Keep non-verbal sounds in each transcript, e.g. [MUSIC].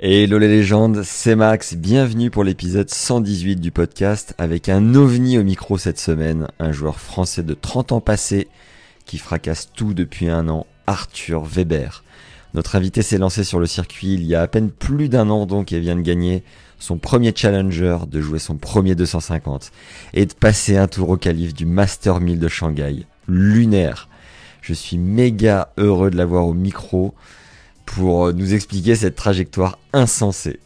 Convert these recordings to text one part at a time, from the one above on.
Hello les légendes, c'est Max, bienvenue pour l'épisode 118 du podcast avec un ovni au micro cette semaine, un joueur français de 30 ans passés qui fracasse tout depuis un an, Arthur Weber. Notre invité s'est lancé sur le circuit il y a à peine plus d'un an donc et vient de gagner son premier challenger, de jouer son premier 250 et de passer un tour au calife du Master 1000 de Shanghai. Lunaire. Je suis méga heureux de l'avoir au micro pour nous expliquer cette trajectoire insensée.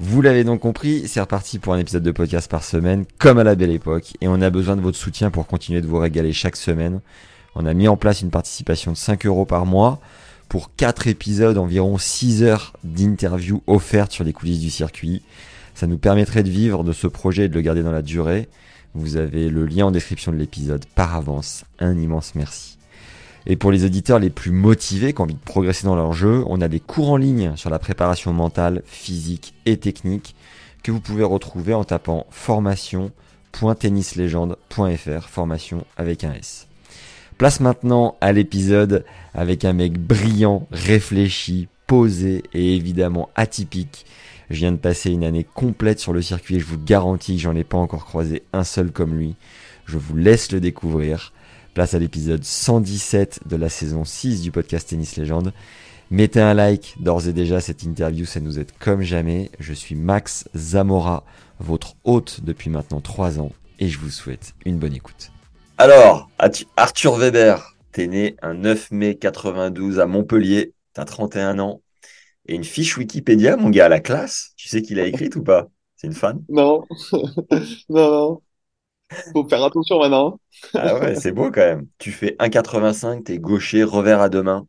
Vous l'avez donc compris, c'est reparti pour un épisode de podcast par semaine, comme à la belle époque, et on a besoin de votre soutien pour continuer de vous régaler chaque semaine. On a mis en place une participation de 5 euros par mois pour 4 épisodes, environ 6 heures d'interviews offertes sur les coulisses du circuit. Ça nous permettrait de vivre de ce projet et de le garder dans la durée. Vous avez le lien en description de l'épisode par avance. Un immense merci. Et pour les auditeurs les plus motivés, qui ont envie de progresser dans leur jeu, on a des cours en ligne sur la préparation mentale, physique et technique que vous pouvez retrouver en tapant formation.tennislegende.fr, formation avec un S. Place maintenant à l'épisode avec un mec brillant, réfléchi, posé et évidemment atypique. Je viens de passer une année complète sur le circuit et je vous garantis que j'en ai pas encore croisé un seul comme lui. Je vous laisse le découvrir. Place à l'épisode 117 de la saison 6 du podcast Tennis Légende. Mettez un like, d'ores et déjà cette interview, ça nous aide comme jamais. Je suis Max Zamora, votre hôte depuis maintenant 3 ans, et je vous souhaite une bonne écoute. Alors, Arthur Weber, t'es né un 9 mai 92 à Montpellier, t'as 31 ans, et une fiche Wikipédia, mon gars, à la classe, tu sais qu'il a écrite ou pas? C'est une fan? [LAUGHS] Non, non, non. Faut faire attention maintenant. ah ouais, c'est beau quand même. Tu fais 1,85, t'es gaucher, revers à deux mains.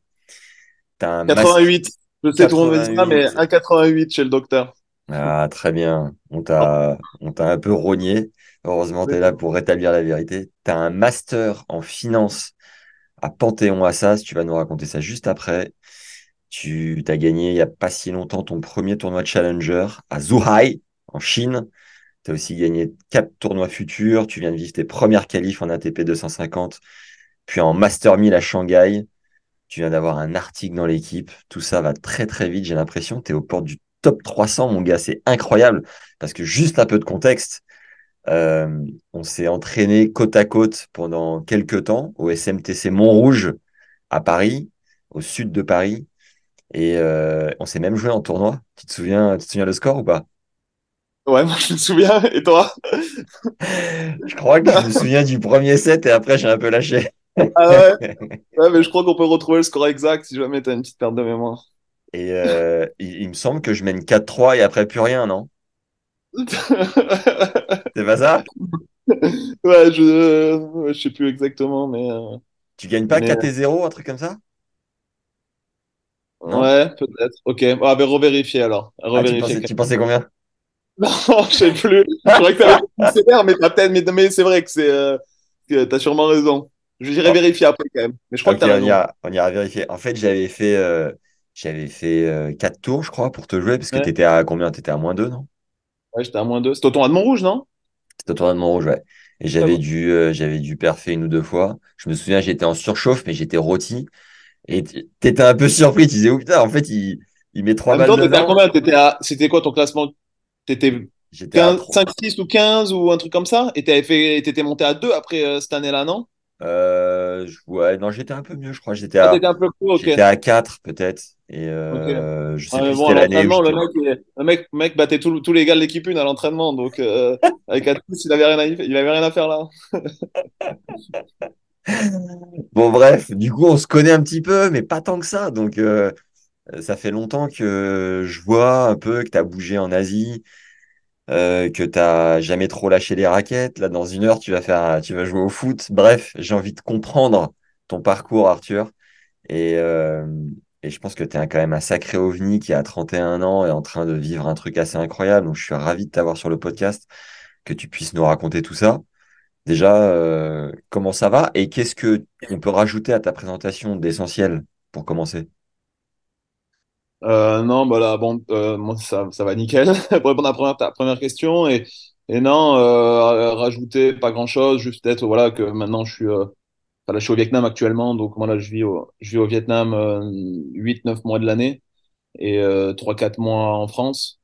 As un 88. Je sais tout le monde dit ça, mais 1,88 chez le docteur. Ah, très bien. On t'a, un peu rogné. Heureusement, tu es là pour rétablir la vérité. Tu as un master en finance à Panthéon-Assas. Tu vas nous raconter ça juste après. Tu as gagné il n'y a pas si longtemps ton premier tournoi Challenger à Zhuhai, en Chine. Tu as aussi gagné quatre tournois futurs. Tu viens de vivre tes premières qualifs en ATP 250, puis en Master 1000 à Shanghai. Tu viens d'avoir un article dans l'équipe. Tout ça va très très vite. J'ai l'impression tu es aux portes du top 300, mon gars. C'est incroyable. Parce que juste un peu de contexte, euh, on s'est entraîné côte à côte pendant quelques temps au SMTC Montrouge à Paris, au sud de Paris. Et euh, on s'est même joué en tournoi. Tu te souviens, tu te souviens le score ou pas? Ouais, moi je me souviens. Et toi? Je crois que je me souviens du premier set et après j'ai un peu lâché. ah ouais? [LAUGHS] Ouais, mais je crois qu'on peut retrouver le score exact si jamais tu as une petite perte de mémoire. Et euh, il, me semble que je mène 4-3 et après plus rien, non? [LAUGHS] C'est pas ça? Ouais, je... je sais plus exactement, mais. Euh, tu gagnes pas 4 et 0, un truc comme ça? Ouais, peut-être. Ok, ah, ben revérifier alors. Ah, tu, pensais, combien? [LAUGHS] Non, je sais plus. Je crois que t'avais sévère, [LAUGHS] mais peut-être, mais, c'est vrai que c'est, euh, t'as sûrement raison. Je dirais vérifier après quand même. Mais je crois que t'as on, ira, on ira vérifier. En fait, j'avais fait, euh, j'avais fait 4 tours, je crois, pour te jouer, parce que tu étais à combien? T'étais à moins 2, non? Ouais, j'étais à moins 2. C'était au tournoi de Montrouge, non? C'était au tournoi de Montrouge, ouais. Et j'avais dû, euh, j'avais dû perfer une ou deux fois. Je me souviens, j'étais en surchauffe, mais j'étais rôti. Et t'étais un peu [LAUGHS] surpris. Tu disais, oh putain, en fait, il, il met trois balles dedans. combien? À... C'était quoi ton classement? T'étais 5, 6 ou 15 ou un truc comme ça? Et t'étais monté à 2 après euh, cette année-là, non? Euh, ouais, non, j'étais un peu mieux, je crois. J'étais à, un peu à 4 peut-être. Et euh, je sais plus c'était l'année Le mec, mec battait tous les gars de l'équipe une à l'entraînement. Donc, euh, [LAUGHS] avec Atis, il avait, rien à, il avait rien à faire là. bon, bref, du coup, on se connaît un petit peu, mais pas tant que ça. Donc, euh, ça fait longtemps que je vois un peu que tu as bougé en Asie. Euh, que tu n'as jamais trop lâché les raquettes. Là, dans une heure, tu vas, faire, tu vas jouer au foot. Bref, j'ai envie de comprendre ton parcours, Arthur. Et, euh, je pense que tu es quand même un sacré ovni qui a 31 ans et en train de vivre un truc assez incroyable. Donc, je suis ravi de t'avoir sur le podcast, que tu puisses nous raconter tout ça. Déjà, euh, comment ça va et qu'est-ce que on peut rajouter à ta présentation d'essentiel pour commencer? Euh, non, bah là, bon, euh, moi, ça, ça va nickel. [LAUGHS] Pour répondre à la première, ta première question, et, et non, euh, rajouter pas grand-chose, juste peut-être, voilà, que maintenant je suis, enfin, là, je suis au Vietnam actuellement, donc moi, là, je vis au, je vis au Vietnam euh, 8-9 mois de l'année et euh, 3-4 mois en France.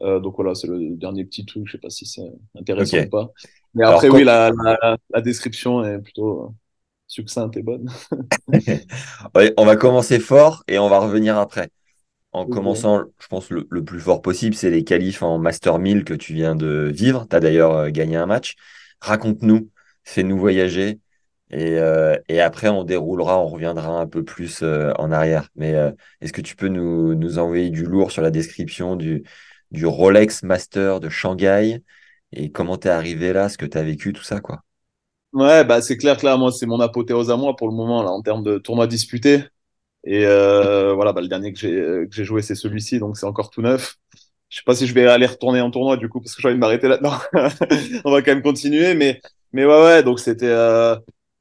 Donc voilà, c'est le dernier petit truc, je sais pas si c'est intéressant ou pas. Mais Alors, après, oui, la, la, la description est plutôt succincte et bonne. [LAUGHS] Ouais, on va commencer fort et on va revenir après. En commençant, je pense, le, le plus fort possible, c'est les qualifs en Master 1000 que tu viens de vivre. Tu as d'ailleurs euh, gagné un match. Raconte-nous, fais-nous voyager. Et, euh, et après, on déroulera, on reviendra un peu plus euh, en arrière. Mais euh, est-ce que tu peux nous, nous envoyer du lourd sur la description du, du Rolex Master de Shanghai et comment t'es arrivé là, ce que tu as vécu, tout ça, quoi? Ouais, bah c'est clair que là, moi, c'est mon apothéose à moi pour le moment, là, en termes de tournois disputés. Et euh, voilà, bah, le dernier que j'ai que j'ai joué, c'est celui-ci, donc c'est encore tout neuf. Je sais pas si je vais aller retourner en tournoi du coup, parce que j'ai envie de m'arrêter là-dedans. [LAUGHS] On va quand même continuer, mais mais ouais, ouais. Donc c'était euh,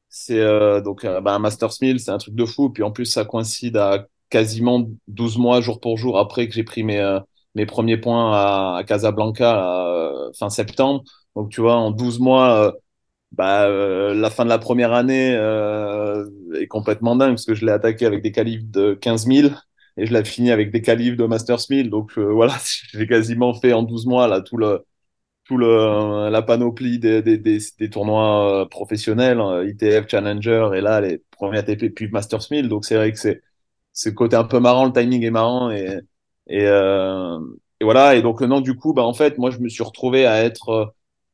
c'est euh, donc euh, bah, un Masters 1000, c'est un truc de fou. Puis en plus, ça coïncide à quasiment 12 mois jour pour jour après que j'ai pris mes euh, mes premiers points à, Casablanca euh, fin septembre. Donc tu vois, en 12 mois. Bah, euh, la fin de la première année euh, est complètement dingue parce que je l'ai attaqué avec des qualifs de 15 000 et je l'ai fini avec des qualifs de Masters 1000. Donc euh, [LAUGHS] voilà, j'ai quasiment fait en 12 mois là tout le tout le la panoplie des, des, des, des tournois euh, professionnels, euh, ITF, Challenger et là les premiers ATP puis Masters 1000. Donc c'est vrai que c'est c'est le côté un peu marrant, le timing est marrant et et, euh, et voilà et donc non du coup bah en fait moi je me suis retrouvé à être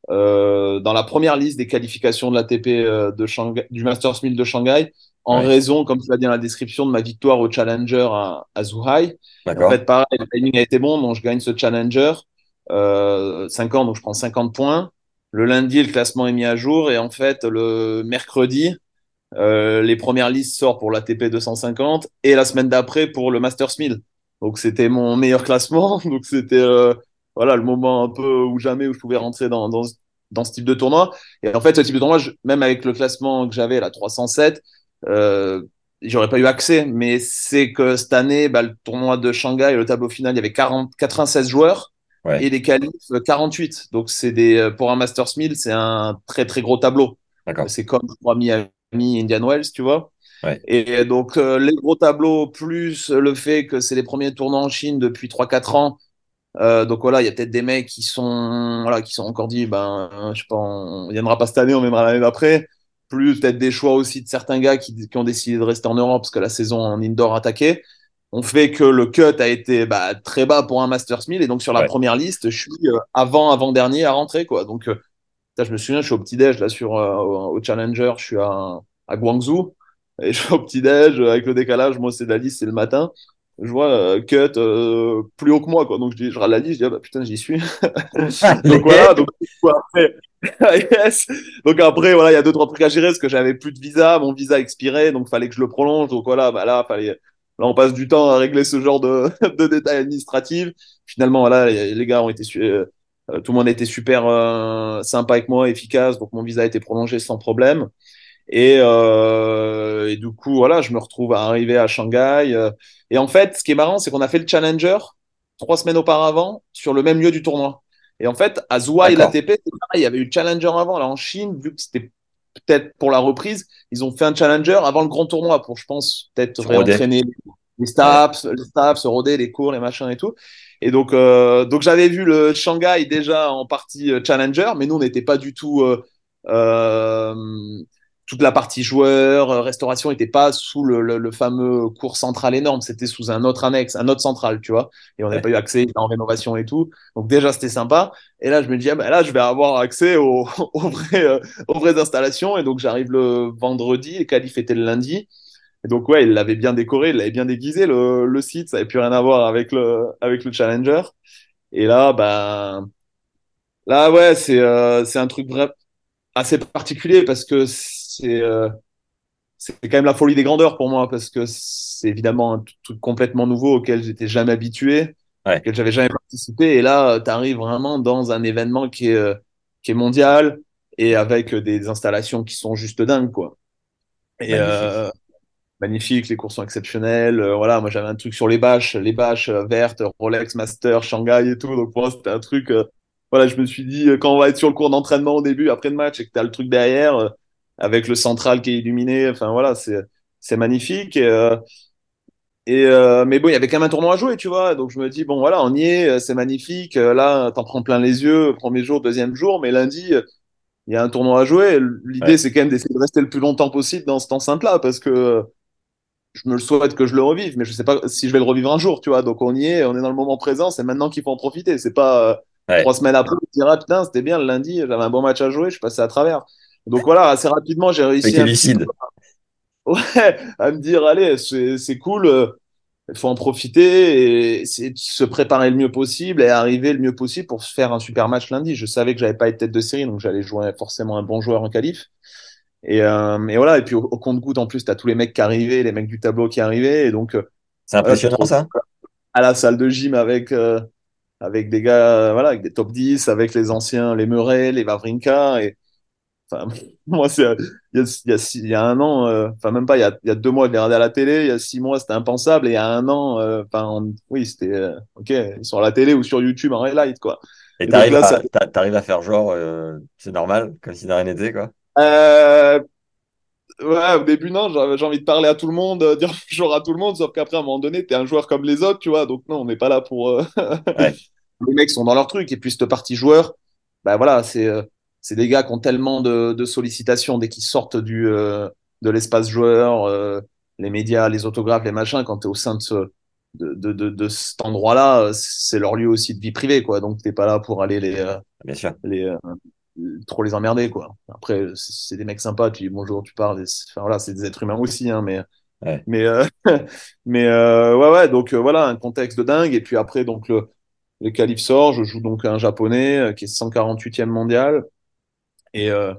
euh, dans la première liste des qualifications de l'ATP euh, de Shanghai, du Masters 1000 de Shanghai, en Ouais, raison, comme tu l'as dit dans la description, de ma victoire au Challenger à, à Zhuhai. En fait, pareil, le timing a été bon, donc je gagne ce Challenger, euh, 5 ans, donc je prends 50 points. Le lundi, le classement est mis à jour, et en fait, le mercredi, euh, les premières listes sortent pour l'ATP 250, et la semaine d'après pour le Masters 1000. Donc c'était mon meilleur classement, [LAUGHS] donc c'était euh, voilà le moment un peu ou jamais où je pouvais rentrer dans, dans, dans ce type de tournoi. Et en fait, ce type de tournoi, je, même avec le classement que j'avais, la 307, euh, j'aurais pas eu accès. Mais c'est que cette année, bah, le tournoi de Shanghai, le tableau final, il y avait 40, 96 joueurs et des qualifs 48. Donc c'est des pour un Masters 1000, c'est un très très gros tableau. C'est comme je crois, Miami, Indian Wells, tu vois. Ouais, Et donc, euh, les gros tableaux, plus le fait que c'est les premiers tournois en Chine depuis trois quatre ans. Euh, donc voilà, il y a peut-être des mecs qui sont, voilà, qui sont encore dit, ben, euh, je sais pas, on viendra pas cette année, on viendra l'année d'après. Plus peut-être des choix aussi de certains gars qui, qui ont décidé de rester en Europe parce que la saison en indoor attaquée on fait que le cut a été bah, très bas pour un Masters 1000 et donc sur la ouais. première liste, je suis euh, avant avant dernier à rentrer quoi. Donc ça, je me souviens, je suis au petit-déj là sur euh, au, Challenger, je suis à, à Guangzhou et je suis au petit-déj euh, avec le décalage, moi c'est la liste, c'est le matin. Je vois euh, cut euh, plus haut que moi quoi. Donc je dis je râle la liste, je dis ah, bah putain, j'y suis. [LAUGHS] donc voilà, donc après [LAUGHS] yes. Donc après voilà, il y a deux trois trucs à gérer parce que j'avais plus de visa, mon visa expirait, donc fallait que je le prolonge. Donc voilà, bah là fallait là on passe du temps à régler ce genre de, [LAUGHS] de détails administratifs. Finalement voilà, les, gars ont été euh, euh, tout le monde a été super euh, sympa avec moi, efficace, donc mon visa a été prolongé sans problème. Et, euh, et du coup, voilà, je me retrouve à arriver à Shanghai. euh, et en fait, ce qui est marrant, c'est qu'on a fait le Challenger trois semaines auparavant sur le même lieu du tournoi. Et en fait, à Zhuhai, D'accord. l'ATP, c'est pareil, il y avait eu le Challenger avant. Là, en Chine, vu que c'était peut-être pour la reprise, ils ont fait un Challenger avant le grand tournoi pour, je pense, peut-être réentraîner les Ouais, staffs, les staffs, se roder, les cours, les machins et tout. Et donc, euh, donc j'avais vu le Shanghai déjà en partie Challenger, mais nous, on n'était pas du tout. Euh, euh, toute la partie joueur, euh, restauration n'était pas sous le, le, le, fameux cours central énorme, c'était sous un autre annexe, un autre central, tu vois. Et on n'avait ouais. pas eu accès en rénovation et tout. Donc déjà, c'était sympa. Et là, je me dis, ah, ben là, je vais avoir accès aux, [LAUGHS] aux, vrais, euh, aux vraies installations. Et donc, j'arrive le vendredi, et Calif était le lundi. Et donc, ouais, il l'avait bien décoré, il l'avait bien déguisé, le, le site, ça n'avait plus rien à voir avec le, avec le Challenger. Et là, ben, là, ouais, c'est euh, un truc vrai, assez particulier parce que c'est euh, c'est quand même la folie des grandeurs pour moi parce que c'est évidemment un truc complètement nouveau auquel j'étais jamais habitué, Ouais. auquel j'avais jamais participé. Et là, tu arrives vraiment dans un événement qui est, euh, qui est mondial et avec des installations qui sont juste dingues, quoi. Et Magnifique. euh, magnifique, les cours sont exceptionnels. Euh, voilà, moi j'avais un truc sur les bâches, les bâches euh, vertes, Rolex Master, Shanghai et tout. Donc pour moi, c'était un truc. euh, voilà, je me suis dit, euh, quand on va être sur le cours d'entraînement au début, après le match, et que tu as le truc derrière, euh, avec le central qui est illuminé, enfin voilà, c'est magnifique. Et, euh, et euh, mais bon, il y avait quand même un tournoi à jouer, tu vois. Donc je me dis, bon voilà, on y est, c'est magnifique. Là, t'en prends plein les yeux, premier jour, deuxième jour, mais lundi, il y a un tournoi à jouer. L'idée, Ouais. c'est quand même d'essayer de rester le plus longtemps possible dans cette enceinte-là, parce que je me le souhaite que je le revive, mais je sais pas si je vais le revivre un jour, tu vois. Donc on y est, on est dans le moment présent, c'est maintenant qu'il faut en profiter. C'est pas euh, Ouais. trois semaines après, tu diras, putain, c'était bien le lundi, j'avais un bon match à jouer, je suis passé à travers. Donc voilà, assez rapidement, j'ai réussi lucide. ouais, à me dire, allez, c'est cool, euh, il faut en profiter et de se préparer le mieux possible et arriver le mieux possible pour faire un super match lundi. Je savais que j'avais pas été tête de série, donc j'allais jouer forcément un bon joueur en qualif. Et, euh, et voilà, et puis au, au compte-goutte, en plus, tu as tous les mecs qui arrivaient, les mecs du tableau qui arrivaient, et donc euh, C'est impressionnant ça? à la salle de gym avec, euh, avec des gars, voilà, avec des top 10, avec les anciens, les Murray, les Wawrinka, et enfin, [LAUGHS] moi, il y a, il y y a un an, euh, enfin, même pas, il y a, il y a deux mois, je les regardais à la télé, il y a six mois, c'était impensable, et il y a un an, euh, enfin, on- oui, c'était, euh, ok, ils sont à la télé ou sur YouTube en highlight, quoi. Et Et t'arrives à, ça, à faire genre, euh, c'est normal, comme si de rien n'était, quoi. Ouais, au début, non, j'avais j'ai envie de parler à tout le monde, [LAUGHS] dire bonjour à tout le monde, sauf qu'après, à un moment donné, t'es un joueur comme les autres, tu vois, donc non, on n'est pas là pour... Ouais. [LAUGHS] Les mecs sont dans leur truc, et puis cette partie joueur, bah voilà, c'est c'est des gars qui ont tellement de, de sollicitations dès qu'ils sortent du, euh, de l'espace joueur, euh, les médias, les autographes, les machins, quand t'es au sein de, ce, de, de, de, cet endroit-là, euh, c'est leur lieu aussi de vie privée, quoi, donc t'es pas là pour aller les... euh, Bien sûr. les, euh, trop les emmerder quoi. Après c'est des mecs sympas, tu dis bonjour, tu parles, enfin voilà, c'est des êtres humains aussi hein, mais Ouais. mais euh, [LAUGHS] mais euh, ouais ouais, donc voilà, un contexte de dingue et puis après donc le le qualif sort, je joue donc un japonais qui est 148e mondial et euh,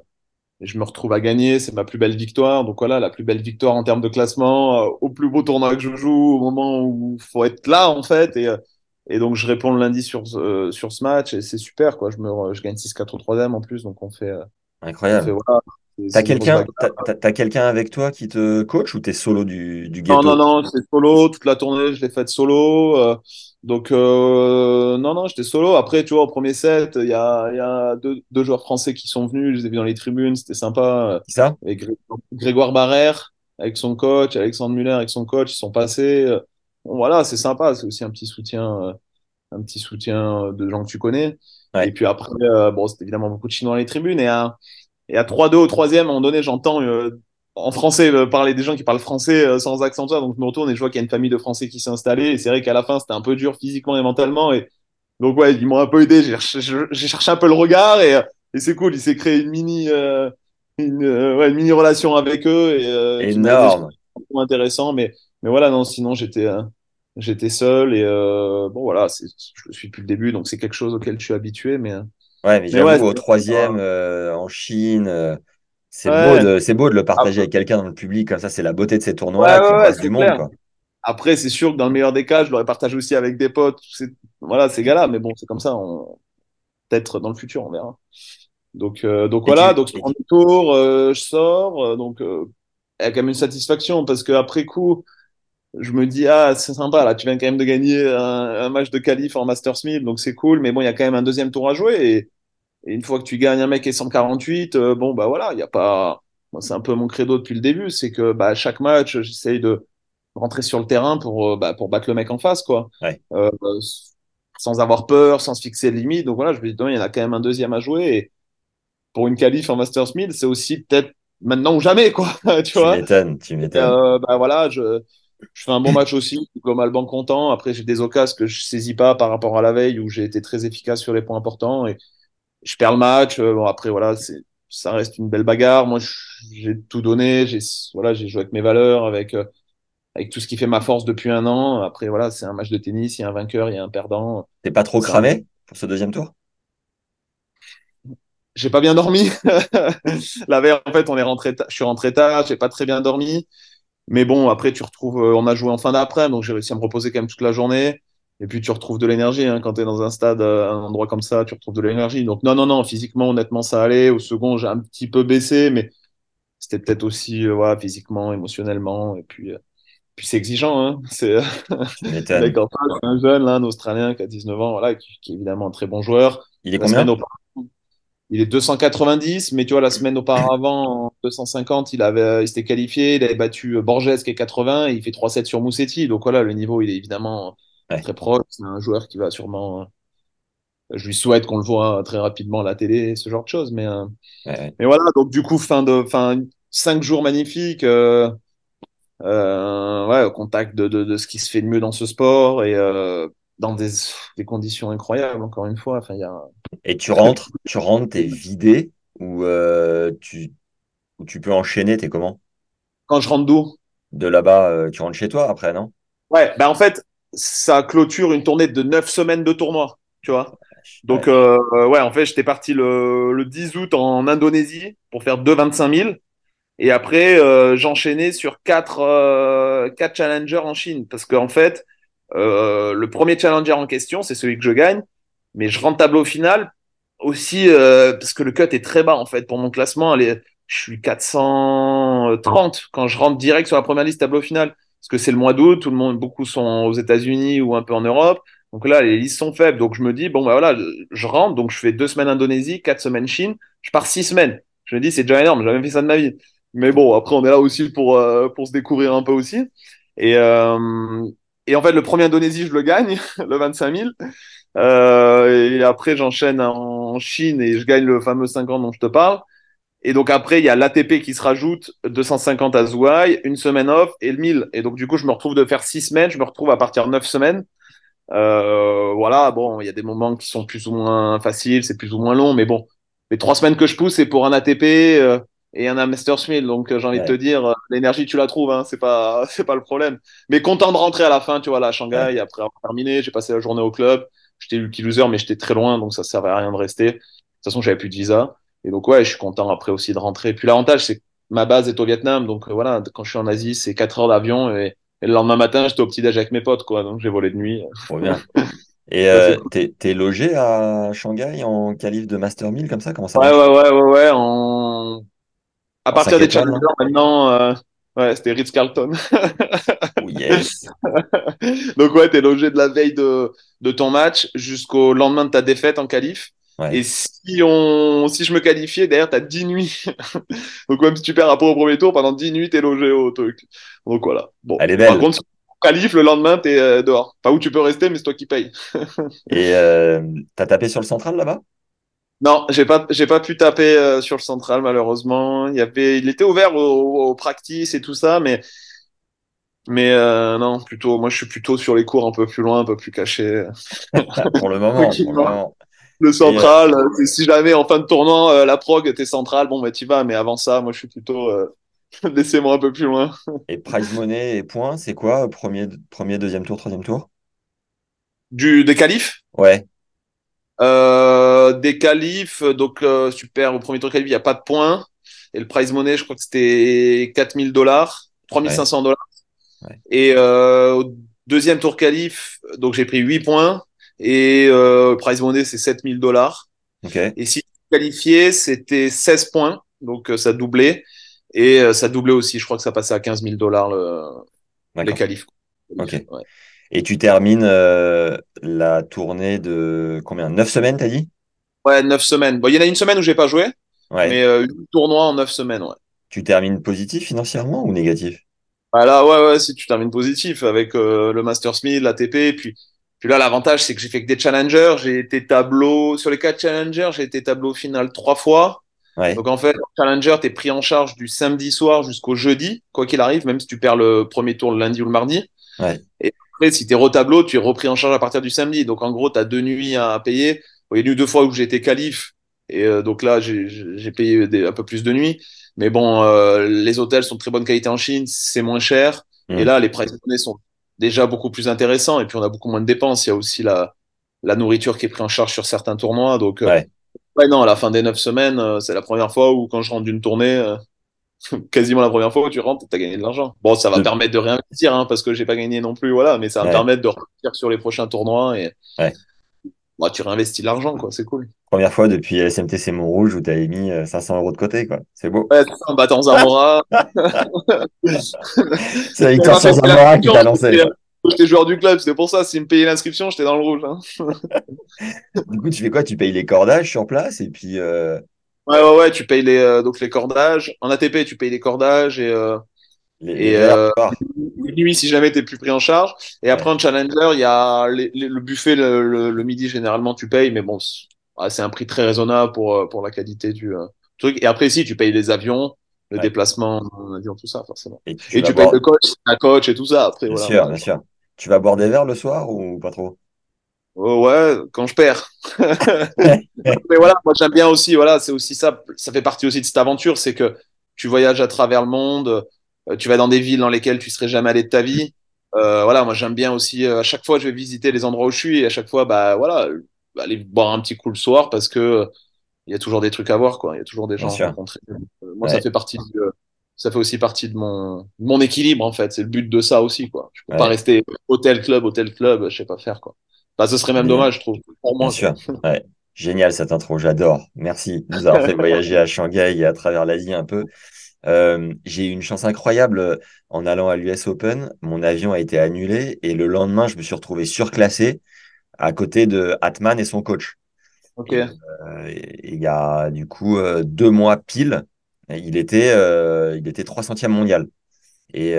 je me retrouve à gagner, c'est ma plus belle victoire. Donc voilà, la plus belle victoire en termes de classement, euh, au plus beau tournoi que je joue, au moment où faut être là en fait. Et, euh, et donc je réponds le lundi sur, sur ce match et c'est super quoi. Je, me, je gagne 6-4 au troisième en plus, donc on fait, on fait Incroyable. voilà. T'as quelqu'un, t'as, quelqu'un avec toi qui te coach ou t'es solo du, du Non, non, ghetto? non, c'est solo. Toute la tournée, je l'ai faite solo. euh, donc, euh, non, non, j'étais solo. Après, tu vois, au premier set, il y a, il y a deux, deux joueurs français qui sont venus. Je les ai vus dans les tribunes. C'était sympa. C'est ça? Et Gré- Grégoire Barrère avec son coach, Alexandre Muller avec son coach, ils sont passés. Bon, voilà, c'est sympa. C'est aussi un petit soutien, euh, un petit soutien euh, de gens que tu connais. Ouais. Et puis après, euh, bon, c'était évidemment beaucoup de Chinois dans les tribunes. Et à, et à 3-2 au troisième, à un moment donné, j'entends euh, en français euh, parler des gens qui parlent français euh, sans accent. ça. Donc je me retourne et je vois qu'il y a une famille de Français qui s'est installée. Et c'est vrai qu'à la fin, c'était un peu dur physiquement et mentalement. Et donc ouais, ils m'ont un peu aidé. J'ai cherché, un peu le regard et, euh, et c'est cool. Il s'est créé une mini, euh, une, euh, ouais, une mini relation avec eux et euh. Énorme. Intéressant. Mais, mais voilà, non, sinon j'étais j'étais seul et bon voilà, je le suis depuis le début, donc c'est quelque chose auquel je suis habitué. Mais, Ouais, mais mais j'avoue, ouais, au troisième, en Chine, c'est beau de, beau de le partager Après, avec quelqu'un dans le public, comme ça, c'est la beauté de ces tournois-là qui ouais, ouais, du monde, quoi. Après, c'est sûr que dans le meilleur des cas, je l'aurais partagé aussi avec des potes, c'est, voilà, ces gars-là. Mais bon, c'est comme ça. On... Peut-être dans le futur, on verra. Donc, euh, donc Et voilà, tu, donc je prends le tour, euh, je sors, euh, donc il y a quand même une satisfaction parce que après coup, je me dis ah c'est sympa là, tu viens quand même de gagner un, un match de qualif en Masters 1000, donc c'est cool, mais bon il y a quand même un deuxième tour à jouer et, et une fois que tu gagnes un mec est 148, euh, bon bah voilà, il y a pas, moi, c'est un peu mon credo depuis le début, c'est que bah chaque match j'essaye de rentrer sur le terrain pour euh, bah, pour battre le mec en face quoi, ouais, euh, sans avoir peur, sans se fixer de limite, donc voilà je me dis il y en a quand même un deuxième à jouer et pour une qualif en Masters 1000, c'est aussi peut-être maintenant ou jamais, quoi. [LAUGHS] tu tu vois? m'étonnes, tu Et, m'étonnes. bah voilà, je, je fais un bon match aussi, globalement content. Après, j'ai des occasions que je saisis pas par rapport à la veille où j'ai été très efficace sur les points importants et je perds le match. Euh, Bon, après, voilà, c'est, ça reste une belle bagarre. Moi, j'ai tout donné. J'ai, voilà, j'ai joué avec mes valeurs, avec, euh, avec tout ce qui fait ma force depuis un an. Après, voilà, c'est un match de tennis. Il y a un vainqueur, il y a un perdant. T'es pas trop un- cramé pour ce deuxième tour? j'ai pas bien dormi. [LAUGHS] la veille, en fait, on est rentré, je suis rentré tard, j'ai pas très bien dormi. Mais bon, après, tu retrouves, euh, on a joué en fin d'après, donc j'ai réussi à me reposer quand même toute la journée. Et puis, tu retrouves de l'énergie. Hein. Quand tu es dans un stade, euh, un endroit comme ça, tu retrouves de l'énergie. Donc, non, non, non, physiquement, honnêtement, ça allait. Au second, j'ai un petit peu baissé, mais c'était peut-être aussi, euh, voilà, physiquement, émotionnellement. Et puis, puis c'est exigeant. Hein. [LAUGHS] C'est un jeune, là, un Australien qui a 19 ans, voilà, qui, qui, est évidemment un très bon joueur. Il est combien il est 290, mais tu vois, la semaine auparavant, en 250, il avait, il s'était qualifié, il avait battu euh, Borges qui est 80, et il fait 3-7 sur Moussetti. Donc voilà, le niveau, il est évidemment très proche. C'est un joueur qui va sûrement. Je lui souhaite qu'on le voit très rapidement à la télé, ce genre de choses. Mais, euh, mais voilà, donc du coup, fin de, fin, cinq jours magnifiques. Euh, euh, ouais, au contact de, de, de, ce qui se fait de mieux dans ce sport et euh, dans des, des, conditions incroyables, encore une fois. Enfin, y a... Et tu rentres, tu rentres, t'es vidé ou euh, tu, ou tu peux enchaîner, t'es comment? Quand je rentre d'où? De là-bas, euh, tu rentres chez toi après, non? Ouais, ben en fait, ça clôture une tournée de 9 semaines de tournoi, tu vois. Donc, ouais, euh, ouais en fait, j'étais parti le, le 10 août en Indonésie pour faire 2 25 000. Et après, euh, j'enchaînais sur quatre, euh, quatre challengers en Chine. Parce qu'en fait, le premier challenger en question, c'est celui que je gagne. Mais je rentre tableau final aussi parce que le cut est très bas en fait pour mon classement. Est, je suis 430 quand je rentre direct sur la première liste tableau final. Parce que c'est le mois d'août, tout le monde, beaucoup sont aux États-Unis ou un peu en Europe. Donc là, les listes sont faibles. Donc je me dis, bon, bah voilà, je rentre. Donc je fais deux semaines Indonésie, quatre semaines Chine. Je pars six semaines. Je me dis, c'est déjà énorme. J'ai jamais fait ça de ma vie. Mais bon, après, on est là aussi pour, euh, pour se découvrir un peu aussi. Et, euh, et en fait, le premier Indonésie, je le gagne, [LAUGHS] le 25 000. Euh, et après, j'enchaîne en Chine et je gagne le fameux 50 dont je te parle. Et donc après, il y a l'ATP qui se rajoute, 250 à Zouaï, une semaine off et le 1000. Et donc du coup, je me retrouve de faire six semaines, je me retrouve à partir de neuf semaines. Euh, voilà, bon, il y a des moments qui sont plus ou moins faciles, c'est plus ou moins long, mais bon, les trois semaines que je pousse, c'est pour un ATP. Euh, et un Master Smith. Donc, euh, j'ai envie ouais. de te dire, euh, l'énergie, tu la trouves, hein, c'est pas, [LAUGHS] c'est pas le problème. Mais content de rentrer à la fin, tu vois, là, à Shanghai, ouais. après avoir terminé, j'ai passé la journée au club. J'étais lucky loser, mais j'étais très loin, donc ça servait à rien de rester. De toute façon, j'avais plus de visa. Et donc, ouais, je suis content après aussi de rentrer. Puis l'avantage, c'est que ma base est au Vietnam. Donc, euh, voilà, quand je suis en Asie, c'est 4 heures d'avion. Et, et, le lendemain matin, j'étais au petit-déj avec mes potes, quoi. Donc, j'ai volé de nuit. Trop bien. [LAUGHS] Et euh, t'es, t'es logé à Shanghai en qualif de Master 1000 comme ça? Comment ça Ouais, ouais, ouais, ouais, ouais. En à partir des challengers, maintenant, euh, ouais, c'était Ritz Carlton. oh yes. [LAUGHS] Donc ouais, t'es logé de la veille de, de ton match jusqu'au lendemain de ta défaite en qualif. Ouais. Et si on, si je me qualifiais, derrière, t'as 10 nuits. [LAUGHS] Donc même si tu perds rapport au premier tour, pendant 10 nuits, t'es logé au truc. Donc voilà. Bon. Elle est belle. Par contre, si tu qualif, le lendemain, t'es euh, dehors. Pas où tu peux rester, mais c'est toi qui payes. [LAUGHS] Et euh, t'as tapé sur le central là-bas? Non, j'ai pas, j'ai pas pu taper euh, sur le central malheureusement. Il y avait, il était ouvert au, au practice et tout ça, mais, mais euh, non, plutôt, moi je suis plutôt sur les cours un peu plus loin, un peu plus caché. [LAUGHS] pour le moment. pour le, moment. Le central, et... si jamais en fin de tournant euh, la prog t'es central, bon bah tu vas, mais avant ça, moi je suis plutôt, euh, [LAUGHS] laissez-moi un peu plus loin. et prize money et points, c'est quoi premier, premier, deuxième tour, troisième tour? Du des qualifs? Ouais. Euh, des qualifs, donc euh, super, au premier tour qualif, il n'y a pas de points. Et le prize money, je crois que c'était 4000 dollars, 3500 dollars. Ouais. Et euh, au deuxième tour qualif, donc j'ai pris 8 points. Et euh, prize money, c'est 7000 dollars. Okay. Et si qualifié, c'était 16 points, donc euh, ça doublait. Et euh, ça doublait aussi, je crois que ça passait à 15 000 dollars le, les qualifs. Ok. Ouais. Et tu termines euh, la tournée de combien? 9 semaines, t'as dit? Ouais, 9 semaines. Bon, il y en a une semaine où j'ai pas joué, ouais. mais euh, tournoi en 9 semaines, ouais. Tu termines positif financièrement ou négatif? Bah Là, ouais, ouais, si tu termines positif avec euh, le Master Smith, l'ATP, puis, puis là, l'avantage, c'est que j'ai fait que des challengers. J'ai été tableau, sur les 4 challengers, j'ai été tableau final 3 fois. Ouais. Donc en fait, challenger, t'es pris en charge du samedi soir jusqu'au jeudi, quoi qu'il arrive, même si tu perds le premier tour le lundi ou le mardi. Ouais. Et après, si tu es retableau, tu es repris en charge à partir du samedi. Donc, en gros, tu as deux nuits à payer. Il y a eu deux fois où j'ai été qualif. Et euh, donc là, j'ai payé des, un peu plus de nuits. Mais bon, euh, les hôtels sont de très bonne qualité en Chine. C'est moins cher. Mmh. Et là, les prices sont déjà beaucoup plus intéressants. Et puis, on a beaucoup moins de dépenses. Il y a aussi la, la nourriture qui est prise en charge sur certains tournois. Donc, ouais. Ouais, non, à la fin des neuf semaines, euh, c'est la première fois où, quand je rentre d'une tournée, euh, [LAUGHS] quasiment la première fois où tu rentres, tu as gagné de l'argent. Bon, ça va De- permettre de réinvestir, hein, parce que j'ai pas gagné non plus, voilà, mais ça va Ouais. permettre de repartir sur les prochains tournois et Ouais. bah, tu réinvestis de l'argent, quoi, c'est cool. Première fois depuis SMTC Montrouge où tu avais mis euh, 500 euros de côté, quoi. C'est beau. Ouais, c'est ça, en battant Zamora. C'est la victoire sur Zamora qui t'a lancé. J'étais joueur du club, c'est pour ça, s'ils me payaient l'inscription, j'étais dans le rouge. hein. Du coup, tu fais quoi? Tu payes les cordages sur place et puis euh, Ouais, ouais, ouais, tu payes les, euh, donc les cordages. En ATP, tu payes les cordages et, euh, les, Et, les euh, nuits si jamais t'es plus pris en charge. Et après, en challenger, il y a les- le buffet le, le- le midi, généralement, tu payes, mais bon, ah, c'est un prix très raisonnable pour, euh, pour la qualité du euh, truc. Et après, si, tu payes les avions, le Ouais. déplacement en avion, tout ça, forcément. Et tu Et boire- payes le coach, la coach et tout ça, après, Bien voilà. sûr, bien sûr. Tu vas boire des verres le soir ou pas trop? Oh, ouais, quand je perds. [LAUGHS] Mais voilà, moi j'aime bien aussi, voilà, c'est aussi ça, ça fait partie aussi de cette aventure, c'est que tu voyages à travers le monde, euh, tu vas dans des villes dans lesquelles tu serais jamais allé de ta vie. Euh, voilà, moi j'aime bien aussi, euh, à chaque fois je vais visiter les endroits où je suis et à chaque fois, bah voilà, aller boire un petit coup le soir parce que euh, il y a toujours des trucs à voir, quoi. Il y a toujours des Bien gens à sûr. rencontrer. Euh, moi, Ouais. ça fait partie du, ça fait aussi partie de mon, de mon équilibre, en fait. C'est le but de ça aussi, quoi. Je peux pas rester hôtel, club, hôtel, club, je sais pas faire, quoi. Bah, ce serait même dommage, je trouve, pour moi. Bien quoi. sûr. Ouais. Génial cette intro, j'adore. Merci de nous avoir fait [LAUGHS] voyager à Shanghai et à travers l'Asie un peu. Euh, j'ai eu une chance incroyable en allant à l'US Open. Mon avion a été annulé et le lendemain, je me suis retrouvé surclassé à côté de Atman et son coach. Ok. Et, euh, il y a du coup euh, deux mois pile, il était, euh, il était 300e mondial. Et,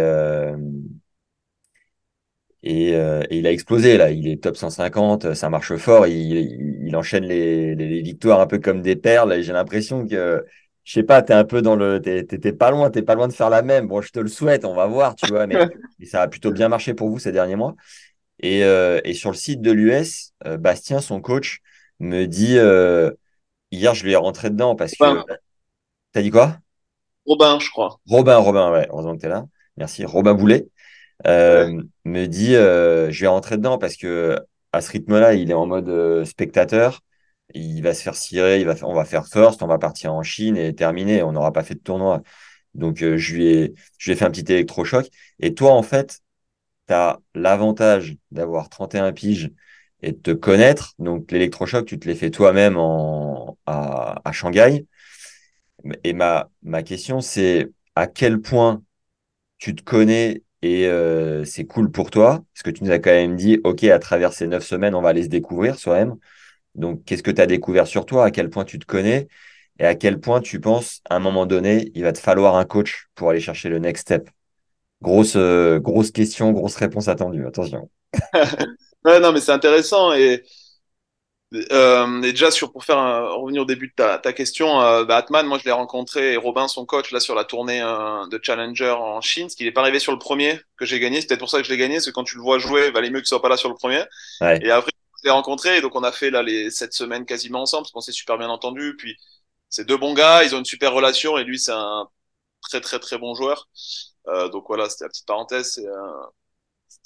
et, euh, et il a explosé là. Il est top 150, ça marche fort. Il, il, il enchaîne les, les, les victoires un peu comme des perles. Et j'ai l'impression que, je sais pas, t'es un peu dans le, t'es pas loin, t'es pas loin de faire la même. Bon, je te le souhaite, on va voir, tu vois. Mais, [LAUGHS] mais ça a plutôt bien marché pour vous ces derniers mois. Et, euh, et sur le site de l'US, euh, Bastien, son coach, me dit euh, hier, je lui ai rentré dedans parce que. T'as dit quoi? Robin, je crois. Robin, Robin, ouais, heureusement que tu es là. Merci. Robin Boulet me dit je vais rentrer dedans parce que à ce rythme-là, il est en mode spectateur. Il va se faire cirer, il va faire- on va faire first, on va partir en Chine et terminer. On n'aura pas fait de tournoi. Donc, euh, je lui ai, je lui ai fait un petit électrochoc. Et toi, en fait, tu as l'avantage d'avoir 31 piges et de te connaître. Donc, l'électrochoc, tu te l'es fait toi-même à, Shanghai. Et ma, ma question, c'est à quel point tu te connais et euh, c'est cool pour toi, parce que tu nous as quand même dit, OK, à travers ces neuf semaines, on va aller se découvrir soi-même. Donc, qu'est-ce que tu as découvert sur toi, à quel point tu te connais? Et à quel point tu penses, à un moment donné, il va te falloir un coach pour aller chercher le next step? Grosse, euh, grosse question, grosse réponse attendue. Attention. [LAUGHS] Ouais, non, mais c'est intéressant. Et, euh, et déjà, sur, pour faire un- revenir au début de ta, ta question, euh, bah, Atman, moi, je l'ai rencontré et Robin, son coach, là, sur la tournée euh, de Challenger en Chine, parce qu'il n'est pas arrivé sur le premier que j'ai gagné. C'est peut-être pour ça que je l'ai gagné, parce que quand tu le vois jouer, il valait mieux qu'il soit pas là sur le premier. Ouais. Et après, je l'ai rencontré, et donc on a fait là les sept semaines quasiment ensemble, parce qu'on s'est super bien entendu. Puis, c'est deux bons gars, ils ont une super relation, et lui, c'est un très, très, très bon joueur. Euh, donc voilà, c'était la petite parenthèse. c'est, euh,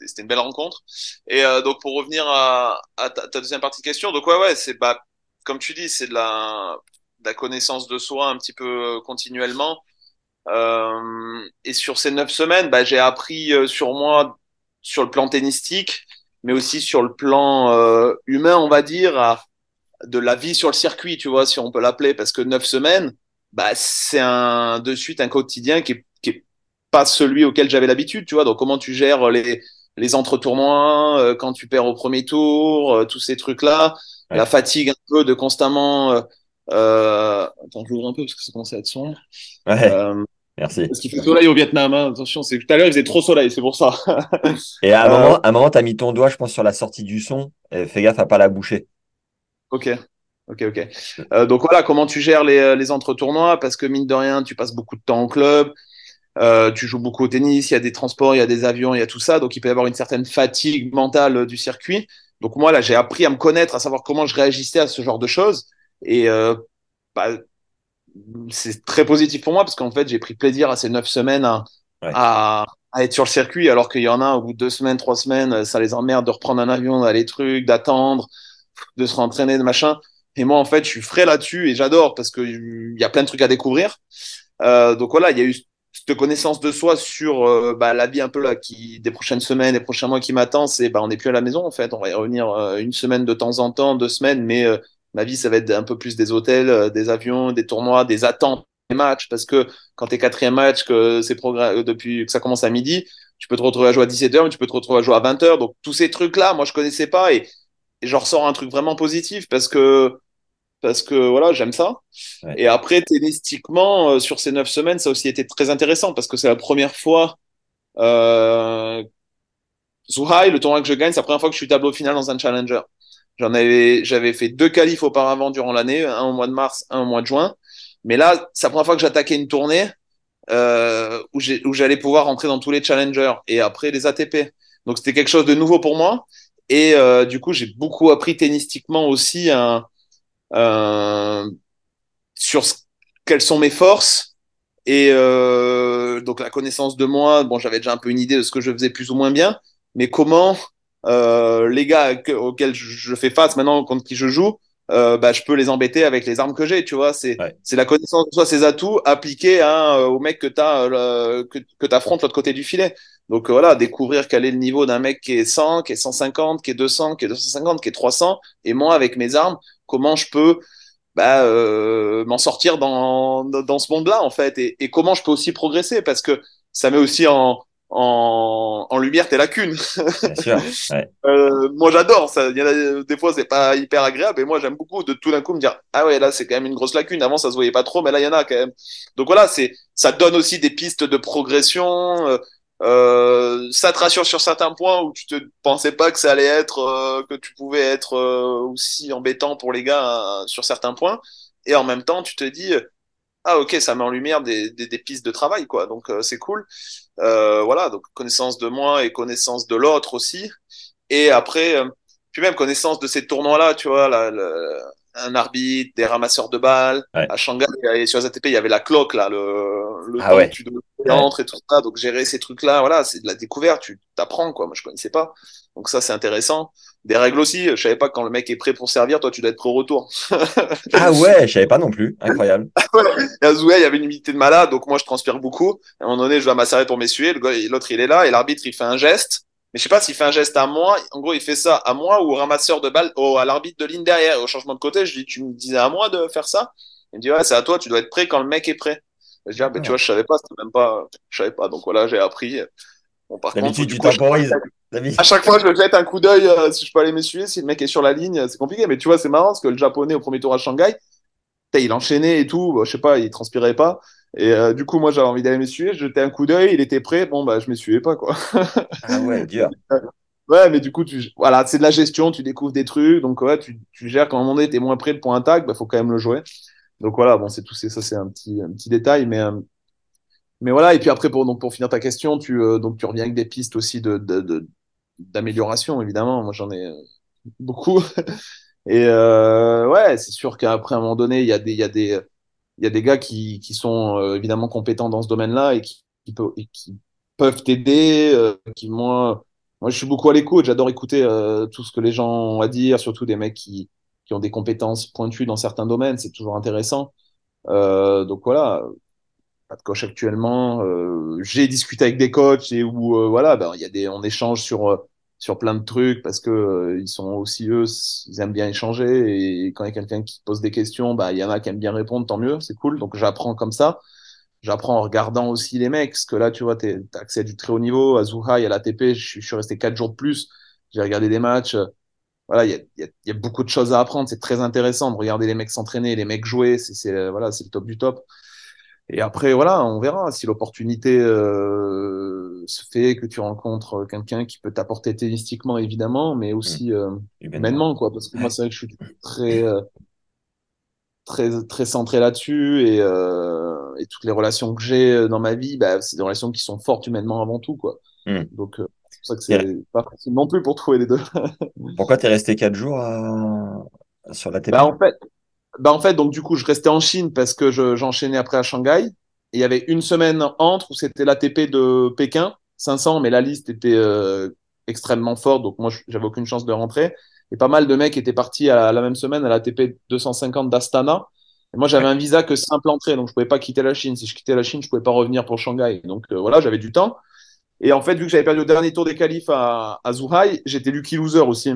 C'était une belle rencontre. Et euh, donc pour revenir à, à ta, deuxième partie de question, donc ouais, ouais, c'est bah, comme tu dis, c'est de la, de la connaissance de soi un petit peu euh, continuellement. Euh, et sur ces neuf semaines, bah, j'ai appris sur moi, sur le plan tennistique, mais aussi sur le plan euh, humain, on va dire, à, de la vie sur le circuit, tu vois, si on peut l'appeler, parce que neuf semaines, bah, c'est un de suite un quotidien qui qui est pas celui auquel j'avais l'habitude, tu vois. Donc comment tu gères les les entre-tournois, euh, quand tu perds au premier tour, euh, tous ces trucs-là, Ouais. la fatigue un peu de constamment. Euh, euh... Attends, je l'ouvre un peu parce que ça commence à être sombre. Ouais, Euh, merci. parce qu'il fait soleil au Vietnam, hein. attention, c'est tout à l'heure il faisait trop soleil, c'est pour ça. [LAUGHS] Et à un Euh, moment, à un moment, tu as mis ton doigt, je pense, sur la sortie du son. Et fais gaffe à pas la boucher. Ok, ok, ok. Euh, donc voilà, comment tu gères les, euh, les entre-tournois, parce que mine de rien, tu passes beaucoup de temps au club, euh, tu joues beaucoup au tennis, il y a des transports, il y a des avions, il y a tout ça, donc il peut y avoir une certaine fatigue mentale euh, du circuit. Donc moi, là, j'ai appris à me connaître, à savoir comment je réagissais à ce genre de choses. Et euh, bah, c'est très positif pour moi, parce qu'en fait, j'ai pris plaisir à ces neuf semaines à, Ouais. à, à être sur le circuit, alors qu'il y en a, au bout de deux semaines, trois semaines, ça les emmerde de reprendre un avion, d'aller trucs, d'attendre, de se rentraîner, de machin. Et moi, en fait, je suis frais là-dessus et j'adore parce qu'il y a plein de trucs à découvrir. Euh, donc voilà, il y a eu cette connaissance de soi sur euh, bah, la vie un peu là qui des prochaines semaines, des prochains mois qui m'attendent. C'est bah on n'est plus à la maison en fait. On va y revenir euh, une semaine de temps en temps, deux semaines, mais euh, ma vie ça va être un peu plus des hôtels, euh, des avions, des tournois, des attentes, des matchs. Parce que quand t'es quatrième match, que c'est depuis que ça commence à midi, tu peux te retrouver à jouer à 17h, mais tu peux te retrouver à jouer à 20h. Donc tous ces trucs là, moi je connaissais pas et, et j'en ressors un truc vraiment positif parce que parce que voilà, j'aime ça. Ouais. Et après, tennistiquement, euh, sur ces neuf semaines, ça a aussi été très intéressant parce que c'est la première fois. Euh, Zouhai, le tournoi que je gagne, c'est la première fois que je suis tableau final dans un challenger. J'en avais, j'avais fait deux qualifs auparavant durant l'année, un au mois de mars, un au mois de juin. Mais là, c'est la première fois que j'attaquais une tournée euh, où j'allais pouvoir rentrer dans tous les challengers et après les ATP. Donc c'était quelque chose de nouveau pour moi. Et euh, du coup, j'ai beaucoup appris tennistiquement aussi un- sur ce- quelles sont mes forces et euh, donc la connaissance de moi. Bon, j'avais déjà un peu une idée de ce que je faisais plus ou moins bien, mais comment euh, les gars que- auxquels je, fais face maintenant contre qui je joue, euh, bah, je peux les embêter avec les armes que j'ai. Tu vois, c'est Ouais. c'est la connaissance de soi, ses atouts appliqués euh, au mec que t'as euh, que que t'affrontes l'autre côté du filet. Donc euh, voilà, découvrir quel est le niveau d'un mec qui est 100, qui est 150, qui est 200, qui est 250, qui est 300, et moi avec mes armes, comment je peux bah, euh, m'en sortir dans, dans, ce monde-là, en fait, et, et comment je peux aussi progresser, parce que ça met aussi en, en, en lumière tes lacunes. [LAUGHS] Bien sûr. Ouais. Euh, moi, j'adore ça. Il y en a, des fois, c'est pas hyper agréable, et moi, j'aime beaucoup de tout d'un coup me dire, ah ouais, là, c'est quand même une grosse lacune. Avant, ça se voyait pas trop, mais là, il y en a quand même. Donc voilà, c'est, ça donne aussi des pistes de progression. Euh, euh, ça te rassure sur certains points où tu te pensais pas que ça allait être, euh, que tu pouvais être euh, aussi embêtant pour les gars sur certains points? Et en même temps, tu te dis, ah ok, ça met en lumière des, des, des pistes de travail, quoi. Donc c'est cool. Voilà, donc connaissance de moi et connaissance de l'autre aussi. Et après, puis même connaissance de ces tournois-là, tu vois, la, la- un arbitre, des ramasseurs de balles. Ouais. À Shanghai et sur les ATP, il y avait la cloque, là, le, le Ah temps ouais. que tu entres et tout ça. Donc gérer ces trucs-là, voilà, c'est de la découverte, tu t'apprends, quoi. Moi, je connaissais pas. Donc ça, c'est intéressant. Des règles aussi, je savais pas quand le mec est prêt pour servir, toi, tu dois être prêt au retour. [LAUGHS] Ah ouais, je savais pas non plus. Incroyable. [LAUGHS] Et à Zoué, il y avait une humidité de malade, donc moi je transpire beaucoup. À un moment donné, je vais m'asserrer pour m'essuyer, l'autre il est là, et l'arbitre il fait un geste. Mais je sais pas s'il fait un geste à moi, en gros il fait ça à moi ou au ramasseur de balles, au, à l'arbitre de ligne derrière, au changement de côté, je dis, tu me disais à moi de faire ça? Il me dit, ouais, c'est à toi, tu dois être prêt quand le mec est prêt. Et je dis, ah, ben, tu vois, je savais pas, c'était même pas, je savais pas, donc voilà, j'ai appris. Bon, par contre, D'habitude, du coup, à chaque fois, je jette un coup d'œil euh, si je peux aller m'essuyer, si le mec est sur la ligne, c'est compliqué. Mais tu vois, c'est marrant parce que le japonais au premier tour à Shanghai, il enchaînait et tout, bah, je sais pas, il transpirait pas. Et euh, du coup, moi, j'avais envie d'aller m'essuyer, je jetais un coup d'œil, il était prêt, bon, bah, je m'essuyais pas, quoi. Ah ouais, [LAUGHS] dur. Ouais, mais du coup, tu, voilà, c'est de la gestion, tu découvres des trucs, donc ouais, tu, tu gères quand un moment donné, t'es moins prêt de point attaque, bah, faut quand même le jouer. Donc voilà, bon, c'est tout, ça, c'est un petit, un petit détail, mais, euh, mais voilà, et puis après, pour, donc, pour finir ta question, tu, euh, donc, tu reviens avec des pistes aussi de, de, de- d'amélioration, évidemment. Moi, j'en ai euh, beaucoup. [LAUGHS] Et euh, ouais, c'est sûr qu'après, à un moment donné, il y a des, il y a des, il y a des gars qui, qui sont euh, évidemment compétents dans ce domaine-là et qui, qui, peut- et qui peuvent t'aider, qui moi, moi, je suis beaucoup à l'écoute, j'adore écouter tout ce que les gens ont à dire, surtout des mecs qui, qui ont des compétences pointues dans certains domaines, c'est toujours intéressant. Euh, donc voilà, pas de coach actuellement. Euh, j'ai discuté avec des coachs et où euh, voilà, ben il y a des, on échange sur euh, sur plein de trucs parce que euh, ils sont aussi eux, ils aiment bien échanger et quand il y a quelqu'un qui pose des questions, bah il y en a qui aiment bien répondre, tant mieux, c'est cool. Donc j'apprends comme ça. J'apprends en regardant aussi les mecs, parce que là, tu vois, t'es- t'as accès à du très haut niveau, à Zouhai, à l'ATP, je suis, resté quatre jours de plus, j'ai regardé des matchs, voilà, il y y, y a beaucoup de choses à apprendre, c'est très intéressant de regarder les mecs s'entraîner, les mecs jouer, c'est, c'est, euh, voilà, c'est le top du top. Et après, voilà, on verra si l'opportunité euh, se fait, que tu rencontres quelqu'un qui peut t'apporter tennistiquement, évidemment, mais aussi euh, Humainement. quoi. Parce que moi, c'est vrai que je suis très, euh, très, très centré là-dessus et, euh, et toutes les relations que j'ai dans ma vie, bah, c'est des relations qui sont fortes humainement avant tout, quoi. Hmm. Donc, euh, pour ça que c'est pas facile non plus pour trouver les deux. [LAUGHS] Pourquoi t'es resté quatre jours à- sur la TP? Bah, en fait, bah, en fait, donc, du coup, je restais en Chine parce que je, j'enchaînais après à Shanghai. Et il y avait une semaine entre où c'était l'ATP de Pékin, 500, mais la liste était euh, extrêmement forte, donc moi, j'avais aucune chance de rentrer. et pas mal de mecs étaient partis à la même semaine à la TP 250 d'Astana. Et moi, j'avais un visa que simple entrée, donc je pouvais pas quitter la Chine. Si je quittais la Chine, je pouvais pas revenir pour Shanghai. Donc euh, voilà, j'avais du temps. Et en fait, vu que j'avais perdu le dernier tour des qualifs à, à j'étais lucky loser aussi.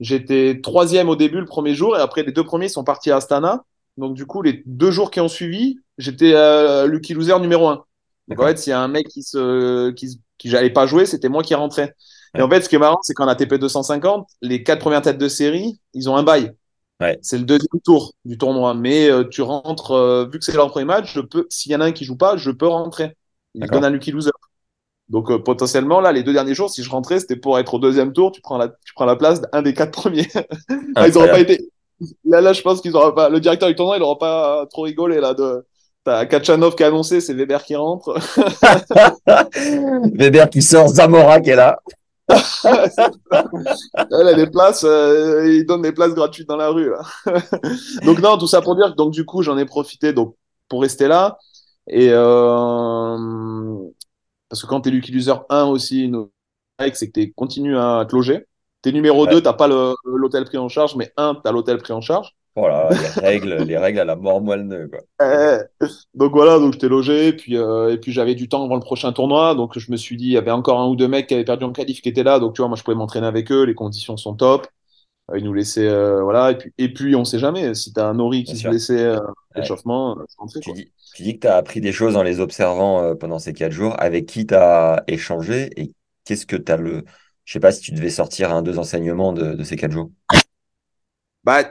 J'étais troisième au début le premier jour et après les deux premiers sont partis à Astana. Donc du coup, les deux jours qui ont suivi, j'étais euh, lucky loser numéro un. Donc en fait, s'il y a un mec qui se qui, qui j'allais pas jouer, c'était moi qui rentrais. Et en fait, ce qui est marrant, c'est qu'en ATP 250, les quatre premières têtes de série, ils ont un bail. Ouais. C'est le deuxième tour du tournoi. Mais euh, tu rentres, euh, vu que c'est leur premier match, je peux, s'il y en a un qui joue pas, je peux rentrer. Il donne un lucky loser. Donc euh, potentiellement, là, les deux derniers jours, si je rentrais, c'était pour être au deuxième tour, tu prends la, tu prends la place d'un des quatre premiers. [LAUGHS] ah, ils auraient pas été. Là, là, je pense qu'ils auraient pas. Le directeur du tournoi, il aura pas trop rigolé là. De... T'as Kachanov qui a annoncé, c'est Weber qui rentre. [LAUGHS] [LAUGHS] Weber qui sort, Zamora qui est là. Elle a des places, euh, il donne des places gratuites dans la rue. Là. donc non, tout ça pour dire que donc du coup j'en ai profité donc pour rester là et euh, parce que quand t'es Lucky Loser 1 aussi, c'est que tu continues à te loger. T'es numéro ouais. 2, t'as pas l'hôtel pris en charge, mais 1, t'as l'hôtel pris en charge. Voilà, les règles, les règles à la mort moelle quoi. [LAUGHS] Eh, donc voilà, donc j'étais logé, puis euh, et puis j'avais du temps avant le prochain tournoi, donc je me suis dit, il y avait encore un ou deux mecs qui avaient perdu en qualif qui étaient là, donc tu vois, moi je pouvais m'entraîner avec eux, les conditions sont top. Euh, ils nous laissaient, euh, voilà, et puis et puis on sait jamais, si t'as un Nori qui Bien se sûr. blessait euh, l'échauffement, ouais. rentrer, tu, dis, tu dis que t'as appris des choses en les observant euh, pendant ces quatre jours. Avec qui t'as échangé et qu'est-ce que t'as le, je sais pas si tu devais sortir un deux enseignements de, de ces quatre jours. Bah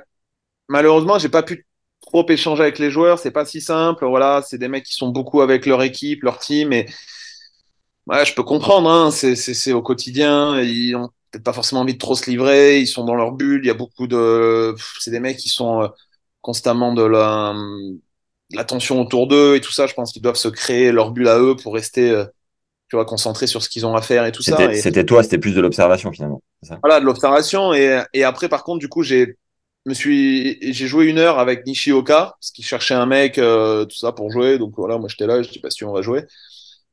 malheureusement, j'ai pas pu trop échanger avec les joueurs. C'est pas si simple. Voilà, c'est des mecs qui sont beaucoup avec leur équipe, leur team. Et ouais, je peux comprendre. Hein, c'est au quotidien. Ils ont peut-être pas forcément envie de trop se livrer. Ils sont dans leur bulle. Il y a beaucoup de. C'est des mecs qui sont euh, constamment de la, de la tension autour d'eux et tout ça. Je pense qu'ils doivent se créer leur bulle à eux pour rester. Euh, tu vois, concentrés sur ce qu'ils ont à faire et tout ça. C'était toi, c'était plus de l'observation finalement. Voilà, de l'observation. Et, et après, par contre, du coup, j'ai me suis, j'ai joué une heure avec Nishioka, parce qu'il cherchait un mec, euh, tout ça pour jouer. Donc voilà, moi j'étais là, je dis pas si on va jouer.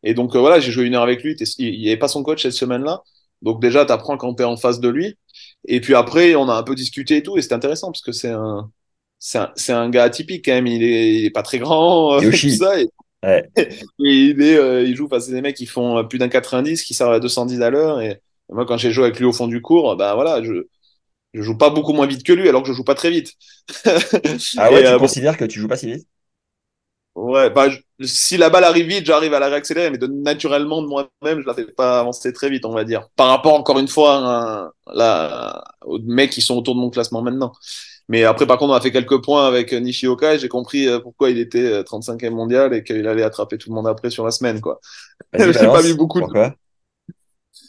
Et donc euh, voilà, j'ai joué une heure avec lui. Il n'y avait pas son coach cette semaine-là. Donc déjà, tu apprends quand tu es en face de lui. Et puis après, on a un peu discuté et tout. Et c'était intéressant parce que c'est un, c'est un, gars atypique quand même. Il est, il est pas très grand. Euh, tout ça. Et, ouais. [LAUGHS] et il, est, euh, il joue face à des mecs qui font plus d'un 90, qui servent à 210 à l'heure. Et, moi, quand j'ai joué avec lui au fond du cours, ben voilà, je, je joue pas beaucoup moins vite que lui alors que je joue pas très vite. [LAUGHS] ah ouais, et, tu euh, considères que tu joues pas si vite? Ouais, bah, je, si la balle arrive vite, j'arrive à la réaccélérer, mais de, naturellement de moi-même, je la fais pas avancer très vite, on va dire. Par rapport encore une fois à, à, aux mecs qui sont autour de mon classement maintenant. Mais après, par contre, on a fait quelques points avec Nishioka et j'ai compris euh, pourquoi il était 35e mondial et qu'il allait attraper tout le monde après sur la semaine, quoi. [LAUGHS] j'ai pas vu beaucoup de...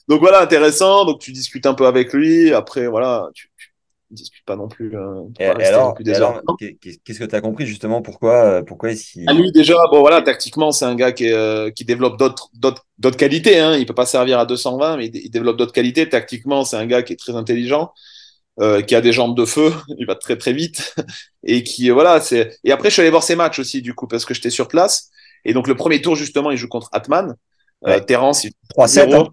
Donc voilà, intéressant. Donc tu discutes un peu avec lui. Après, voilà, tu, tu discutes pas non plus. Euh, et, et alors, qu'est-ce que tu as compris justement Pourquoi, pourquoi est-ce À lui déjà, bon voilà, tactiquement, c'est un gars qui, euh, qui développe d'autres d'autres qualités. Hein. Il peut pas servir à 220, mais il, il développe d'autres qualités. Tactiquement, c'est un gars qui est très intelligent. Euh, qui a des jambes de feu, [LAUGHS] il va très très vite [LAUGHS] et qui voilà c'est et après je suis allé voir ses matchs aussi du coup parce que j'étais sur place et donc le premier tour justement il joue contre Atman, ouais. euh, Terence 3-7 hein.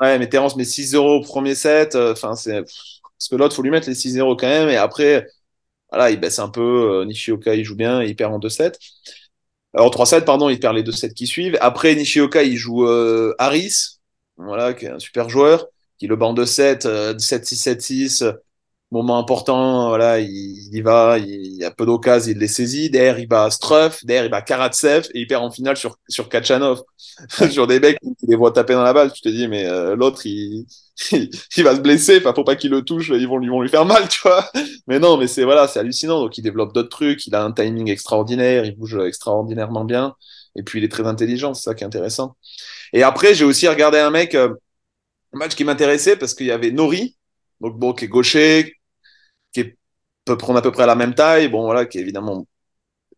Ouais, mais Terence met 6-0 au premier set. euh, Enfin, c'est parce que l'autre, faut lui mettre les 6-0 quand même. Et après, voilà, il baisse un peu. euh, Nishioka, il joue bien, il perd en 2-7. Alors 3-7, pardon, il perd les 2-7 qui suivent. Après, Nishioka, il joue euh, Harris, voilà, qui est un super joueur, qui le en 2-7, euh, 7-6, 7-6. Moment important, voilà, il, il y va, il, il y a peu d'occasions, il les saisit. Derrière, il bat Struff, derrière, il bat Karatsev et il perd en finale sur, sur Kachanov. [LAUGHS] sur des mecs qui les voient taper dans la balle. Tu te dis, mais euh, l'autre, il, il, [LAUGHS] il va se blesser. Enfin, faut pas qu'il le touche, ils vont, ils vont lui faire mal, tu vois. Mais non, mais c'est voilà, c'est hallucinant. Donc, il développe d'autres trucs. Il a un timing extraordinaire. Il bouge extraordinairement bien. Et puis, il est très intelligent. C'est ça qui est intéressant. Et après, j'ai aussi regardé un mec, euh, un match qui m'intéressait parce qu'il y avait Nori, donc bon, qui est gaucher, peut prendre à peu près la même taille. Bon, voilà, qui est évidemment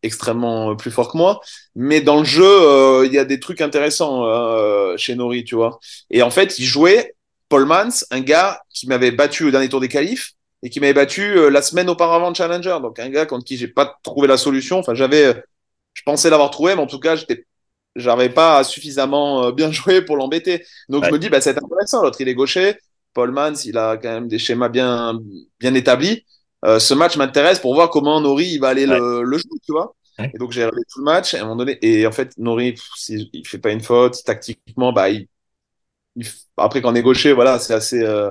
extrêmement plus fort que moi. Mais dans le jeu, euh, il y a des trucs intéressants euh, chez Nori, tu vois. Et en fait, il jouait Paul Mans, un gars qui m'avait battu au dernier tour des qualifs et qui m'avait battu euh, la semaine auparavant de Challenger. Donc un gars contre qui j'ai pas trouvé la solution. Enfin, j'avais, je pensais l'avoir trouvé, mais en tout cas, j'étais j'arrivais pas suffisamment bien [LAUGHS] jouer pour l'embêter. Donc Ouais. je me dis, bah, c'est intéressant. L'autre, il est gaucher. Paul Mans, il a quand même des schémas bien, bien établis. Euh, ce match m'intéresse pour voir comment Nori il va aller le, le, jouer, tu vois. Et donc j'ai regardé tout le match et à un moment donné, et en fait Nori, il, il fait pas une faute, tactiquement, bah il, après quand on est gaucher, voilà, c'est assez, euh,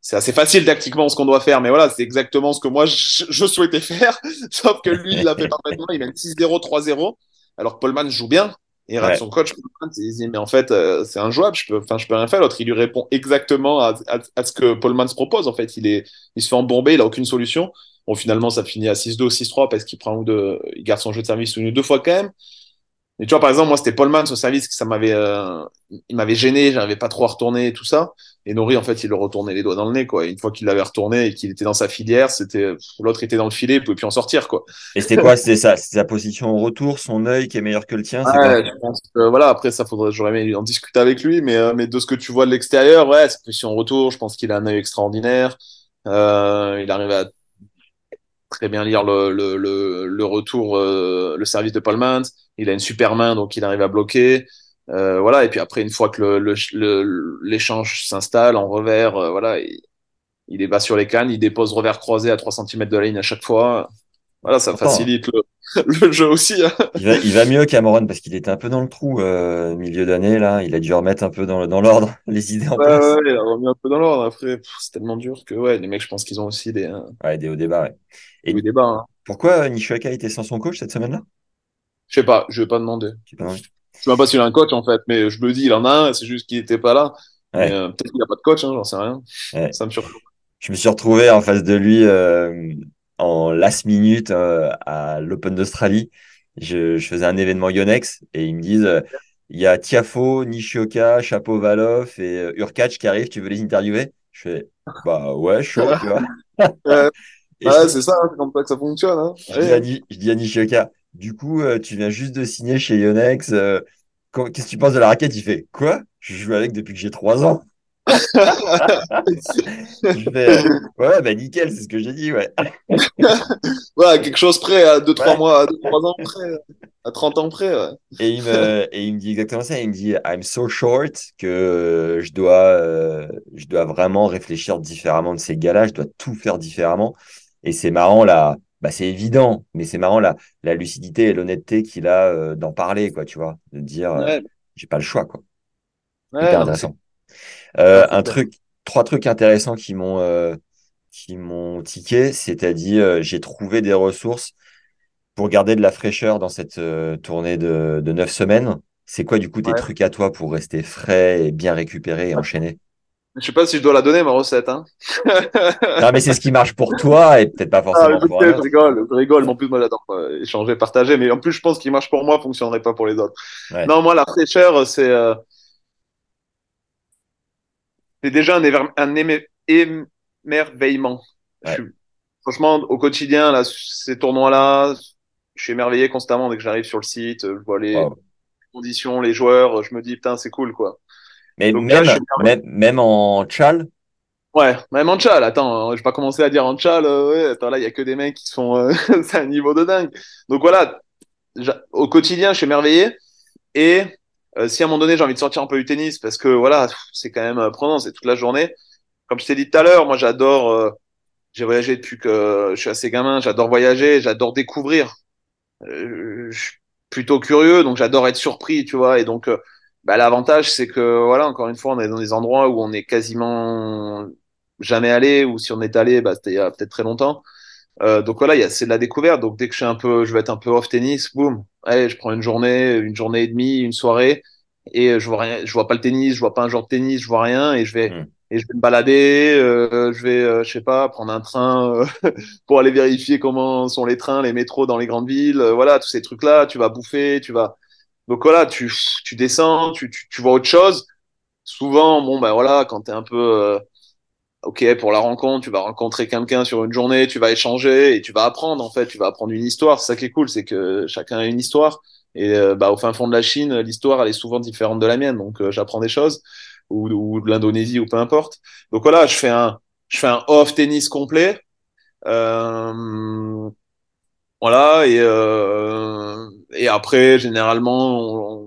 c'est assez facile tactiquement ce qu'on doit faire, mais voilà, c'est exactement ce que moi je, je souhaitais [LAUGHS] faire, sauf que lui il l'a fait [LAUGHS] parfaitement, il mène 6-0, 3-0, alors que Paul joue bien, et ouais. son coach, il dit, mais en fait, euh, c'est injouable, je peux, enfin, je peux rien faire. L'autre, il lui répond exactement à, à, à ce que Paul Mans propose. En fait, il est, il se fait embomber, il a aucune solution. Bon, finalement, ça finit à 6-2 6-3 parce qu'il prend ou deux, il garde son jeu de service une ou deux fois quand même. Mais tu vois, par exemple, moi, c'était Paul Mans au service, que ça m'avait, euh, il m'avait gêné, j'arrivais pas trop à retourner et tout ça. Et Nori, en fait, il le retournait les doigts dans le nez, quoi. Et une fois qu'il l'avait retourné et qu'il était dans sa filière, c'était, l'autre était dans le filet, il pouvait plus en sortir, quoi. Et c'était quoi? C'était sa, sa position au retour, son œil qui est meilleur que le tien? Ouais, je pense que, voilà, après, ça faudrait, j'aurais aimé en discuter avec lui, mais, euh, mais de ce que tu vois de l'extérieur, ouais, sa position au retour, je pense qu'il a un œil extraordinaire. Euh, il arrive à très bien lire le, le, le, le retour, euh, le service de Paul. Il a une super main, donc il arrive à bloquer. Euh, voilà, et puis après, une fois que l'échange s'installe en revers, euh, voilà, il, il, est bas sur les cannes, il dépose revers croisé à 3 cm de la ligne à chaque fois. Voilà, ça Attends. facilite le, [LAUGHS] le, jeu aussi. Hein. Il, va, il va mieux Cameron parce qu'il était un peu dans le trou euh, milieu d'année là. Il a dû remettre un peu dans, dans l'ordre [LAUGHS] les idées en ouais, place. Ouais, il a remis un peu dans l'ordre. Après, c'est tellement dur que ouais, les mecs, je pense qu'ils ont aussi des. Ouais, des hauts débats. Ouais. Et des débats. Hein. Pourquoi Nishioka était sans son coach cette semaine-là? Je sais pas, je vais pas demander. Pas. Je sais même pas s'il a un coach en fait, mais je me dis il en a un, c'est juste qu'il était pas là. Ouais. Euh, Peut-être qu'il a pas de coach, hein, j'en sais rien. Ouais. Ça me surprend. Je me suis retrouvé en face de lui euh, en last minute euh, à l'Open d'Australie. Je, je, faisais un événement Yonex et ils me disent il y a Tiafo, Nishioka, Chapovalov et Urkac qui arrivent, tu veux les interviewer? Je fais bah ouais, chaud, tu vois. [LAUGHS] ouais, [LAUGHS] ouais c'est ça, c'est comme ça que ça fonctionne. Hein. Je, dis à, je dis à Nishioka, du coup, euh, tu viens juste de signer chez Yonex. Euh, Qu'est-ce que tu penses de la raquette? Il fait quoi? Je joue avec depuis que j'ai 3 ans. [LAUGHS] je fais, ouais, bah nickel, c'est ce que j'ai dit, ouais. [LAUGHS] ouais, quelque chose près, à 2-3 ouais. mois, à 2-3 ans près, à 30 ans près. Ouais. Et, il me, [LAUGHS] et il me dit exactement ça. Il me dit I'm so short que je dois, euh, je dois vraiment réfléchir différemment de ces gars-là, je dois tout faire différemment. Et c'est marrant là bah, c'est évident, mais c'est marrant la, la lucidité et l'honnêteté qu'il a euh, d'en parler, quoi, tu vois, de dire euh, ouais. j'ai pas le choix, quoi. Ouais, Hyper intéressant. Euh, un truc, trois trucs intéressants qui m'ont euh, qui m'ont tiqué, c'est-à-dire j'ai trouvé des ressources pour garder de la fraîcheur dans cette tournée de, de neuf semaines. C'est quoi du coup tes Ouais. trucs à toi pour rester frais et bien récupéré et enchaîner Je sais pas si je dois la donner, ma recette. Hein. Non, mais c'est ce qui marche pour toi et peut-être pas Ah, forcément je, pour je rigole, je rigole, mais en plus, moi, j'adore euh, échanger, partager, mais en plus, je pense qu'il marche pour moi, fonctionnerait pas pour les autres. Ouais. Non, moi, la fraîcheur, c'est euh, c'est déjà un, éver- un éme- émerveillement. Ouais. Je suis- franchement, au quotidien, là, ces tournois-là, je suis émerveillé constamment dès que j'arrive sur le site, je vois les Wow. conditions, les joueurs, je me dis, putain, c'est cool, quoi. Mais Donc même, même, même en chal, Ouais, même en tchal, attends, hein, je vais pas commencer à dire en tchal, euh, ouais, attends, là, il y a que des mecs qui sont, euh, [LAUGHS] c'est un niveau de dingue. Donc voilà, au quotidien, je suis émerveillé. Et euh, si à un moment donné, j'ai envie de sortir un peu du tennis, parce que voilà, c'est quand même euh, prenant, c'est toute la journée. Comme je t'ai dit tout à l'heure, moi, j'adore, euh, j'ai voyagé depuis que je suis assez gamin, j'adore voyager, j'adore découvrir. Je suis plutôt curieux, donc j'adore être surpris, tu vois. Et donc, bah, l'avantage, c'est que, voilà, encore une fois, on est dans des endroits où on est quasiment jamais allé, ou si on est allé, bah, c'était il y a peut-être très longtemps. Euh, donc voilà, c'est de la découverte. Donc dès que je suis un peu, je vais être un peu off tennis, boum, allez, je prends une journée, une journée et demie, une soirée, et je vois rien, je vois pas le tennis, je vois pas un genre de tennis, je vois rien, et je vais, Hmm. et je vais me balader, euh, je vais, euh, je sais pas, prendre un train euh, [LAUGHS] pour aller vérifier comment sont les trains, les métros dans les grandes villes, euh, voilà, tous ces trucs-là. Tu vas bouffer, tu vas, donc voilà, tu, tu descends, tu, tu, tu vois autre chose. Souvent, bon ben voilà, quand t'es un peu euh, ok pour la rencontre, tu vas rencontrer quelqu'un sur une journée, tu vas échanger et tu vas apprendre en fait, tu vas apprendre une histoire. C'est ça qui est cool, c'est que chacun a une histoire. Et euh, bah, au fin fond de la Chine, l'histoire elle est souvent différente de la mienne, donc euh, j'apprends des choses ou, ou de l'Indonésie ou peu importe. Donc voilà, je fais un je fais un off tennis complet. Euh, voilà et euh, et après généralement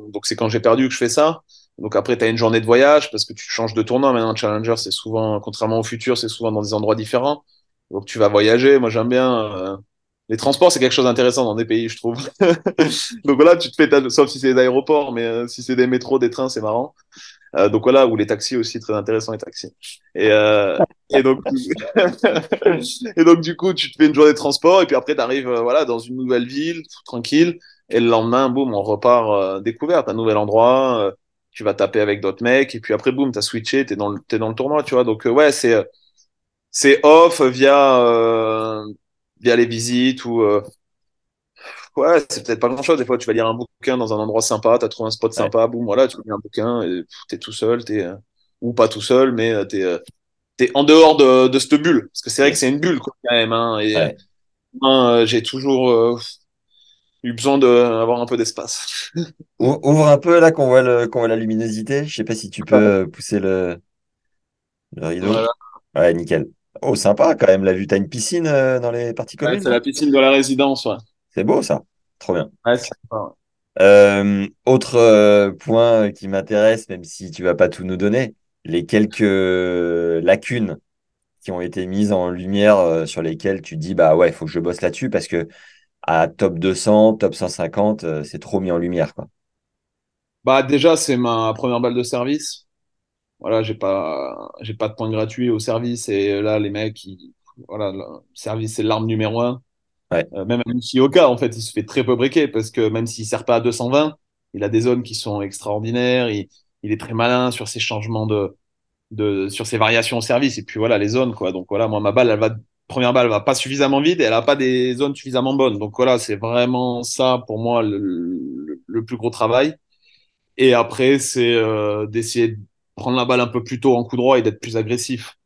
on- donc c'est quand j'ai perdu que je fais ça. Donc après, tu as une journée de voyage parce que tu changes de tournoi. Maintenant, Challenger, c'est souvent, contrairement au futur, c'est souvent dans des endroits différents. Donc tu vas voyager. Moi, j'aime bien. Euh, les transports, c'est quelque chose d'intéressant dans des pays, je trouve. [LAUGHS] donc voilà, tu te fais, ta... sauf si c'est des aéroports, mais euh, si c'est des métros, des trains, c'est marrant. Euh, donc voilà, ou les taxis aussi, très intéressant les taxis. Et, et donc, [LAUGHS] et donc du coup, tu te fais une journée de transport et puis après, tu arrives voilà dans une nouvelle ville, tranquille. Et le lendemain, boum, on repart euh, découverte, un nouvel endroit. Euh, tu vas taper avec d'autres mecs et puis après, boum, t'as switché, t'es dans le t'es dans le tournoi, tu vois. Donc ouais, c'est c'est off via via les visites ou ouais, c'est peut-être pas grand chose. Des fois, tu vas lire un bouquin dans un endroit sympa, tu as trouvé un spot sympa, boum, voilà, tu lis un bouquin et tu es tout seul, t'es, euh, ou pas tout seul, mais tu es, euh, es, en dehors de, de cette bulle. Parce que c'est vrai que c'est une bulle, quand même. Hein, et euh, j'ai toujours eu besoin d'avoir un peu d'espace. Ouvre un peu là qu'on voit, le, qu'on voit la luminosité. Je sais pas si tu peux pousser le, le rideau. Voilà. Ouais, nickel. Oh, sympa quand même la vue. T'as une piscine dans les parties communes C'est la piscine de la résidence, ouais. C'est beau ça. Trop bien. Euh, autre euh, point qui m'intéresse, même si tu vas pas tout nous donner, les quelques lacunes qui ont été mises en lumière euh, sur lesquelles tu dis bah ouais, il faut que je bosse là-dessus parce que à top 200, top 150, c'est trop mis en lumière quoi. Bah déjà, c'est ma première balle de service. Voilà, j'ai pas j'ai pas de points gratuits au service et là les mecs voilà, le service c'est l'arme numéro un. Euh, même Yoka, en fait, il se fait très peu briquer parce que même s'il sert pas à 220, il a des zones qui sont extraordinaires. Il, il est très malin sur ses changements de, de, sur ses variations au service. Et puis voilà, les zones, quoi. Donc voilà, moi, ma balle, elle va, première balle, va pas suffisamment vite et elle a pas des zones suffisamment bonnes. Donc voilà, c'est vraiment ça pour moi le, le, plus gros travail. Et après, c'est euh, d'essayer de prendre la balle un peu plus tôt en coup droit et d'être plus agressif.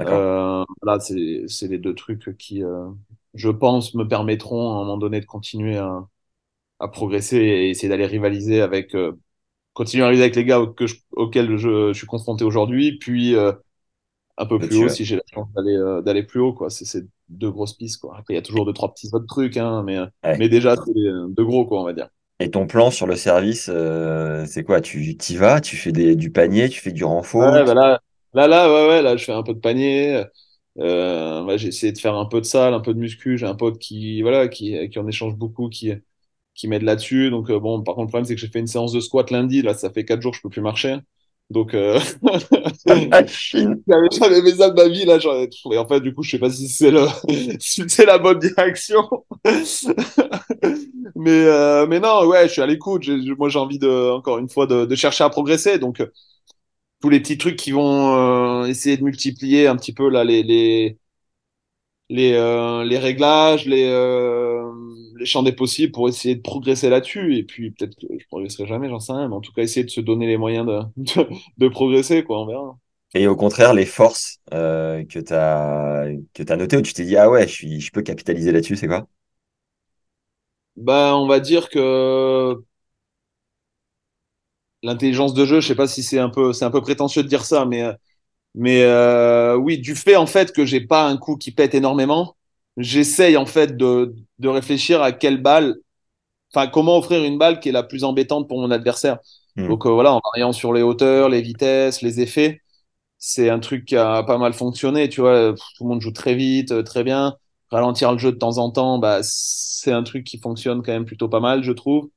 Euh, là, c'est les deux trucs qui, euh, je pense, me permettront à un moment donné de continuer à, à progresser et essayer d'aller rivaliser avec, euh, continuer à rivaliser avec les gars auxquels je, je, suis confronté aujourd'hui, puis un peu plus haut si j'ai la chance d'aller euh, d'aller plus haut, quoi. C'est deux grosses pistes, quoi. Après, il y a toujours deux, trois petits autres trucs, hein, mais, mais déjà, c'est deux gros, quoi, on va dire. Et ton plan sur le service, c'est quoi? Tu y vas, tu fais des, du panier, tu fais du renfort? Ouais, bah là, là, là, ouais, ouais, là, je fais un peu de panier. Euh, j'ai essayé de faire un peu de salle, un peu de muscu. J'ai un pote qui, voilà, qui, qui en échange beaucoup, qui, qui m'aide là-dessus. Donc, euh, bon, par contre, le problème, c'est que j'ai fait une séance de squat lundi. Là, ça fait quatre jours, je peux plus marcher. Donc, euh... j'avais [LAUGHS] jamais fait ça de ma vie. Là, j'en ai... Et en fait, du coup, je sais pas si c'est le... [LAUGHS] si c'est la bonne direction. [LAUGHS] mais, euh, mais non, ouais, je suis à l'écoute. Moi, j'ai envie de, encore une fois, de, de chercher à progresser. Donc, tous les petits trucs qui vont euh, essayer de multiplier un petit peu là les les les, euh, les réglages, les euh, les champs des possibles pour essayer de progresser là-dessus. Et puis peut-être que je progresserai jamais, j'en sais rien, mais en tout cas essayer de se donner les moyens de [LAUGHS] de, de progresser, quoi. On verra. Et au contraire, les forces euh, que tu as que as notées où tu t'es dit ah ouais, je suis je peux capitaliser là-dessus, c'est quoi? Ben, on va dire que l'intelligence de jeu, je sais pas si c'est un peu, un peu prétentieux de dire ça, mais, mais euh, oui, du fait en fait que j'ai pas un coup qui pète énormément, j'essaye en fait de, de réfléchir à quelle balle, enfin comment offrir une balle qui est la plus embêtante pour mon adversaire. Hmm. Donc euh, voilà, en variant sur les hauteurs, les vitesses, les effets, c'est un truc qui a pas mal fonctionné. Tu vois, tout le monde joue très vite, euh, très bien. Ralentir le jeu de temps en temps, bah c'est un truc qui fonctionne quand même plutôt pas mal, je trouve.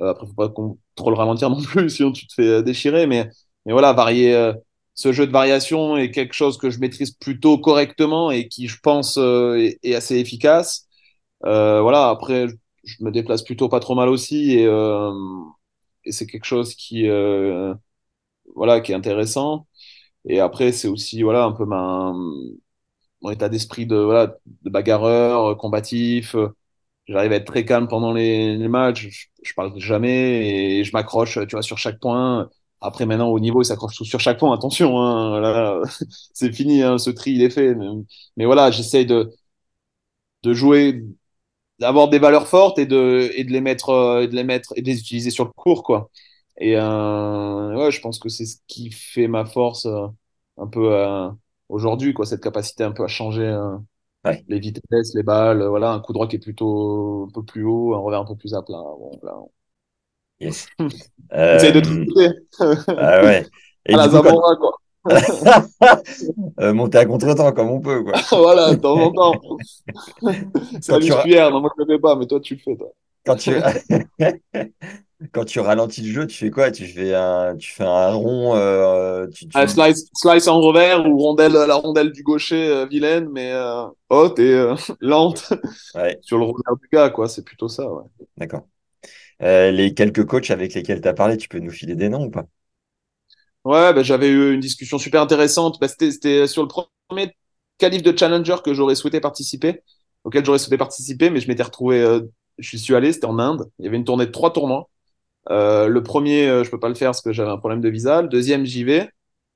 Euh, après, faut pas trop le ralentir [LAUGHS] non plus, sinon tu te fais euh, déchirer. Mais, mais voilà, varier, euh, ce jeu de variation est quelque chose que je maîtrise plutôt correctement et qui, je pense, est, est, assez efficace. voilà, après, je me déplace plutôt pas trop mal aussi et, et c'est quelque chose qui, voilà, qui est intéressant. Et après, c'est aussi voilà un peu ma, mon état d'esprit de voilà de bagarreur, combatif j'arrive à être très calme pendant les, les matchs. Je, je, parle jamais et je m'accroche, tu vois, sur chaque point. Après, maintenant, au niveau, il s'accroche tout sur chaque point. Attention, hein, là, [LAUGHS] c'est fini, hein, ce tri, il est fait. Mais, mais voilà, j'essaye de, de jouer, d'avoir des valeurs fortes et de, et de les mettre, euh, et de les mettre, et de les utiliser sur le cours, quoi. Et euh, ouais, je pense que c'est ce qui fait ma force euh, un peu euh, aujourd'hui, quoi, cette capacité un peu à changer euh, les vitesses, les balles, voilà, un coup droit qui est plutôt un peu plus haut, un revers un peu plus à plat. Bon, Yes. [LAUGHS] Essaye de Euh, trouver. [LAUGHS] ah ouais. Et À la coup. Zamora, quoi. [LAUGHS] euh, monter à contre-temps comme on peut, quoi. Voilà, de temps en temps. La tu, musculière. Non, moi, je le fais pas, mais toi, tu le fais, toi. quand tu, quand tu ralentis le jeu, tu fais quoi? Tu fais un, tu fais un rond, euh, tu, Ah, slice, slice en revers ou rondelle, la rondelle du gaucher euh, vilaine, mais euh, haute et euh, lente Ouais, sur le revers du gars, quoi. C'est plutôt ça, ouais. d'accord. Euh, les quelques coachs avec lesquels tu as parlé, tu peux nous filer des noms ou pas? Ouais, bah, j'avais eu une discussion super intéressante. Bah, c'était, c'était sur le premier qualif de Challenger que j'aurais souhaité participer, auquel j'aurais souhaité participer, mais je m'étais retrouvé, euh, je suis allé, c'était en Inde. Il y avait une tournée de trois tournois. Euh, le premier, euh, je peux pas le faire parce que j'avais un problème de visa. Le deuxième, j'y vais.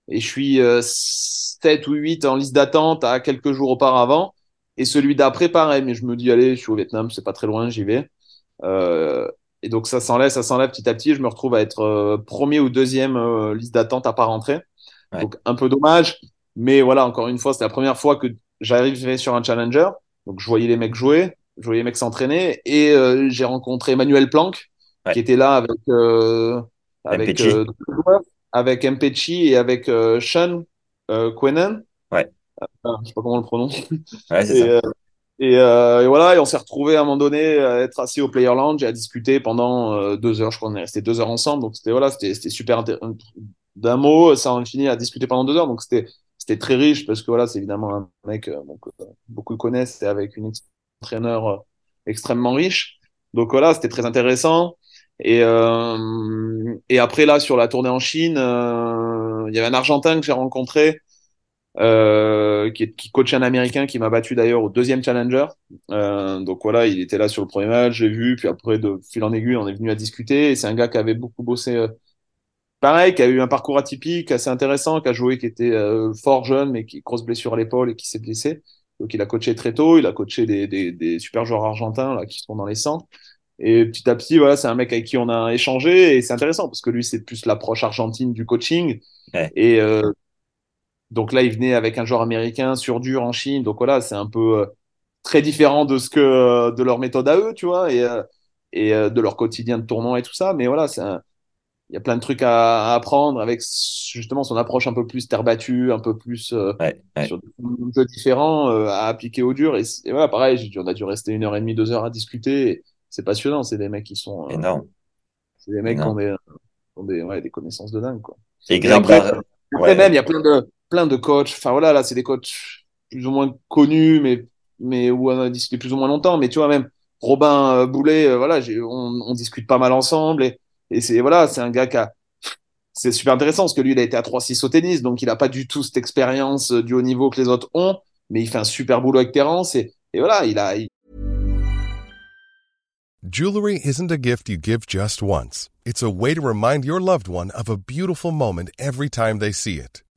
Et je suis euh, 7 ou 8 en liste d'attente à quelques jours auparavant. Et celui d'après, pareil. Mais je me dis, allez, je suis au Vietnam, c'est pas très loin, j'y vais. Et donc ça s'enlève, ça s'enlève petit à petit. Je me retrouve à être euh, premier ou deuxième euh, liste d'attente à pas rentrer. Ouais. Donc un peu dommage. Mais voilà, encore une fois, c'était la première fois que j'arrivais sur un challenger. Donc je voyais les mecs jouer, je voyais les mecs s'entraîner. Et euh, j'ai rencontré Emmanuel Planck, Ouais. qui était là avec, euh, avec, Mpchi. euh, avec Mpechi et avec euh, Sean euh, Quenan. Ouais. Je sais pas comment on le prononce. Ouais, c'est ça. Et, euh, et voilà, et on s'est retrouvé à un moment donné à être assis au Player Lounge et à discuter pendant euh, deux heures. Je crois qu'on est resté deux heures ensemble. Donc c'était voilà, c'était super. D'un mot, ça en finit à discuter pendant deux heures. Donc c'était c'était très riche parce que voilà, c'est évidemment un mec euh, donc, euh, beaucoup le connaissent et avec une entraîneur euh, extrêmement riche. Donc voilà, c'était très intéressant. Et et après là sur la tournée en Chine, il y avait un Argentin que j'ai rencontré euh, qui, est- qui coachait un Américain qui m'a battu d'ailleurs au deuxième challenger. Euh, donc voilà, il était là sur le premier match, j'ai vu, puis après de fil en aiguille, on est venu à discuter. Et c'est un gars qui avait beaucoup bossé, euh, pareil, qui a eu un parcours atypique, assez intéressant, qui a joué, qui était euh, fort jeune, mais qui grosse blessure à l'épaule et qui s'est blessé. Donc il a coaché très tôt, il a coaché des, des, des super joueurs argentins là qui sont dans les 100. Et petit à petit, voilà, c'est un mec avec qui on a échangé et c'est intéressant parce que lui, c'est plus l'approche argentine du coaching. Ouais. Et euh, donc là, il venait avec un joueur américain sur dur en Chine. Donc voilà, c'est un peu euh, très différent de ce que euh, de leur méthode à eux, tu vois, et euh, et euh, de leur quotidien de tournoi et tout ça. Mais voilà, c'est un- il y a plein de trucs à, à apprendre avec justement son approche un peu plus terre battue, un peu plus euh, Ouais, ouais. sur des jeux différents euh, à appliquer au dur. Et, et voilà, pareil, on a dû rester une heure et demie, deux heures à discuter. C'est passionnant. C'est des mecs qui sont, euh, Énorme. c'est des mecs qui ont des, qui ont des, ouais, des connaissances de dingue, quoi. Et après, même, il y a plein de, plein de coachs. Enfin voilà, là, c'est des coachs plus ou moins connus, mais, mais où on a discuté plus ou moins longtemps. Mais tu vois, même Robin euh, Boulet, euh, voilà, on, discute pas mal ensemble. Et, c'est, voilà, c'est un gars qui a, c'est super intéressant parce que lui, il a été à 3-6 au tennis, donc il a pas du tout cette expérience euh, du haut niveau que les autres ont, mais il fait un super boulot avec Terence. Et, voilà, il a, Jewelry isn't a gift you give just once. It's a way to remind your loved one of a beautiful moment every time they see it.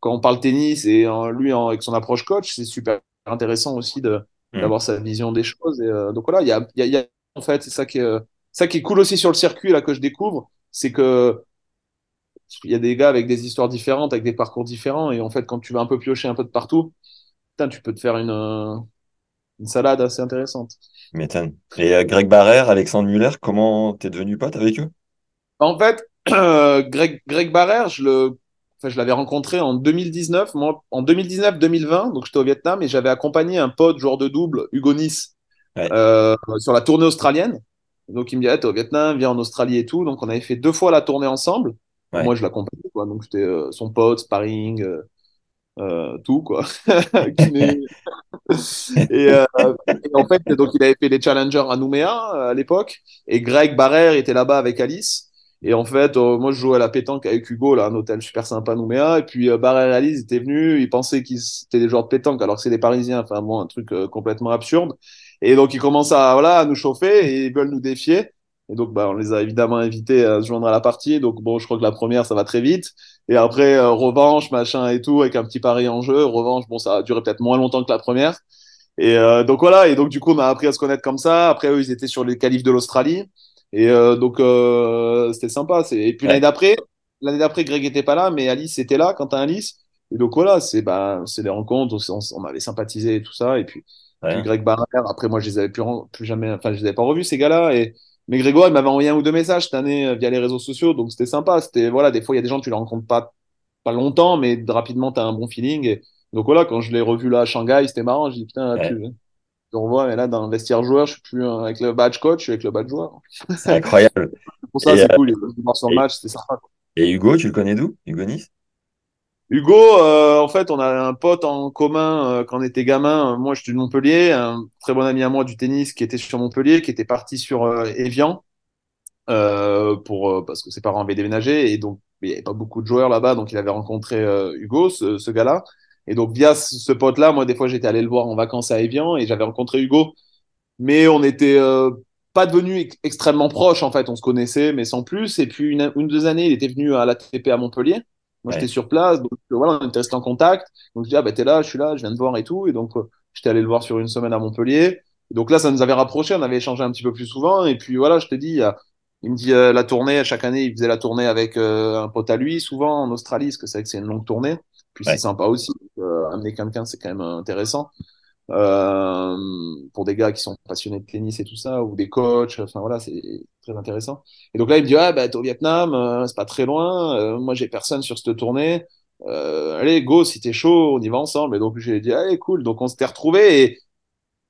quand on parle tennis et euh, lui en- avec son approche coach, c'est super intéressant aussi de Mm. d'avoir sa vision des choses. Et, euh, donc voilà, il y a, il y a, il y a- en fait, c'est ça qui est, euh, ça qui est cool aussi sur le circuit là que je découvre, c'est que il y a des gars avec des histoires différentes, avec des parcours différents, et en fait, quand tu vas un peu piocher un peu de partout, putain, tu peux te faire une, euh, une salade assez intéressante. M'étonne. Et euh, Greg Barrère, Alexandre Muller, comment t'es devenu pote avec eux? En fait, [CLEARS THROAT] Greg, Greg Barrère, je le, enfin, je l'avais rencontré en 2019, moi, en 2019-2020, donc j'étais au Vietnam et j'avais accompagné un pote, joueur de double, Hugo Nice, Ouais. euh, sur la tournée australienne. Donc il me dit, ah, t'es au Vietnam, viens en Australie et tout. Donc on avait fait deux fois la tournée ensemble. Ouais. Moi, je l'accompagnais, quoi. Donc j'étais euh, son pote, sparring, euh, tout, quoi. [LAUGHS] [LAUGHS] Et, et en fait, donc il avait fait les challengers à Nouméa à l'époque, et Greg Barrère était là-bas avec Alice. Et en fait, euh, moi je jouais à la pétanque avec Hugo, là, un hôtel super sympa Nouméa. Et puis euh, Barrère et Alice étaient venus, ils pensaient qu'ils étaient des joueurs de pétanque alors que c'est des Parisiens. Enfin bon, un truc euh, complètement absurde. Et donc ils commencent à voilà à nous chauffer et ils veulent nous défier. Et donc, bah, on les a évidemment invités à se joindre à la partie. Donc, bon, je crois que la première, ça va très vite. Et après, euh, revanche, machin et tout, avec un petit pari en jeu. Revanche, bon, ça a duré peut-être moins longtemps que la première. Et euh, donc, voilà. Et donc, du coup, on a appris à se connaître comme ça. Après, eux, ils étaient sur les qualifs de l'Australie. Et euh, donc, c'était sympa. Et puis, l'année d'après, l'année d'après, Greg était pas là, mais Alice était là, quand t'as Alice. Et donc, voilà, c'est bah, des rencontres. On, on, avait sympathisé et tout ça. Et puis, puis Greg Barrère, après, moi, je les avais plus, plus jamais, enfin, je les avais pas revus, ces gars-là. Et, mais Grégoire, il m'avait envoyé un ou deux messages cette année euh, via les réseaux sociaux, donc c'était sympa. C'était voilà, des fois il y a des gens tu les rencontres pas pas longtemps, mais rapidement tu as un bon feeling. Et... Donc voilà, quand je l'ai revu là à Shanghai, c'était marrant. J'ai dit putain, ouais. tu je revois, mais là dans le vestiaire joueur, je suis plus avec le badge coach, je suis avec le badge joueur. C'est incroyable. [LAUGHS] Pour ça, c'est euh, cool. voir son match, c'était sympa. Et Hugo, tu le connais d'où Hugo Nice? Hugo, euh, en fait, on a un pote en commun euh, quand on était gamin. Moi, je suis de Montpellier, un très bon ami à moi du tennis qui était sur Montpellier, qui était parti sur euh, Evian euh, pour euh, parce que ses parents avaient déménagé et donc il n'y avait pas beaucoup de joueurs là-bas, donc il avait rencontré euh, Hugo, ce, ce gars-là. Et donc via ce, pote-là, moi des fois j'étais allé le voir en vacances à Evian et j'avais rencontré Hugo, mais on était pas devenus ex extrêmement proches en fait, on se connaissait mais sans plus. Et puis une, une deux années, il était venu à l'ATP à Montpellier. Moi, ouais. j'étais sur place, donc voilà, on était resté en contact. Donc, je dis, ah, bah, t'es là, je suis là, je viens de voir et tout. Et donc, j'étais allé le voir sur une semaine à Montpellier. Et donc là, ça nous avait rapprochés, on avait échangé un petit peu plus souvent. Et puis, voilà, je te dis, il me dit euh, la tournée, chaque année, il faisait la tournée avec euh, un pote à lui, souvent en Australie, parce que c'est vrai que c'est une longue tournée. Puis ouais. c'est sympa aussi. Euh, amener quelqu'un, c'est quand même intéressant. Euh, pour des gars qui sont passionnés de tennis et tout ça, ou des coachs, enfin voilà, c'est très intéressant. Et donc là, il me dit, ah, bah, t'es au Vietnam, euh, c'est pas très loin, euh, moi j'ai personne sur cette tournée, allez, go, si t'es chaud, on y va ensemble. Et donc j'ai dit, allez, cool. Donc on s'était retrouvés et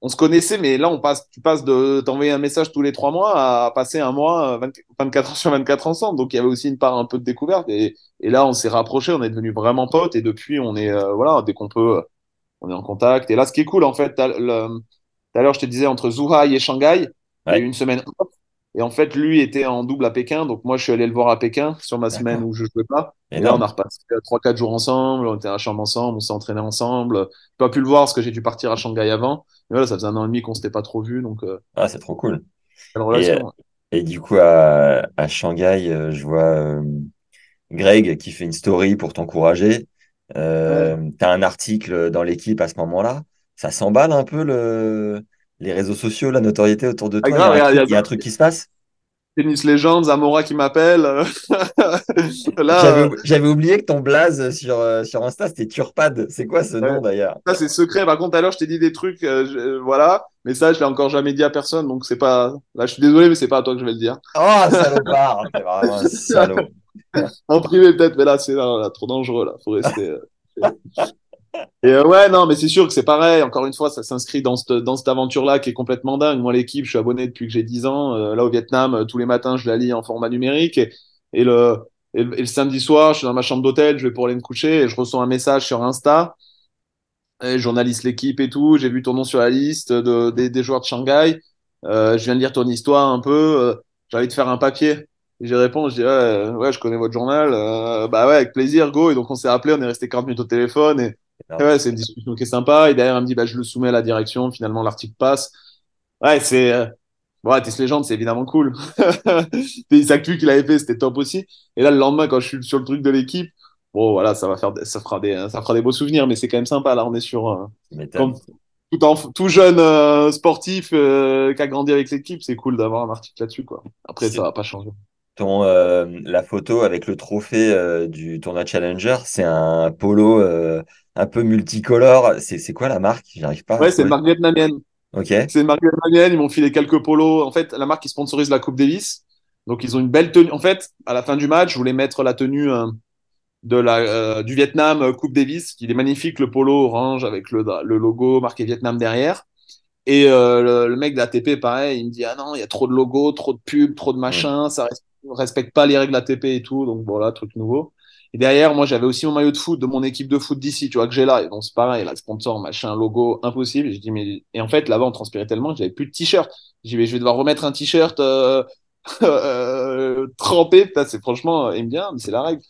on se connaissait, mais là, on passe, tu passes de t'envoyer un message tous les trois mois à passer un mois, 24 heures sur 24 ensemble. Donc, il y avait aussi une part un peu de découverte. Et, et là, on s'est rapprochés, on est devenus vraiment potes. Et depuis, on est, euh, voilà, dès qu'on peut, on est en contact. Et là, ce qui est cool, en fait, tout à l'heure, je te disais, entre Zhuhai et Shanghai, ouais. il y a eu une semaine off. Et en fait, lui était en double à Pékin. Donc, moi, je suis allé le voir à Pékin sur ma semaine où je jouais pas. Et, et là, on a repassé trois, quatre jours ensemble. On était à la chambre ensemble. On s'est entraîné ensemble. J'ai pas pu le voir parce que j'ai dû partir à Shanghai avant. Mais voilà, ça faisait un an et demi qu'on s'était pas trop vu. Donc, euh... ah, c'est trop cool. Et, euh, et, du coup, à, à Shanghai, euh, je vois euh, Greg qui fait une story pour t'encourager. Ouais. Tu as un article dans l'équipe à ce moment-là. Ça s'emballe un peu le les réseaux sociaux, la notoriété autour de toi. Ah, il, y a, il y a un truc qui se passe Tennis Legends, Zamora qui m'appelle. [LAUGHS] J'avais oublié que ton blaze sur, sur Insta, c'était Turpad. C'est quoi ce nom d'ailleurs? Ça, c'est secret. Par contre, alors, je t'ai dit des trucs, euh, je, voilà. Mais ça, je l'ai encore jamais dit à personne. Donc, c'est pas. Là, je suis désolé, mais c'est pas à toi que je vais le dire. Oh, salopard [LAUGHS] C'est vraiment un salaud. en privé, peut-être, mais là, c'est trop dangereux. Là. Faut rester. Euh, [LAUGHS] et euh, ouais, non, mais c'est sûr que c'est pareil. Encore une fois, ça s'inscrit dans cette, dans cette aventure-là qui est complètement dingue. Moi, l'équipe, je suis abonné depuis que j'ai 10 ans. Euh, là, au Vietnam, euh, tous les matins, je la lis en format numérique. Et, le, et, le, samedi soir, je suis dans ma chambre d'hôtel, je vais pour aller me coucher et je reçois un message sur Insta. Journaliste l'équipe et tout. J'ai vu ton nom sur la liste de, des, des joueurs de Shanghai. Je viens de lire ton histoire un peu. J'ai envie de faire un papier. Et j'y réponds, je dis ouais, ouais, je connais votre journal. bah ouais, avec plaisir, go. Et donc on s'est appelé, on est resté 40 minutes au téléphone et Ouais, c'est une discussion qui est sympa. Et derrière, elle me dit, bah, je le soumets à la direction. Finalement, l'article passe. Ouais, c'est. Euh... Ouais, Test Legend, c'est évidemment cool. [LAUGHS] Les actus qu'il avait fait, c'était top aussi. Et là, le lendemain, quand je suis sur le truc de l'équipe, bon, voilà, ça va faire, ça fera des, ça fera des beaux souvenirs, mais c'est quand même sympa. Là, on est sur, euh, comme, tout, en, tout jeune euh, sportif qui a grandi avec l'équipe, c'est cool d'avoir un article là-dessus, quoi. Après, ça va pas changer. Ton, la photo avec le trophée du tournoi Challenger, c'est un polo un peu multicolore. C'est quoi la marque? J'arrive pas. Ouais, c'est une marque vietnamienne. Ok. C'est une marque vietnamienne. Ils m'ont filé quelques polos. En fait, la marque qui sponsorise la Coupe Davis. Donc, ils ont une belle tenue. En fait, à la fin du match, je voulais mettre la tenue euh, de la, euh, du Vietnam euh, Coupe Davis. Il est magnifique, le polo orange avec le, le logo marqué Vietnam derrière. Et le, le, mec d'ATP, pareil, il me dit Ah non, il y a trop de logos, trop de pubs, trop de machin, ça respecte pas les règles ATP et tout. Donc voilà, truc nouveau. Derrière, moi, j'avais aussi mon maillot de foot de mon équipe de foot d'ici, tu vois, que j'ai là. Et donc, c'est pareil, là, sponsor, machin, logo, impossible. Et je dis, mais, en fait, là-bas, on transpirait tellement que j'avais plus de t-shirt. J'ai dit, je vais devoir remettre un t-shirt, euh, [LAUGHS] euh, trempé. C'est franchement, aime bien, mais c'est la règle.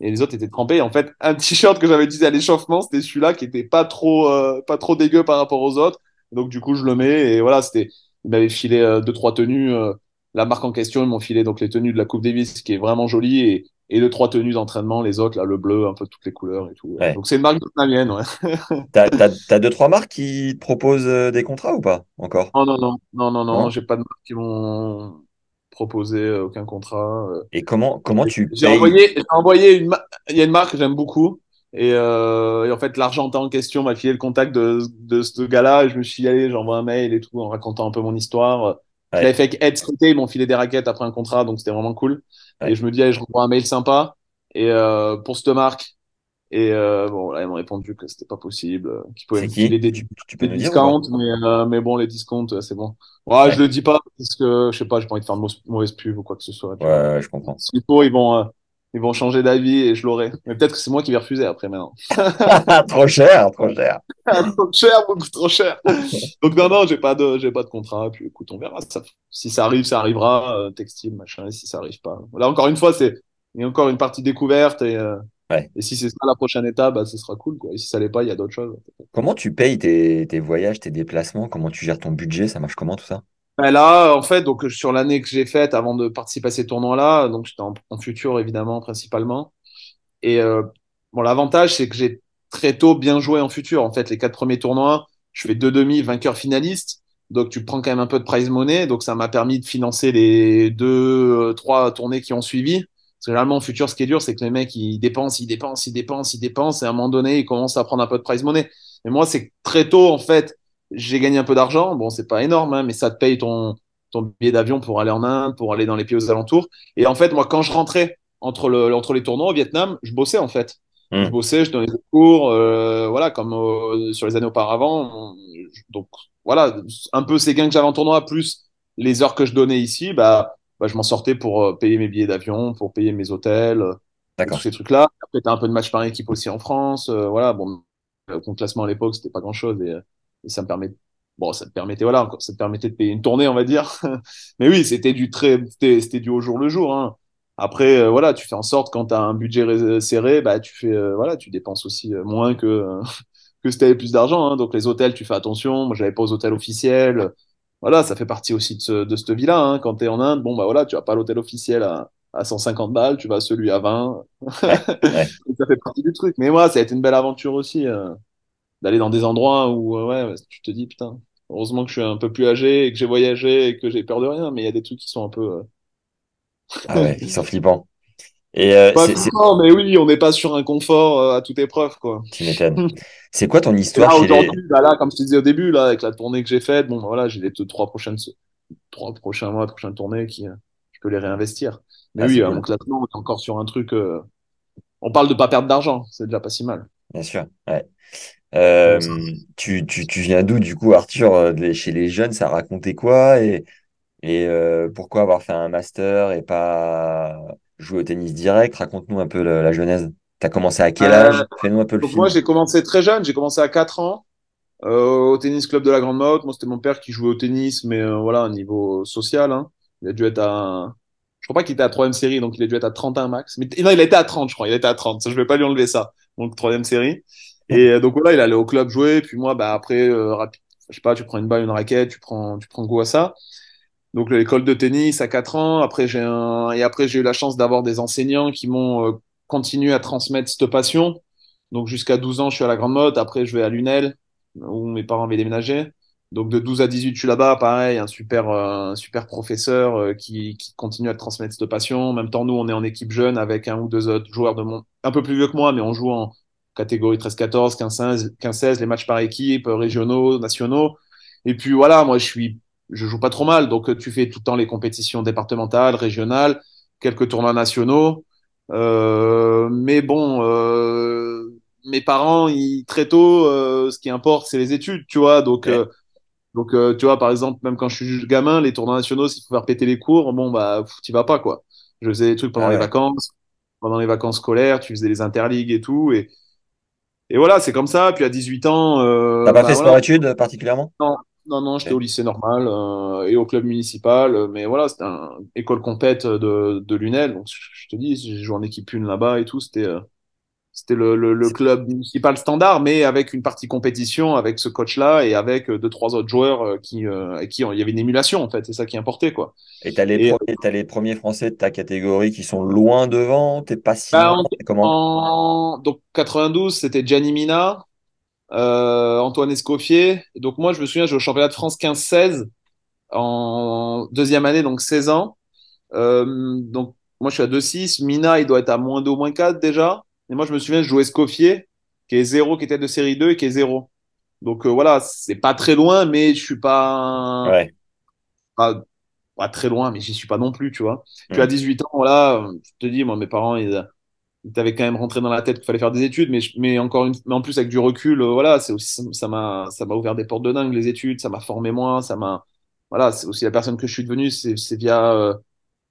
Et les autres étaient trempés. En fait, un t-shirt que j'avais utilisé à l'échauffement, c'était celui-là qui était pas trop, euh, dégueu par rapport aux autres. Donc, du coup, je le mets. Et voilà, c'était, il m'avait filé euh, deux, trois tenues, euh, la marque en question, ils m'ont filé donc les tenues de la Coupe Davis, qui est vraiment jolie, et, et les trois tenues d'entraînement, les autres, là, le bleu, un peu toutes les couleurs et tout. Ouais. Donc c'est une marque vietnamienne, ouais. [LAUGHS] T'as, t'as, t'as deux, trois marques qui te proposent euh, des contrats ou pas encore? Non, non, non, non, non, non, j'ai pas de marque qui m'ont proposé euh, aucun contrat. euh. Et comment, comment tu J'ai payes? envoyé, j'ai envoyé une, ma- il y a une marque que j'aime beaucoup. Et, euh, et en fait, l'Argentin en question m'a filé le contact de, de ce gars-là. Et je me suis allez, j'envoie un mail et tout en racontant un peu mon histoire. Je Ouais, l'avais fait avec Ed ils m'ont filé des raquettes après un contrat, donc c'était vraiment cool. Et je me dis, allez, je renvoie un mail sympa. Et euh, pour cette marque. Et euh, bon, là, ils m'ont répondu que c'était pas possible, euh, qu'ils pouvaient me filer des, Tu, tu peux des dire discounts, mais, euh, mais bon, les discounts, euh, c'est bon. Ouais, je Ouais, le dis pas parce que, je sais pas, j'ai pas envie de faire de mauvaise pub ou quoi que ce soit, ouais, je comprends. Ils vont, euh, ils vont changer d'avis et je l'aurai. Mais peut-être que c'est moi qui vais refuser après maintenant. [LAUGHS] [LAUGHS] Trop cher, trop cher. Trop cher, beaucoup trop cher. Donc non, non, j'ai pas de, j'ai pas de contrat. Puis écoute, on verra. Ça, si ça arrive, ça arrivera. euh, textile, machin. Et si ça arrive pas, là encore une fois, c'est, il y a encore une partie découverte et, euh, Ouais. et si c'est ça la prochaine étape, bah, ce sera cool, quoi. Et si ça l'est pas, il y a d'autres choses. Comment tu payes tes, tes voyages, tes déplacements? Comment tu gères ton budget? Ça marche comment tout ça? Ben là, en fait, donc sur l'année que j'ai faite avant de participer à ces tournois-là, donc j'étais en, en futur évidemment principalement. Et euh, bon, l'avantage c'est que j'ai très tôt bien joué en futur. En fait, les quatre premiers tournois, je fais deux demi, vainqueur finaliste. Donc tu prends quand même un peu de prize money. Donc ça m'a permis de financer les deux, euh, trois tournées qui ont suivi. Parce que généralement en futur, ce qui est dur, c'est que les mecs ils dépensent, ils dépensent, ils dépensent, ils dépensent, et à un moment donné, ils commencent à prendre un peu de prize money. Et moi, c'est très tôt en fait j'ai gagné un peu d'argent. Bon, c'est pas énorme, hein, mais ça te paye ton, ton billet d'avion pour aller en Inde, pour aller dans les pays aux alentours. Et en fait, moi, quand je rentrais entre, le, entre les tournois au Vietnam, je bossais en fait. Je Hmm, bossais, je donnais des cours, euh, voilà, comme euh, sur les années auparavant. Donc voilà, un peu ces gains que j'avais en tournoi, plus les heures que je donnais ici, bah, bah je m'en sortais pour euh, payer mes billets d'avion, pour payer mes hôtels, euh, tous ces trucs-là. Après, t'as un peu de match par équipe aussi en France. voilà, bon, ton classement à l'époque, c'était pas grand-chose et, euh, et ça me permet, bon, ça te permettait, voilà, ça te permettait de payer une tournée, on va dire. [LAUGHS] Mais oui, c'était du très, c'était du au jour le jour, hein. Après, euh, voilà, tu fais en sorte quand tu as un budget ré- serré, bah tu fais, euh, voilà, tu dépenses aussi euh, moins que euh, [LAUGHS] que si t'avais plus d'argent. Hein. Donc les hôtels, tu fais attention. Moi, j'avais pas aux hôtels officiels. Voilà, ça fait partie aussi de ce de cette vie-là. Hein. Quand t'es en Inde, bon bah voilà, tu vas pas l'hôtel officiel à à 150 balles, tu vas à celui à 20. Ouais, ouais. [LAUGHS] ça fait partie du truc. Mais moi, ça a été une belle aventure aussi euh, d'aller dans des endroits où euh, ouais, tu te dis putain. Heureusement que je suis un peu plus âgé et que j'ai voyagé et que j'ai peur de rien, mais il y a des trucs qui sont un peu Ah ouais, euh, [LAUGHS] ils sont flippants. Et euh, Pas flippant, mais oui, on n'est pas sur un confort euh, à toute épreuve, quoi. tu m'étonnes. [LAUGHS] C'est quoi ton histoire là, les... aujourd'hui, bah là, comme je te disais au début, là, avec la tournée que j'ai faite, bon, bah, voilà, j'ai les deux, trois prochaines, trois prochains mois, prochaines tournées qui, euh, je peux les réinvestir. Mais Ah, oui, mon classement, on est encore sur un truc, euh, on parle de pas perdre d'argent, c'est déjà pas si mal. bien sûr. Ouais. Euh, tu, tu, tu viens d'où, du coup, Arthur, euh, chez les jeunes, ça racontait quoi? Et, et euh, pourquoi avoir fait un master et pas jouer au tennis direct? Raconte-nous un peu la, la genèse. T'as commencé à quel Euh, âge? Fais-nous un peu le donc moi, film. j'ai commencé très jeune, j'ai commencé à 4 ans, euh, au tennis club de la Grande Motte. Moi, c'était mon père qui jouait au tennis, mais euh, voilà, un niveau social, hein. Il a dû être à, je crois pas qu'il était à troisième série, donc il a dû être à 31 max. Mais non, il était à 30, je crois. Il était à 30. Ça, je vais pas lui enlever ça. Donc, troisième série. Et euh, donc voilà, il allait au club jouer. Puis moi, bah après, euh, je sais pas, tu prends une balle, une raquette, tu prends, tu prends goût à ça. Donc l'école de tennis à 4 ans. Après, j'ai un, et après, j'ai eu la chance d'avoir des enseignants qui m'ont euh, continué à transmettre cette passion. Donc jusqu'à 12 ans, je suis à la Grande Motte. Après, je vais à Lunel, où mes parents avaient déménagé. Donc de 12 à 18, je suis là-bas. Pareil, un super, euh, un super professeur qui, qui continue à transmettre cette passion. En même temps, nous, on est en équipe jeune avec un ou deux autres joueurs de mon, un peu plus vieux que moi, mais on joue en catégorie 13-14, 15-16, 15-16, les matchs par équipe, euh, régionaux, nationaux. Et puis voilà, moi, je suis, je joue pas trop mal. Donc euh, tu fais tout le temps les compétitions départementales, régionales, quelques tournois nationaux. Euh, mais bon, euh, mes parents, ils, très tôt, euh, ce qui importe, c'est les études, tu vois. Donc, Ouais, donc tu vois, par exemple, même quand je suis gamin, les tournois nationaux, s'il faut faire péter les cours, bon, bah, t'y vas pas, quoi. Je faisais des trucs pendant ah les vacances, pendant les vacances scolaires, tu faisais les interligues et tout. Et, et voilà, c'est comme ça. Puis à 18 ans, T'as euh, pas bah fait voilà. sport-études particulièrement? Non, non, non, j'étais au lycée normal euh, et au club municipal. euh, Mais voilà, c'était un école compète de, de Lunel. Donc, je je te dis, j'ai joué en équipe une là-bas et tout. C'était euh, c'était le, le, le, club municipal standard, mais avec une partie compétition, avec ce coach-là et avec euh, deux, trois autres joueurs euh, qui, euh, qui il y avait une émulation, en fait. C'est ça qui importait, quoi. Et t'as les, as les premiers Français de ta catégorie qui sont loin devant, t'es pas si bah, comment? en... Donc, 92, c'était Gianni Mina, euh, Antoine Escoffier. Et donc, moi, je me souviens, je au championnat de France 15-16 en deuxième année, donc 16 ans. Euh, donc, moi, je suis à 2-6. Mina, il doit être à moins 2 moins 4 déjà. Et moi, je me souviens, je jouais Scoffier, qui est 0, qui était de série 2 et qui est 0. Donc euh, voilà, c'est pas très loin, mais je suis pas, ouais. pas, pas très loin, mais j'y suis pas non plus, tu vois. Tu as 18 ans, voilà, je te dis, moi, mes parents, ils, ils t'avaient quand même rentré dans la tête qu'il fallait faire des études, mais, mais encore une, mais en plus avec du recul, euh, voilà, c'est aussi, ça m'a, ça m'a ouvert des portes de dingue les études, ça m'a formé moins, ça m'a, voilà, c'est aussi la personne que je suis devenue, c'est, c'est via, euh,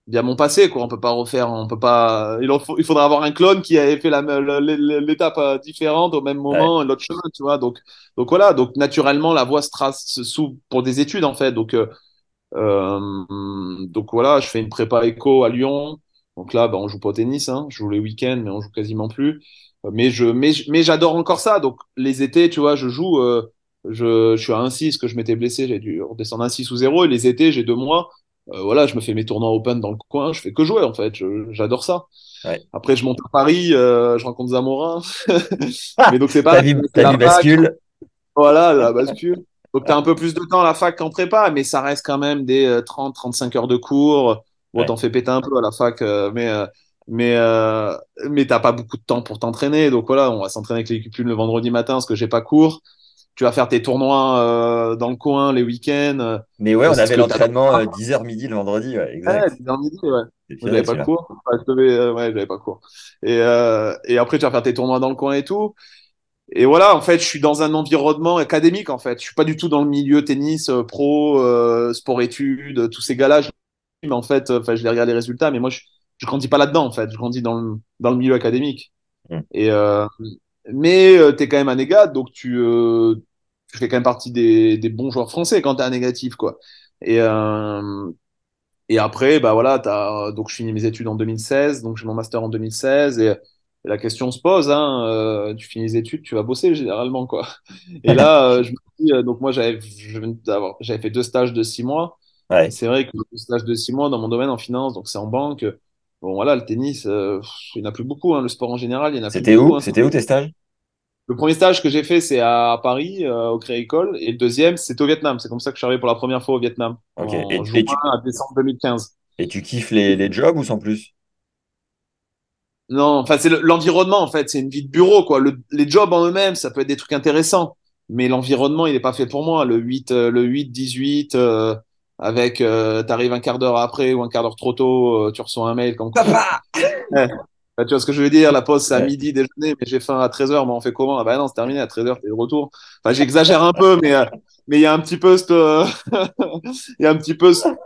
via mon passé, quoi. On peut pas refaire, on peut pas. Il, il faudra avoir un clone qui avait fait l'étape euh, différente au même moment, l'autre chemin, tu vois. Donc, donc voilà. Donc naturellement, la voie se trace sous pour des études en fait. Donc, euh, euh, donc voilà, je fais une prépa éco à Lyon. Donc là, bah, on joue pas au tennis, hein. Je joue les week-ends, mais on joue quasiment plus. Mais je, mais, mais j'adore encore ça. Donc les étés, tu vois, je joue. Euh, je, je suis à 1-6 que je m'étais blessé, j'ai dû redescendre à 1-6 ou 0 et les étés j'ai deux mois euh, voilà, je me fais mes tournois open dans le coin, je fais que jouer en fait, j'adore ça. Ouais. Après, je monte à Paris, euh, je rencontre Zamorin. [LAUGHS] mais donc c'est pas. Ta vie, bascule. Voilà, la bascule. Donc tu as un peu plus de temps à la fac qu'en prépa, mais ça reste quand même des 30-35 euh, heures de cours. Bon, ouais. t'en fais péter un peu à la fac, mais mais mais t'as pas beaucoup de temps pour t'entraîner. Donc voilà, on va s'entraîner avec l'équipe le vendredi matin parce que j'ai pas cours tu vas faire tes tournois euh, dans le coin les week-ends. Euh, mais ouais, on avait l'entraînement 10h midi le vendredi, ouais, exact. Ouais, 10h midi, ouais. J'avais pas de cours. Euh, ouais, j'avais pas cours. Et, et après, tu vas faire tes tournois dans le coin et tout. Et voilà, en fait, je suis dans un environnement académique, en fait. Je suis pas du tout dans le milieu tennis, pro, sport-études, tous ces gars-là. Mais en fait, enfin, je les regarde les résultats, mais moi, je, je grandis pas là-dedans, en fait. Je grandis dans le, dans le milieu académique. Mmh. Et, mais tu es quand même un égat, donc tu, tu fais quand même partie des, des bons joueurs français quand tu es un négatif, quoi. Et, euh, et après, bah voilà, as, donc je finis mes études en 2016, donc j'ai mon master en 2016, et, la question se pose, hein, euh, tu finis les études, tu vas bosser généralement, quoi. Et là, euh, je me dis, euh, donc moi j'avais j'avais fait deux stages de six mois. Ouais. C'est vrai que deux stages de six mois dans mon domaine en finance, donc c'est en banque. Bon voilà, le tennis, euh, il n'y en a plus beaucoup, hein, le sport en général, il y en a C'était où? hein, C'était où tes stages? Le premier stage que j'ai fait, c'est à Paris, euh, au Créa-École, et le deuxième, c'est au Vietnam. C'est comme ça que je suis arrivé pour la première fois au Vietnam, okay. en et, juin et tu... à décembre 2015. Et tu kiffes les, les jobs ou sans plus? Non, enfin, c'est l'environnement, en fait. C'est une vie de bureau, quoi. Le, les jobs en eux-mêmes, ça peut être des trucs intéressants, mais l'environnement, il n'est pas fait pour moi. Le 8, euh, le 8 18, euh, avec, euh, t'arrives un quart d'heure après ou un quart d'heure trop tôt, euh, tu reçois un mail comme quoi. Papa. Bah, tu vois ce que je veux dire La pause, c'est à midi déjeuner, mais j'ai faim à 13h, mais on fait comment? Ah bah non, c'est terminé, à 13h, t'es de retour. Enfin, j'exagère un peu, mais euh, mais il y a un petit peu cette, euh, [LAUGHS] il y a un petit peu cette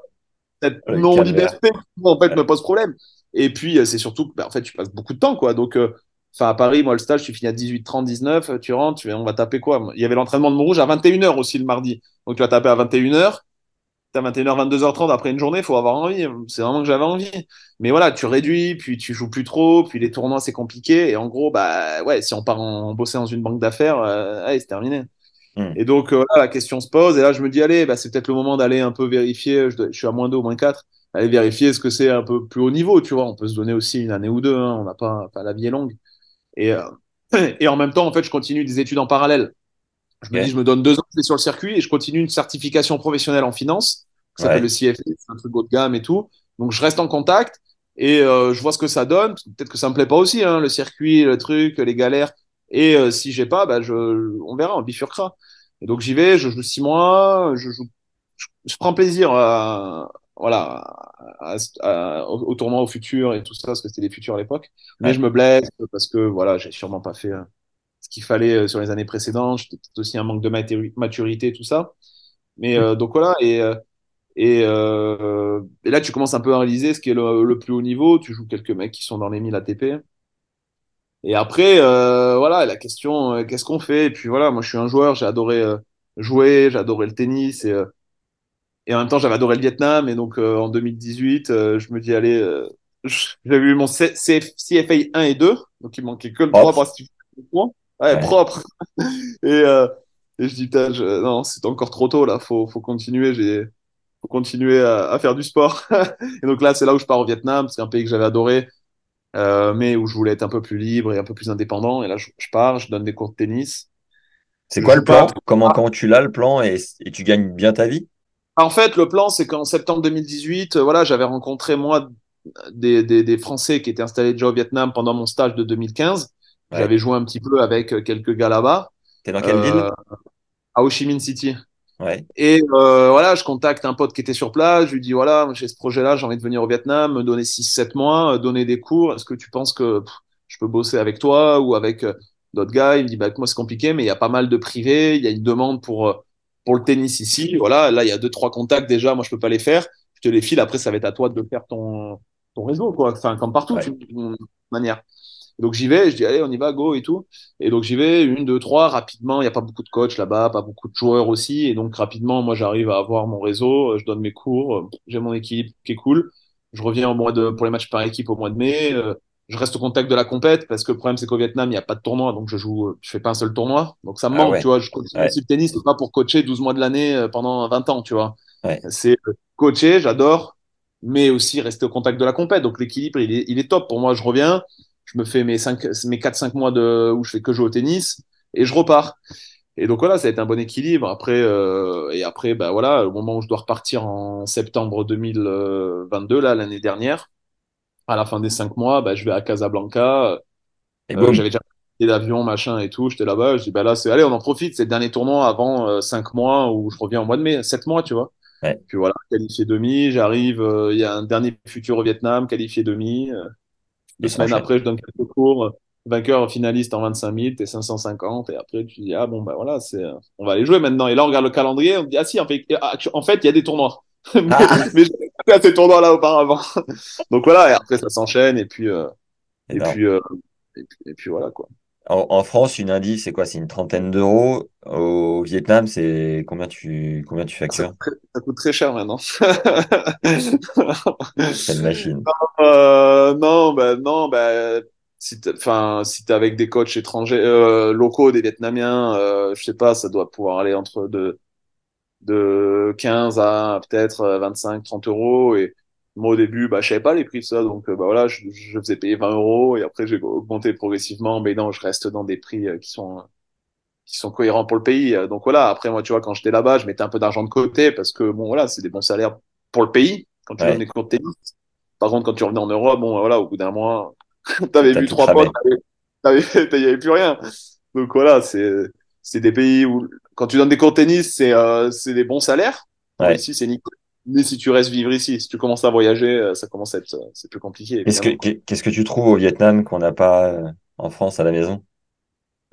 non-liberté qui, en fait, me pose problème. Et puis, euh, c'est surtout que, bah, en fait, tu passes beaucoup de temps, quoi. Donc, enfin, à Paris, moi, le stage, tu finis à 18, 30, 19, tu rentres, tu, on va taper quoi? Il y avait l'entraînement de Montrouge à 21h aussi le mardi. Donc, tu vas taper à 21h à 21h, 22h30 après une journée, faut avoir envie. C'est vraiment que j'avais envie. Mais voilà, tu réduis, puis tu joues plus trop, puis les tournois c'est compliqué. Et en gros, bah ouais, si on part en bosser dans une banque d'affaires, euh, allez, c'est terminé. Mm. Et donc euh, la question se pose. Et là, je me dis, allez, bah, c'est peut-être le moment d'aller un peu vérifier. Je, je, suis à moins 2 ou moins 4. Aller vérifier ce que c'est un peu plus haut niveau, tu vois. On peut se donner aussi une année ou deux. Hein. On n'a pas, pas, la vie est longue. Et, euh, [CLEARS THROAT] et en même temps, en fait, je continue des études en parallèle. Je me Yeah. dis, je me donne deux ans je vais sur le circuit et je continue une certification professionnelle en finance. Ça Ouais. s'appelle le CFA, c'est un truc haut de gamme et tout. Donc je reste en contact et euh, je vois ce que ça donne. Peut-être que ça me plaît pas aussi, hein, le circuit, le truc, les galères. Et euh, si j'ai pas, bah je, on verra, on bifurquera. Et donc j'y vais, je joue six mois, je joue, je, je prends plaisir à, voilà, à- à- au, au tournoi au futur et tout ça, parce que c'était des futurs à l'époque. Mais Ouais. je me blesse parce que voilà, j'ai sûrement pas fait euh, qu'il fallait euh, sur les années précédentes. J'étais peut-être aussi un manque de maturité, tout ça. Mais euh, donc voilà, et, euh, et, et là tu commences un peu à réaliser ce qui est le, le plus haut niveau. Tu joues quelques mecs qui sont dans les 1000 ATP. Et après, euh, voilà, la question, euh, qu'est-ce qu'on fait? Et puis voilà, moi je suis un joueur, j'ai adoré euh, jouer, j'ai adoré le tennis et, et en même temps j'avais adoré le Vietnam. Et donc en 2018, euh, je me dis, allez, [LAUGHS] j'avais eu mon CFA 1 et 2, donc il manquait que le 3 pour Ouais, ouais, propre. [LAUGHS] et, euh, et je dis, putain, non, c'est encore trop tôt, là, faut, faut continuer, j'ai, faut continuer à, à, faire du sport. [LAUGHS] et donc là, c'est là où je pars au Vietnam, c'est un pays que j'avais adoré, euh, mais où je voulais être un peu plus libre et un peu plus indépendant. Et là, je, je pars, je donne des cours de tennis. C'est quoi le plan? comment, comment tu l'as, le plan, et, et tu gagnes bien ta vie? En fait, le plan, c'est qu'en septembre 2018, euh, voilà, j'avais rencontré, moi, des, des, des, Français qui étaient installés déjà au Vietnam pendant mon stage de 2015. Ouais. J'avais joué un petit peu avec euh, quelques gars là-bas. T'es dans quelle euh, ville À Ho Chi Minh City. Ouais. Et euh, voilà, je contacte un pote qui était sur place. Je lui dis voilà, j'ai ce projet-là, j'ai envie de venir au Vietnam, me donner 6-7 mois, donner des cours. Est-ce que tu penses que pff, je peux bosser avec toi ou avec euh, d'autres gars? Il me dit bah moi c'est compliqué, mais il y a pas mal de privés. Il y a une demande pour euh, pour le tennis ici. Voilà, là il y a deux trois contacts déjà. Moi je peux pas les faire. Je te les file. Après ça va être à toi de faire ton ton réseau quoi. Enfin comme partout, Ouais. tu- de manière. Donc j'y vais, je dis allez, on y va, go et tout. Et donc j'y vais, une, deux, trois, rapidement. Il n'y a pas beaucoup de coachs là-bas, pas beaucoup de joueurs aussi. Et donc rapidement, moi j'arrive à avoir mon réseau, euh, je donne mes cours, euh, j'ai mon équipe qui est cool. Je reviens au mois de, pour les matchs par équipe au mois de mai. euh, Je reste au contact de la compète parce que le problème c'est qu'au Vietnam il n'y a pas de tournoi, donc je joue, je fais pas un seul tournoi. Donc ça me Ah manque, ouais. tu vois. Je continue Ouais. le tennis, c'est pas pour coacher 12 mois de l'année pendant 20 ans, tu vois. Ouais. C'est coacher, j'adore, mais aussi rester au contact de la compète. Donc l'équilibre il est, il est top. Pour moi, je reviens je me fais mes cinq, mes quatre, cinq mois de, où je fais que jouer au tennis et je repars. Et donc voilà, ça a été un bon équilibre. Après, euh, et après, bah voilà, au moment où je dois repartir en septembre 2022, là, l'année dernière, à la fin des cinq mois, bah, je vais à Casablanca. Et Euh, j'avais déjà pris l'avion, machin et tout. J'étais là-bas. Je dis, bah là, c'est, allez, on en profite. C'est le dernier tournoi avant euh, cinq mois où je reviens au mois de mai, sept mois, tu vois. Ouais. Puis voilà, qualifié demi, j'arrive. euh, Il y a un dernier futur au Vietnam, qualifié demi. Euh, deux semaines après, je donne quelques cours. Vainqueur finaliste en 25 000, t'es 550. Et après, tu dis, ah bon, bah voilà, c'est, on va aller jouer maintenant. Et là, on regarde le calendrier, on dit, ah si, en fait, ah, en fait, il y a des tournois. [LAUGHS] mais, Ah. [LAUGHS] mais j'ai pas fait à ces tournois-là auparavant. [LAUGHS] Donc voilà, et après, ça s'enchaîne. Et puis, euh, et puis, euh, et puis, et puis voilà, quoi. En, en France, une indice, c'est quoi? C'est une trentaine d'euros. Au Vietnam, c'est combien tu, combien tu Ça factures? très, ça coûte très cher maintenant. Quelle machine. [LAUGHS] Euh, non, bah, non, bah, si t'es, enfin, si t'es avec des coachs étrangers, euh, locaux, des Vietnamiens, euh, je sais pas, ça doit pouvoir aller entre de, de 15 à peut-être euh, 25, 30 euros. Et moi, au début, bah, je savais pas les prix de ça. Donc, euh, bah, voilà, je, je faisais payer 20 euros et après, j'ai augmenté progressivement. Mais non, je reste dans des prix euh, qui sont, qui sont cohérents pour le pays. Euh, Donc, voilà. Après, moi, tu vois, quand j'étais là-bas, je mettais un peu d'argent de côté parce que, bon, voilà, c'est des bons salaires pour le pays quand tu Ouais. donnes des cours de tennis. Par contre, quand tu revenais en Europe, bon, voilà, au bout d'un mois, [LAUGHS] t'avais vu trois potes, t'avais, [LAUGHS] t'avais, il y avait plus rien. Donc voilà, c'est, c'est des pays où, quand tu donnes des cours de tennis, c'est, euh, c'est des bons salaires. Ouais. Ici, c'est nickel. Mais si tu restes vivre ici, si tu commences à voyager, euh, ça commence à être, euh, c'est plus compliqué, Qu'est-ce que, qu'est-ce que tu trouves au Vietnam qu'on n'a pas euh, en France à la maison?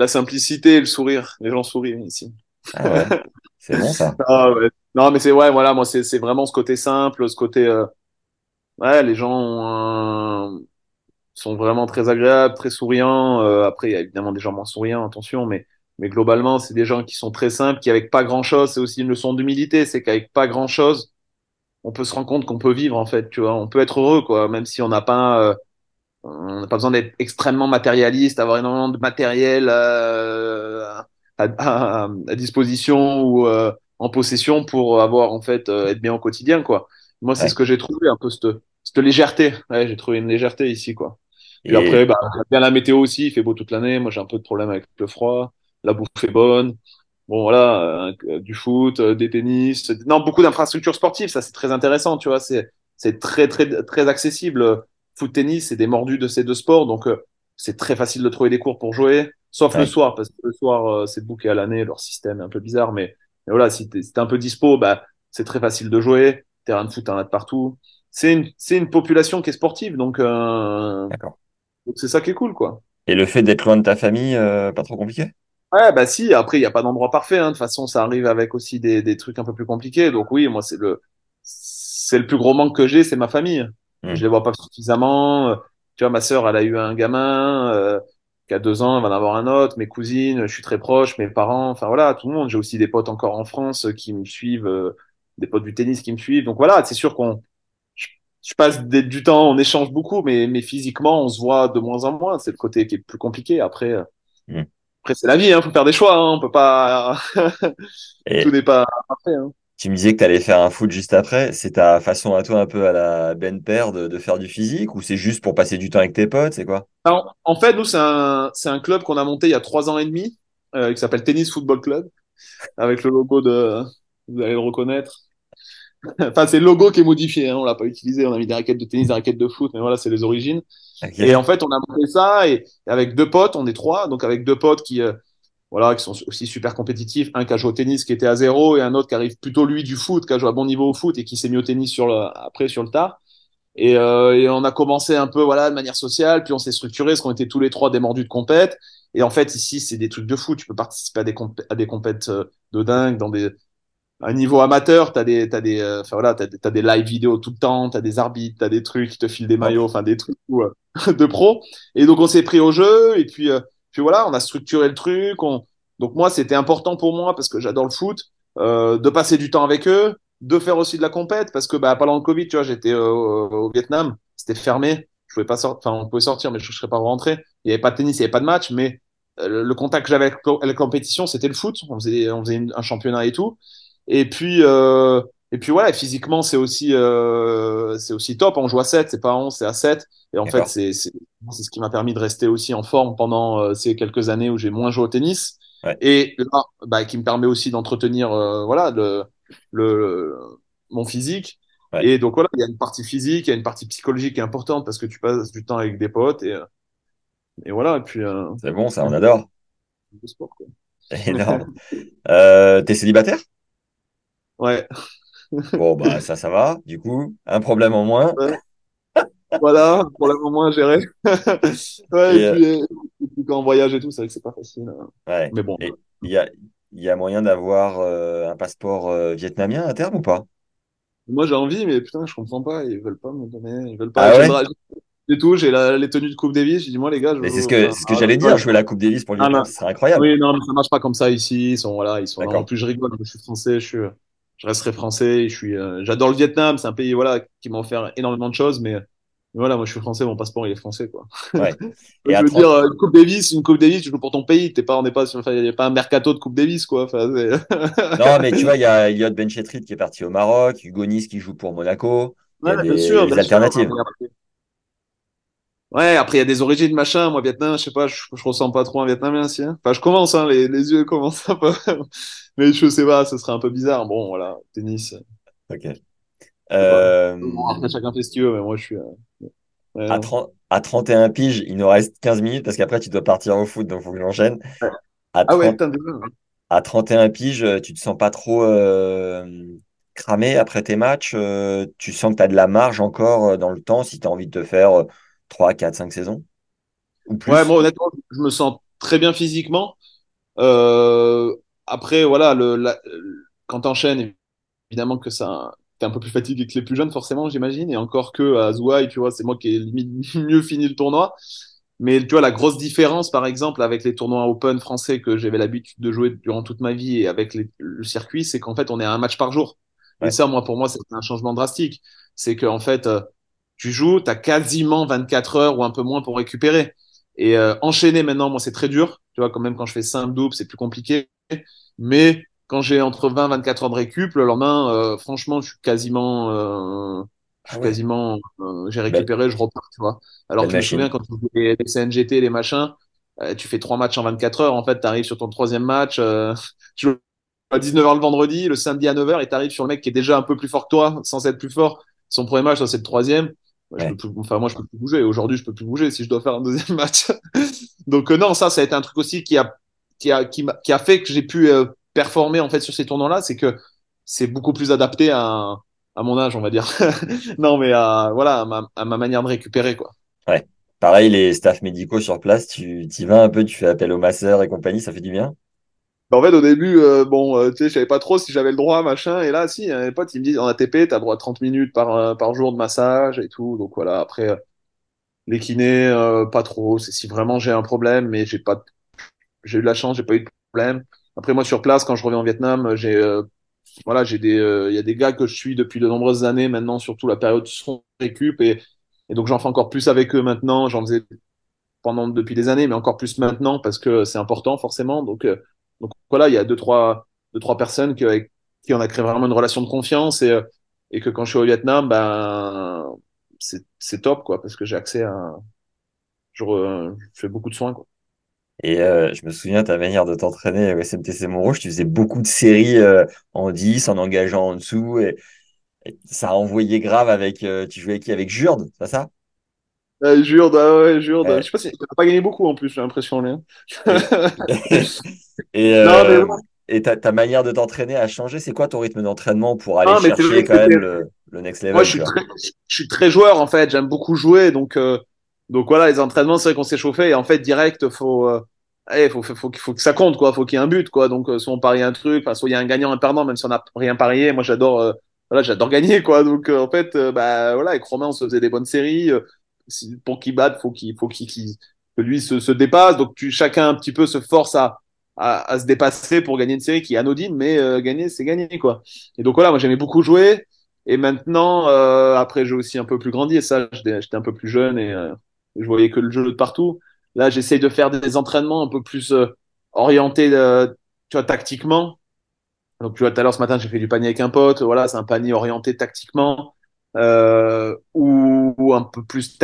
La simplicité et le sourire. Les gens sourient ici. Ah ouais? [LAUGHS] C'est bon, ça. Ah ouais. Non, mais c'est, ouais, voilà, moi, c'est, c'est vraiment ce côté simple, ce côté, euh, ouais, les gens ont un- sont vraiment très agréables, très souriants. Euh, après, il y a évidemment des gens moins souriants, attention, mais, mais globalement, c'est des gens qui sont très simples, qui avec pas grand-chose, c'est aussi une leçon d'humilité, c'est qu'avec pas grand-chose, on peut se rendre compte qu'on peut vivre, en fait, tu vois, on peut être heureux, quoi, même si on n'a pas, euh, on n'a pas besoin d'être extrêmement matérialiste, avoir énormément de matériel euh, à, à, à disposition ou euh, en possession pour avoir, en fait, être bien au quotidien, quoi. Moi, c'est Ouais. ce que j'ai trouvé, un peu cette, cette légèreté. Ouais, j'ai trouvé une légèreté ici, quoi. Et, après, bah, bien la météo aussi, il fait beau toute l'année. Moi, j'ai un peu de problème avec le froid. La bouffe est bonne. Bon, voilà, euh, du foot, euh, des tennis. Non, beaucoup d'infrastructures sportives, ça c'est très intéressant, tu vois. C'est c'est très très très accessible. Foot, tennis, c'est des mordus de ces deux sports, donc euh, c'est très facile de trouver des cours pour jouer, sauf le soir, parce que le soir euh, c'est booké à l'année, leur système est un peu bizarre, mais, mais voilà, si t'es si t'es un peu dispo, bah c'est très facile de jouer. Terrain de foot, t'en as de partout. C'est une c'est une population qui est sportive, donc euh, d'accord. donc c'est ça qui est cool, quoi. Et le fait d'être loin de ta famille, euh, pas trop compliqué? Ouais, bah si, après, il n'y a pas d'endroit parfait, hein. De toute façon, ça arrive avec aussi des, des trucs un peu plus compliqués. Donc oui, moi, c'est le, c'est le plus gros manque que j'ai, c'est ma famille. Hmm. Je les vois pas suffisamment. Euh, Tu vois, ma sœur, elle a eu un gamin, euh, qui a deux ans, elle va en avoir un autre. Mes cousines, je suis très proche, mes parents, enfin voilà, tout le monde. J'ai aussi des potes encore en France euh, qui me suivent, euh, des potes du tennis qui me suivent. Donc voilà, c'est sûr qu'on, je, je passe du temps, on échange beaucoup, mais, mais physiquement, on se voit de moins en moins. C'est le côté qui est plus compliqué. Après, mm. Après c'est la vie, hein, faut faire des choix. Hein, on peut pas. [LAUGHS] Tout n'est pas parfait. Hein. Tu me disais que tu allais faire un foot juste après. C'est ta façon à toi un peu à la Ben Père de, de faire du physique ou c'est juste pour passer du temps avec tes potes C'est quoi? En fait, nous, c'est un, c'est un club qu'on a monté il y a trois ans et demi euh, qui s'appelle Tennis Football Club avec le logo de. Vous allez le reconnaître. [LAUGHS] enfin, c'est le logo qui est modifié. Hein, on l'a pas utilisé. On a mis des raquettes de tennis, des raquettes de foot, mais voilà, c'est les origines. Et en fait, on a monté ça et, avec deux potes, on est trois, donc avec deux potes qui. Euh, voilà, qui sont aussi super compétitifs. Un qui a joué au tennis, qui était à zéro, et un autre qui arrive plutôt lui du foot, qui a joué à bon niveau au foot et qui s'est mis au tennis sur après sur le tard. Et, euh, et, on a commencé un peu voilà de manière sociale, puis on s'est structuré, parce qu'on était tous les trois des mordus de compète. Et en fait ici c'est des trucs de foot, tu peux participer à des des compètes euh, de dingue dans des un niveau amateur, t'as des t'as des euh, enfin voilà t'as as des live vidéo tout le temps, t'as des arbitres, t'as des trucs qui te filent des maillots, enfin des trucs [LAUGHS] de pro. Et donc on s'est pris au jeu et puis puis voilà, on a structuré le truc. On... Donc moi, c'était important pour moi parce que j'adore le foot, euh, de passer du temps avec eux, de faire aussi de la compète parce que bah, pendant le Covid, tu vois, j'étais euh, au Vietnam, c'était fermé, je pouvais pas sortir, enfin on pouvait sortir, mais je ne serais pas rentré. Il n'y avait pas de tennis, il n'y avait pas de match, mais euh, le contact que j'avais avec la compétition, c'était le foot. On faisait, on faisait un championnat et tout. Et puis, euh, et puis voilà, physiquement, c'est aussi, euh, c'est aussi top. On joue à 7, c'est pas à 11, c'est à 7. Et en fait, c'est, ce qui m'a permis de rester aussi en forme pendant euh, ces quelques années où j'ai moins joué au tennis. Ouais. Et là, bah, qui me permet aussi d'entretenir, euh, voilà, le, le, mon physique. Ouais. Et donc voilà, il y a une partie physique, il y a une partie psychologique qui est importante parce que tu passes du temps avec des potes et, et voilà. Et puis. C'est bon, ça, on adore. Sport. Énorme. [LAUGHS] T'es célibataire? Ouais. Bon, bah, ça, ça va, du coup. Un problème en moins. Ouais. voilà, problème en moins géré. [LAUGHS] ouais, et, et, puis, et, puis, quand on voyage et tout, c'est vrai que c'est pas facile. Hein. Ouais. Mais bon. Il y a, y a moyen d'avoir euh, un passeport euh, vietnamien à terme ou pas? Moi, j'ai envie, mais putain, je comprends pas. Ils veulent pas me donner. Ils veulent pas. Ah et tout, j'ai les tenues de Coupe Davis. J'ai dit, moi, les gars, je Mais c'est ce que, ce que j'allais dire, jouer la Coupe Davis pour lui, ah, c'est incroyable. Oui, non, mais ça marche pas comme ça ici. Ils sont, voilà, ils sont, en plus, je rigole, je suis français, je suis, je resterai français. Je suis, euh, j'adore le Vietnam. C'est un pays voilà qui m'a offert énormément de choses, mais, mais, voilà, moi je suis français. Mon passeport il est français quoi. Ouais. [LAUGHS] je veux 30... dire, une Coupe Davis, une Coupe Davis, tu joues pour ton pays. T'es pas, on n'est pas, enfin, il n'y a pas un mercato de Coupe Davis quoi. Enfin, [LAUGHS] non, mais tu vois, il y a Elliot Benchetrit qui est parti au Maroc, Hugo Nice qui joue pour Monaco. Il y a ouais, des, bien sûr, des bien alternatives. Sûr. Ouais, après, il y a des origines, machin. Moi, Vietnam, je sais pas, je, je ressens pas trop un Vietnamien, si. Hein. Enfin, je commence, hein, les, les yeux commencent un peu. [LAUGHS] Mais je sais pas, ce serait un peu bizarre. Bon, voilà, tennis. Ok. Euh... Bon, après, chacun fait ce qu'il veut, mais moi, je suis. Euh... Ouais, à, 30, à 31 piges, il nous reste 15 minutes parce qu'après, tu dois partir au foot, donc il faut que j'enchaîne. À, 30... ah ouais, déjà. à 31 piges, tu te sens pas trop euh, cramé après tes matchs euh, Tu sens que tu as de la marge encore euh, dans le temps si tu as envie de te faire 3, 4, 5 saisons Ou plus Ouais, moi, honnêtement, je me sens très bien physiquement. Euh, après, voilà, le, la, quand t'enchaînes, évidemment que ça, t'es un peu plus fatigué que les plus jeunes, forcément, j'imagine. Et encore que à Zouaï, tu vois, c'est moi qui ai limite [LAUGHS] mieux fini le tournoi. Mais tu vois, la grosse différence, par exemple, avec les tournois Open français que j'avais l'habitude de jouer durant toute ma vie et avec les, le circuit, c'est qu'en fait, on est à un match par jour. Ouais. Et ça, moi, pour moi, c'est un changement drastique. C'est qu'en fait, euh, tu joues, tu as quasiment 24 heures ou un peu moins pour récupérer. Et euh, enchaîner maintenant, moi, c'est très dur. Tu vois, quand même, quand je fais simple double, c'est plus compliqué. Mais quand j'ai entre 20 et 24 heures de récup, le lendemain, euh, franchement, je suis quasiment, euh, je suis ah ouais. quasiment, euh, j'ai récupéré, Belle. je repars, tu vois. Alors que je me souviens quand tu fais les CNGT, les machins, euh, tu fais trois matchs en 24 heures, en fait, tu arrives sur ton troisième match, euh, [LAUGHS] tu à 19h le vendredi, le samedi à 9h, et tu arrives sur le mec qui est déjà un peu plus fort que toi, sans être plus fort. Son premier match, c'est le troisième. Ouais. Je peux plus, enfin, moi, je peux plus bouger. Aujourd'hui, je peux plus bouger si je dois faire un deuxième [LAUGHS] match. Donc, euh, non, ça, ça a été un truc aussi qui a, qui a, qui, qui a fait que j'ai pu euh, performer, en fait, sur ces tournois-là. C'est que c'est beaucoup plus adapté à, à mon âge, on va dire. [LAUGHS] non, mais à, voilà, à ma, à ma manière de récupérer, quoi. Ouais. Pareil, les staffs médicaux sur place, tu y vas un peu, tu fais appel aux masseurs et compagnie, ça fait du bien? En fait, au début, euh, bon, euh, tu sais, je savais pas trop si j'avais le droit, machin. Et là, si, un pote, il me dit, en ATP, t'as droit à 30 minutes par, euh, par jour de massage et tout. Donc voilà, après, les kinés, pas trop. C'est si vraiment j'ai un problème, mais j'ai pas, j'ai eu de la chance, j'ai pas eu de problème. Après, moi, sur place, quand je reviens en Vietnam, j'ai voilà, j'ai des, il y a des gars que je suis depuis de nombreuses années maintenant, surtout la période son récup et, et donc j'en fais encore plus avec eux maintenant. J'en faisais pendant depuis des années, mais encore plus maintenant parce que c'est important forcément. Donc, donc voilà, il y a deux trois, deux trois personnes avec qui on a créé vraiment une relation de confiance et et que quand je suis au Vietnam, ben c'est top quoi parce que j'ai accès à je, fais beaucoup de soins quoi. Et euh, je me souviens ta manière de t'entraîner au SMTC Montrouge, tu faisais beaucoup de séries euh, en 10 en engageant en dessous et, ça a envoyé grave avec euh, tu jouais qui? Avec Jurde, c'est ça? Euh, Jurde, ah ouais, Jurde. Ouais. Je sais pas si tu pas gagné beaucoup en plus, j'ai l'impression là. [LAUGHS] et, euh, et ta, ta, manière de t'entraîner a changé? C'est quoi ton rythme d'entraînement pour aller ah, chercher quand même le, le, next level Moi, je suis, très, je suis très joueur en fait. J'aime beaucoup jouer, donc euh, donc voilà, les entraînements, c'est vrai qu'on s'est chauffé et en fait direct, faut euh, eh, faut, faut, faut, faut, que ça compte quoi, faut qu'il y ait un but quoi. Donc euh, soit on parie un truc, soit il y a un gagnant, un perdant, même si on n'a rien parié. Moi, j'adore euh, voilà, j'adore gagner quoi. Donc en fait, bah voilà, avec Romain, on se faisait des bonnes séries. Pour qu'il batte, faut qu'il faut qu'il que lui se, se dépasse. Donc tu, chacun un petit peu se force à à, se dépasser pour gagner une série qui est anodine, mais euh, gagner, c'est gagner, quoi. Et donc voilà, moi j'aimais beaucoup jouer. Et maintenant, euh, après, j'ai aussi un peu plus grandi. Et ça, j'étais un peu plus jeune et euh, je voyais que le jeu de partout. Là, j'essaye de faire des entraînements un peu plus orientés, tu vois, tactiquement. Donc, tu vois, tout à l'heure, ce matin, j'ai fait du panier avec un pote. Voilà, c'est un panier orienté tactiquement. Euh, ou, ou, un peu plus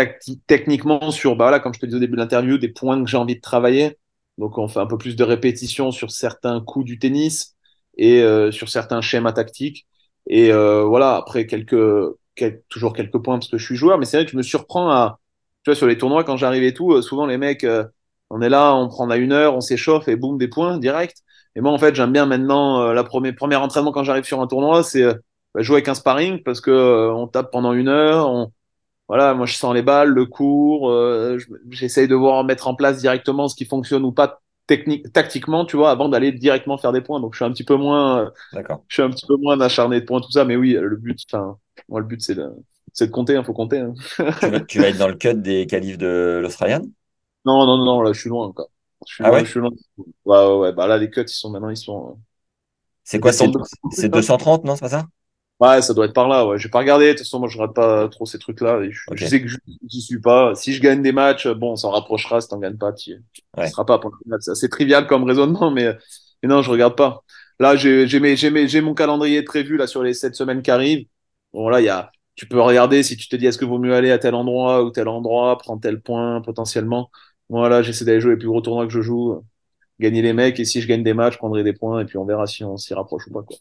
techniquement sur, bah voilà, comme je te disais au début de l'interview, des points que j'ai envie de travailler. Donc on fait un peu plus de répétitions sur certains coups du tennis et euh, sur certains schémas tactiques. Et euh, voilà, après quelques, quelques, toujours quelques points parce que je suis joueur, mais c'est vrai que je me surprends à, tu vois, sur les tournois quand j'arrive et tout, euh, souvent les mecs, euh, on est là, on prend à une heure, on s'échauffe et boum des points direct. Et moi en fait j'aime bien maintenant euh, la première premier entraînement quand j'arrive sur un tournoi, c'est bah, jouer avec un sparring parce que on tape pendant une heure, on, voilà, moi je sens les balles, le cours, euh, j'essaye de voir mettre en place directement ce qui fonctionne ou pas technique, tactiquement, tu vois, avant d'aller directement faire des points. Donc je suis un petit peu moins, D'accord. je suis un petit peu moins acharné de points tout ça, mais oui, le but, enfin, moi le but c'est de, c'est de compter, il hein, faut compter. Hein. [LAUGHS] tu, vas, tu, vas, être dans le cut des qualifs de l'Australian? Non, non, non, là je suis loin encore. Je suis ah loin, ouais, je suis loin. Ouais, ouais, ouais, bah là les cuts ils sont maintenant ils sont. C'est quoi, c'est 230, non, c'est pas ça? Ouais, ça doit être par là. Ouais, j'ai pas regardé. De toute façon, moi, je regarde pas trop ces trucs-là. Je, sais que je j'y suis pas. Si je gagne des matchs, bon, on s'en rapprochera. Si t'en gagnes pas, tu Ouais. seras pas. C'est assez trivial comme raisonnement, mais, mais non, je regarde pas. Là, j'ai j'ai mes- j'ai mes- j'ai mon calendrier prévu là sur les sept semaines qui arrivent. Bon, là, il y a. Tu peux regarder si tu te dis est-ce que vaut mieux aller à tel endroit ou tel endroit, prendre tel point potentiellement. Voilà, j'essaie d'aller jouer les plus gros tournois que je joue, gagner les mecs et si je gagne des matchs, je prendrai des points et puis on verra si on s'y rapproche ou pas quoi.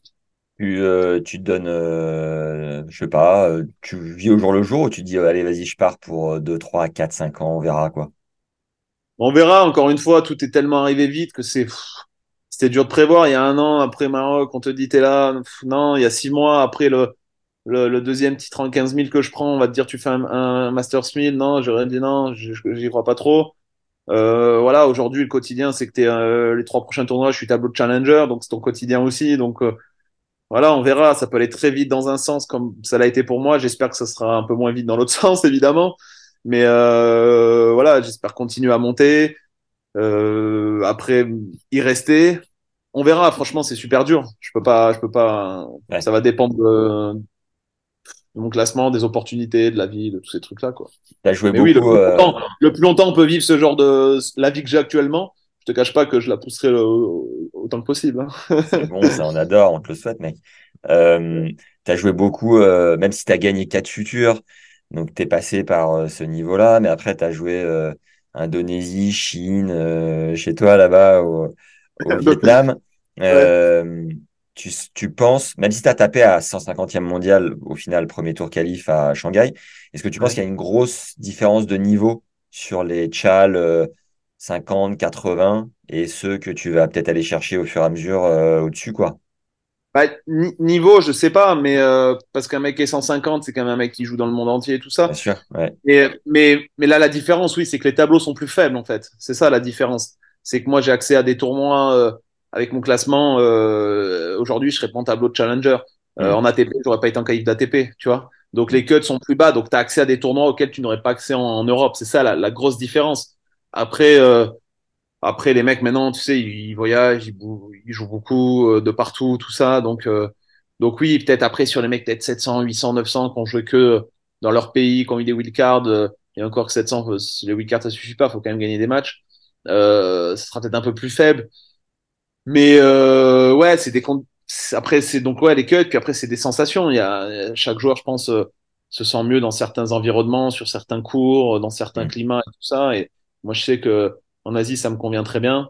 Euh, tu te donnes, euh, je sais pas, euh, tu vis au jour le jour ou tu te dis, allez, vas-y, je pars pour 2, 3, 4, 5 ans, on verra quoi. On verra, encore une fois, tout est tellement arrivé vite que c'est, c'était dur de prévoir. Il y a un an, après Maroc, on te dit t'es là. Non, il y a six mois, après le, le, le deuxième titre en 15 000 que je prends, on va te dire tu fais un, un Masters 1000. Non, j'aurais dit non, j'y crois pas trop. Euh, voilà, aujourd'hui, le quotidien, c'est que t'es, euh, les trois prochains tournois, je suis tableau de challenger, donc c'est ton quotidien aussi. Donc, euh, voilà, on verra. Ça peut aller très vite dans un sens comme ça l'a été pour moi. J'espère que ça sera un peu moins vite dans l'autre [LAUGHS] sens, évidemment. Mais euh, voilà, j'espère continuer à monter. Euh, après, y rester. On verra. Franchement, c'est super dur. Je peux pas, je peux pas. Ouais. Ça va dépendre de, de mon classement, des opportunités, de la vie, de tous ces trucs-là, quoi. As joué Mais oui, le beaucoup. plus euh, longtemps, le plus longtemps on peut vivre ce genre de la vie que j'ai actuellement. Je te cache pas que je la pousserai le- autant que possible. hein. C'est bon, ça on adore, on te le souhaite, mec. Euh, tu as joué beaucoup, euh, même si tu as gagné quatre futurs, donc tu es passé par euh, ce niveau-là, mais après tu as joué euh, Indonésie, Chine, euh, chez toi là-bas au, au [LAUGHS] Vietnam. Euh, tu, tu penses, même si tu as tapé à 150e mondial au final, premier tour qualif à Shanghai, est-ce que tu penses qu'il y a une grosse différence de niveau sur les Chal euh, 50, 80 et ceux que tu vas peut-être aller chercher au fur et à mesure euh, au-dessus, quoi? Bah, ni- niveau, je sais pas, mais euh, parce qu'un mec qui est 150, c'est quand même un mec qui joue dans le monde entier et tout ça. Bien sûr, ouais. Mais, mais, mais là, la différence, oui, c'est que les tableaux sont plus faibles, en fait. C'est ça la différence. C'est que moi, j'ai accès à des tournois euh, avec mon classement. Euh, aujourd'hui, je serais pas en tableau de challenger. Mm. en ATP, j'aurais pas été en qualif d'ATP, tu vois. Donc les cuts sont plus bas, donc tu as accès à des tournois auxquels tu n'aurais pas accès en, en Europe. C'est ça la, la grosse différence. Après, euh, après les mecs maintenant, tu sais, ils, ils voyagent, ils, jouent beaucoup euh, de partout, tout ça. Donc euh, Donc oui, peut-être après sur les mecs peut-être 700, 800, 900 qui ont joué que dans leur pays, qui ont eu des wildcards, euh, et encore que 700, euh, les wildcards ça suffit pas, faut quand même gagner des matchs. Euh, ça sera peut-être un peu plus faible. Mais euh, ouais, c'est des après c'est donc ouais les cuts, puis après c'est des sensations. Il y a chaque joueur, je pense, euh, se sent mieux dans certains environnements, sur certains cours, dans certains Mm. climats et tout ça. Et moi, je sais que en Asie, ça me convient très bien.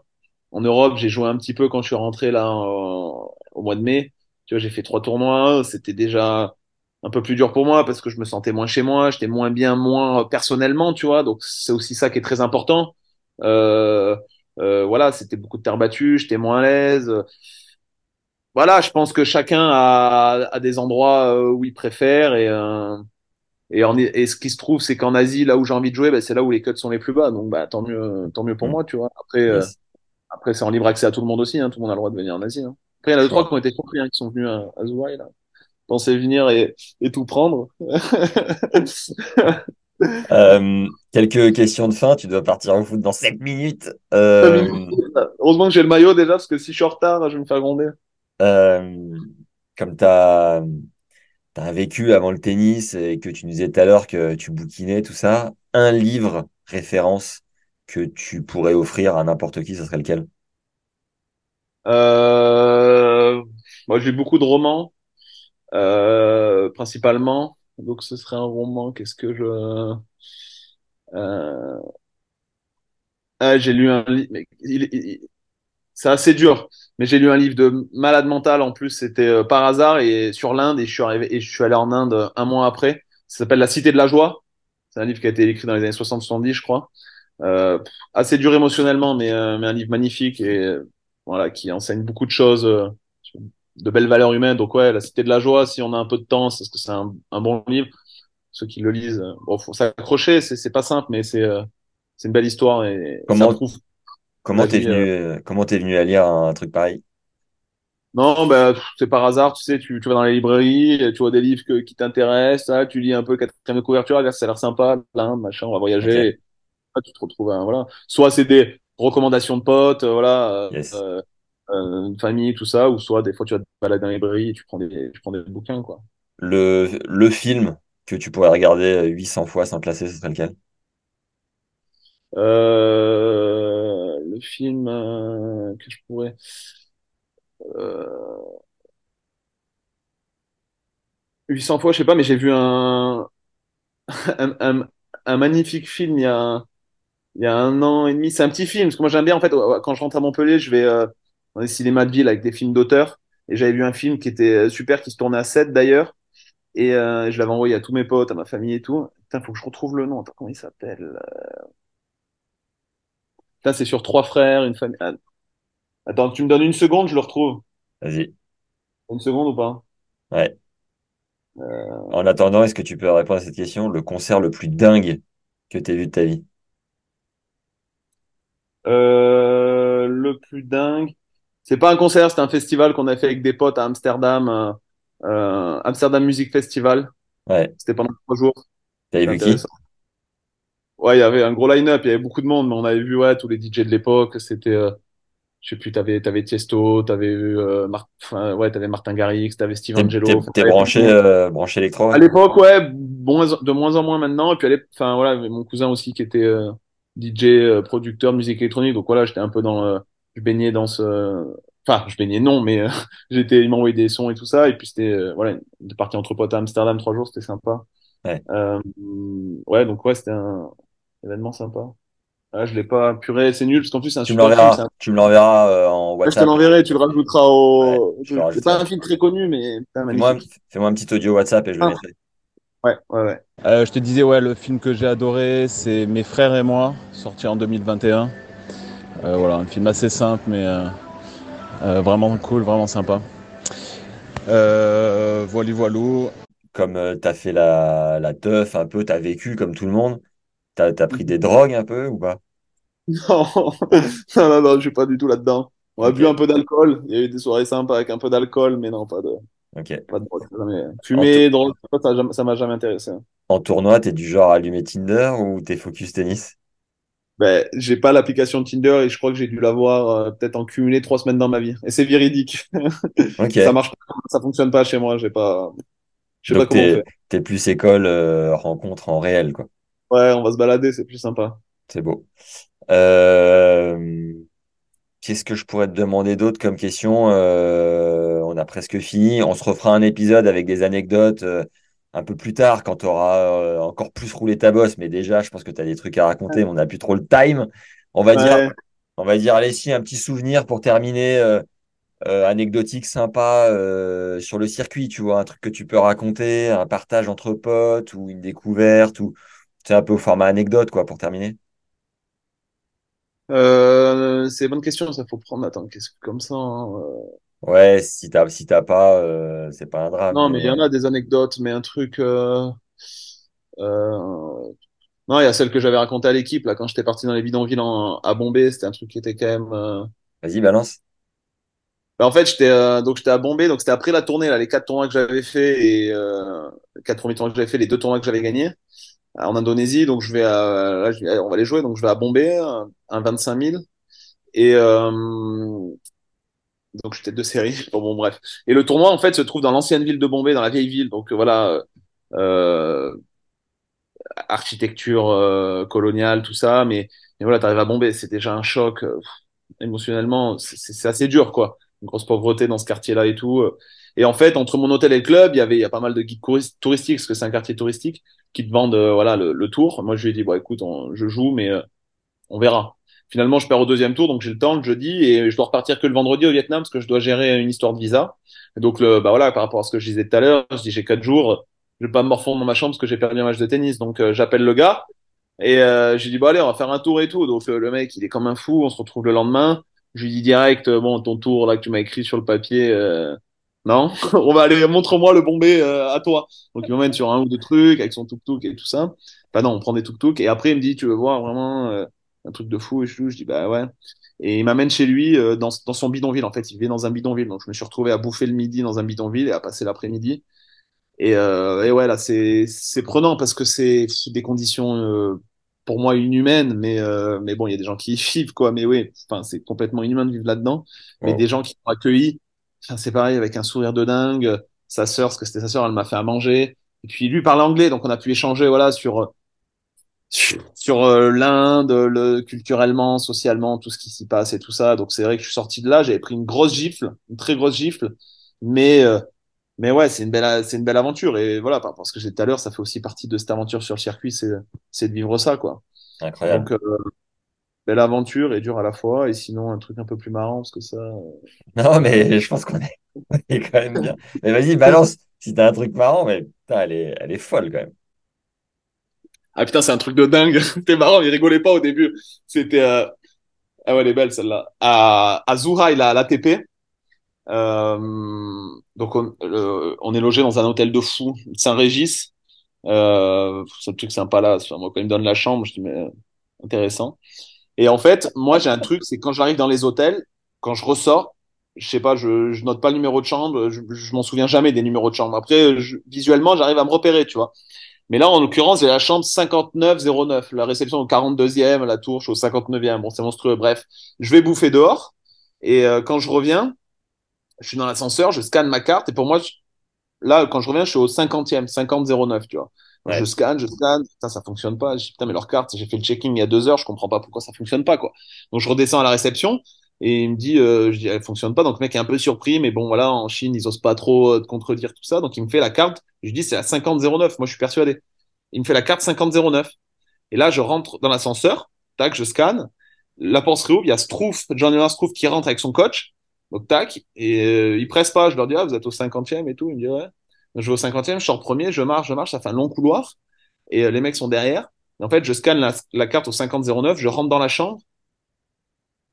En Europe, j'ai joué un petit peu quand je suis rentré là au mois de mai. Tu vois, j'ai fait trois tournois. C'était déjà un peu plus dur pour moi parce que je me sentais moins chez moi, j'étais moins bien, moins personnellement, tu vois. Donc c'est aussi ça qui est très important. Euh, euh, voilà, c'était beaucoup de terre battue, j'étais moins à l'aise. Voilà, je pense que chacun a, a des endroits euh, où il préfère et euh, et, en, et ce qui se trouve, c'est qu'en Asie, là où j'ai envie de jouer, bah, c'est là où les cuts sont les plus bas. Donc, bah, tant mieux, tant mieux pour Mm. moi, tu vois. Après, euh, après, c'est en libre accès à tout le monde aussi. Hein. Tout le monde a le droit de venir en Asie. Hein. Après, il y en a deux, trois qui ont été surpris, hein, qui sont venus à, à Zouhai, là. Pensaient venir et, et tout prendre. [LAUGHS] Euh, quelques questions de fin. Tu dois partir au foot dans 7 minutes. Euh, Heureusement que j'ai le maillot déjà, parce que si je suis en retard, je vais me faire gronder. euh, comme tu as, un vécu avant le tennis et que tu nous disais tout à l'heure que tu bouquinais, tout ça, un livre référence que tu pourrais offrir à n'importe qui, ce serait lequel? Euh, moi, j'ai beaucoup de romans, euh, principalement. Donc, ce serait un roman. Qu'est-ce que je... Euh... Ah, j'ai lu un livre. C'est assez dur, mais j'ai lu un livre de malade mental. En plus, c'était euh, par hasard et sur l'Inde et je suis arrivé et je suis allé en Inde un mois après. Ça s'appelle La Cité de la Joie. C'est un livre qui a été écrit dans les années 60-70, je crois. Euh, assez dur émotionnellement, mais, euh, mais un livre magnifique et voilà qui enseigne beaucoup de choses, euh, de belles valeurs humaines. Donc ouais, La Cité de la Joie. Si on a un peu de temps, c'est parce que c'est un, un bon livre. Ceux qui le lisent, euh, bon, faut s'accrocher. C'est pas simple, mais c'est euh, c'est une belle histoire et ça prouve comment t'es venu, euh, euh, comment t'es venu à lire un truc pareil? Non, bah, c'est par hasard, tu sais, tu, tu vas dans les librairies, et tu vois des livres que- qui t'intéressent, là, tu lis un peu le quatrième de couverture, là, ça a l'air sympa, là, machin, on va voyager, là, tu te retrouves, hein, voilà. Soit c'est des recommandations de potes, euh, voilà, yes. euh, euh, une famille, tout ça, ou soit des fois tu vas te balader dans les librairies, tu prends des, tu prends des bouquins, quoi. Le, le film que tu pourrais regarder euh, 800 fois sans te lasser, ce serait lequel? Euh, le film euh, que je pourrais, euh, 800 fois, je sais pas, mais j'ai vu [LAUGHS] un, un, un, magnifique film il y a il y a un an et demi. C'est un petit film, parce que moi j'aime bien, en fait, quand je rentre à Montpellier, je vais euh, dans les cinémas de ville avec des films d'auteur. Et j'avais vu un film qui était euh, super, qui se tournait à 7 d'ailleurs. Et euh, je l'avais envoyé à tous mes potes, à ma famille et tout. Putain, faut que je retrouve le nom. Attends, comment il s'appelle? Putain, c'est sur trois frères, une famille. Ah, Attends, tu me donnes une seconde, je le retrouve. Vas-y. Une seconde ou pas? Ouais. Euh, En attendant, est-ce que tu peux répondre à cette question? Le concert le plus dingue que tu vu de ta vie? euh, le plus dingue. C'est pas un concert, c'est un festival qu'on a fait avec des potes à Amsterdam. euh, Amsterdam Music Festival. Ouais. C'était pendant trois jours. T'avais vu qui? Ouais, il y avait un gros line-up, il y avait beaucoup de monde, mais on avait vu ouais, tous les DJ de l'époque. C'était, euh, je sais plus, t'avais, t'avais Tiesto, t'avais eu, euh, Mar- enfin, ouais, t'avais Martin Garrix, t'avais Steve Angelo. t'es, branché, euh, branché électro, À l'époque, ouais, moins- de moins en moins maintenant. Et puis, enfin, voilà, mon cousin aussi qui était euh, DJ, euh, producteur de musique électronique. Donc voilà, j'étais un peu dans, euh, je baignais dans ce, enfin, je baignais non, mais euh, [LAUGHS] j'étais, il m'envoyait des sons et tout ça. Et puis c'était, euh, voilà, de partir entre potes à Amsterdam trois jours, c'était sympa. Ouais. Euh, ouais, donc ouais, c'était un événement sympa. Ah, je l'ai pas puré, c'est nul parce qu'en plus c'est un Tu me super film. un- tu me l'enverras euh, en Ouais, je te WhatsApp. l'enverrai, tu le rajouteras Ouais, au. je le C'est pas un film très connu, mais Fais-moi, fais-moi un petit audio WhatsApp et je le Ah, mettrai. ouais, ouais, ouais. Euh, je te disais, ouais, le film que j'ai adoré, c'est Mes frères et moi, sorti en 2021. Euh, voilà, un film assez simple, mais euh, euh, vraiment cool, vraiment sympa. Euh, voilà, voilou. Comme euh, t'as fait la, la teuf un peu, t'as vécu comme tout le monde, t'as, t'as pris des drogues un peu ou pas? Non, [LAUGHS] non, non, non, je suis pas du tout là-dedans. On a bu un peu d'alcool. Il y a eu des soirées sympas avec un peu d'alcool, mais non, pas de, ok. pas de drogue. Jamais. Fumer, drogue, ça, m'a jamais intéressé. en tournoi, t'es du genre à allumer Tinder ou t'es focus tennis? Ben, j'ai pas l'application Tinder et je crois que j'ai dû l'avoir euh, peut-être en cumulé trois semaines dans ma vie. Et c'est véridique. [LAUGHS] Ça marche pas, ça fonctionne pas chez moi. J'ai pas, je sais pas comment t'es plus école euh, rencontre en réel, quoi. Ouais, on va se balader, c'est plus sympa. C'est beau. Euh, Qu'est-ce que je pourrais te demander d'autre comme question? Euh, on a presque fini. On se refera un épisode avec des anecdotes euh, un peu plus tard quand tu auras encore plus roulé ta bosse. Mais déjà, je pense que tu as des trucs à raconter, mais on n'a plus trop le time. On va dire, on va dire, allez, si, un petit souvenir pour terminer, euh, anecdotique sympa euh, sur le circuit, tu vois, un truc que tu peux raconter, un partage entre potes ou une découverte ou c'est un peu au format anecdote, quoi, pour terminer. Euh, c'est une bonne question, ça faut prendre. Attends, qu'est-ce que comme ça. hein, euh. Ouais, si t'as si t'as pas, euh, c'est pas un drame, Non, mais il y en a des anecdotes, mais un truc. euh, Non, il y a celle que j'avais racontée à l'équipe là quand j'étais parti dans les bidonvilles en- à Bombay. C'était un truc qui était quand même. vas-y, balance. Bah, en fait, j'étais donc j'étais à Bombay, donc c'était après la tournée là, les quatre tournois que j'avais fait et les quatre premiers tournois que j'avais fait, les deux tournois que j'avais gagnés en Indonésie. Donc je vais à, je on va les jouer, donc je vais à Bombay, un, un 25 000 et euh, donc j'étais deux séries. [LAUGHS] Bon, bon bref. Et le tournoi en fait se trouve dans l'ancienne ville de Bombay, dans la vieille ville. Donc euh, voilà, euh, architecture euh, coloniale, tout ça, mais, mais voilà, t'arrives à Bombay, c'est déjà un choc euh, émotionnellement, c'est assez dur, quoi. Une grosse pauvreté dans ce quartier-là et tout. Et en fait, entre mon hôtel et le club, il y avait, il y a pas mal de guides touristiques, parce que c'est un quartier touristique, qui te vendent, euh, voilà, le, le tour. Moi, je lui ai dit, bon, écoute, on- je joue, mais euh, on verra. Finalement, je perds au deuxième tour, donc j'ai le temps le jeudi, et je dois repartir que le vendredi au Vietnam, parce que je dois gérer une histoire de visa. Et donc, le, bah voilà, par rapport à ce que je disais tout à l'heure, je dis, j'ai quatre jours, je vais pas me morfondre dans ma chambre parce que j'ai perdu un match de tennis. Donc, euh, j'appelle le gars, et euh, j'ai dit, bon, allez, on va faire un tour et tout. Donc, euh, le mec, il est comme un fou, on se retrouve le lendemain. Je lui dis direct, bon, ton tour, là, que tu m'as écrit sur le papier, non, [LAUGHS] on va aller, montre-moi le Bombay euh, à toi. Donc, il m'emmène sur un ou deux trucs avec son tuk-tuk et tout ça. Bah non, on prend des tuk-tuk. Et après, il me dit, tu veux voir vraiment euh, un truc de fou et tout. Je dis, bah ouais. Et il m'amène chez lui euh, dans, dans son bidonville. En fait, il vivait dans un bidonville. Donc, je me suis retrouvé à bouffer le midi dans un bidonville et à passer l'après-midi. Et, euh, et ouais, là, c'est c'est prenant parce que c'est des conditions euh, pour moi inhumaines, mais euh, mais bon, il y a des gens qui y [LAUGHS] vivent quoi. Mais oui, enfin, c'est complètement inhumain de vivre là-dedans. Mais des gens qui sont accueillis, c'est pareil avec un sourire de dingue. Sa sœur, parce que c'était sa sœur, elle m'a fait à manger. Et puis lui parle anglais, donc on a pu échanger voilà sur sur, euh, l'Inde, le culturellement, socialement, tout ce qui s'y passe et tout ça. Donc c'est vrai que je suis sorti de là, j'avais pris une grosse gifle, une très grosse gifle, mais euh, mais ouais, c'est une belle, c'est une belle aventure. Et voilà, par rapport à ce que j'ai dit tout à l'heure, ça fait aussi partie de cette aventure sur le circuit, c'est, c'est de vivre ça, quoi. Incroyable. Donc, euh, belle aventure et dure à la fois. Et sinon, un truc un peu plus marrant, parce que ça. euh, Non, mais je pense qu'on est, [LAUGHS] on est quand même bien. Mais vas-y, balance si t'as un truc marrant, mais putain, elle est, elle est folle quand même. Ah putain, c'est un truc de dingue. [LAUGHS] C'était marrant, il rigolait pas au début. C'était. euh, Ah ouais, elle est belle celle-là. À, à Zhuhai, là, à l'ATP. Euh... Donc, on, euh, on est logé dans un hôtel de fou, Saint-Régis. Euh... C'est un truc sympa là. Enfin, moi, quand il me donne la chambre, je dis, mais euh, intéressant. Et en fait, moi, j'ai un truc, c'est quand j'arrive dans les hôtels, quand je ressors, je sais pas, je, note pas le numéro de chambre, je, je m'en souviens jamais des numéros de chambre. Après, visuellement, j'arrive à me repérer, tu vois. Mais là, en l'occurrence, j'ai la chambre 5909, la réception au 42e, la tour, je suis au 59e. Bon, c'est monstrueux. Bref, je vais bouffer dehors. Et euh, quand je reviens, je suis dans l'ascenseur, je scanne ma carte. Et pour moi, là, quand je reviens, je suis au 50e, 5009, tu vois. Je scanne, je scanne, putain, ça fonctionne pas. Je dis, putain, mais leur carte, j'ai fait le checking il y a deux heures, je comprends pas pourquoi ça fonctionne pas, quoi. Donc, je redescends à la réception et il me dit, euh, je dis, elle fonctionne pas. Donc, le mec est un peu surpris, mais bon, voilà, en Chine, ils osent pas trop euh, contredire tout ça. Donc, il me fait la carte. Je dis, c'est à 5009. Moi, je suis persuadé. Il me fait la carte 5009. Et là, je rentre dans l'ascenseur, tac, je scanne. La porte se réouvre, il y a Strouf, John Strouf qui rentre avec son coach. Donc, tac, et euh, ils pressent pas. Je leur dis, ah, vous êtes au 50e et tout. Il me dit, ouais. Je vais au 50e, je sors premier, je marche, je marche, ça fait un long couloir. Et euh, les mecs sont derrière. Et en fait, je scanne la, la carte au 5009, je rentre dans la chambre.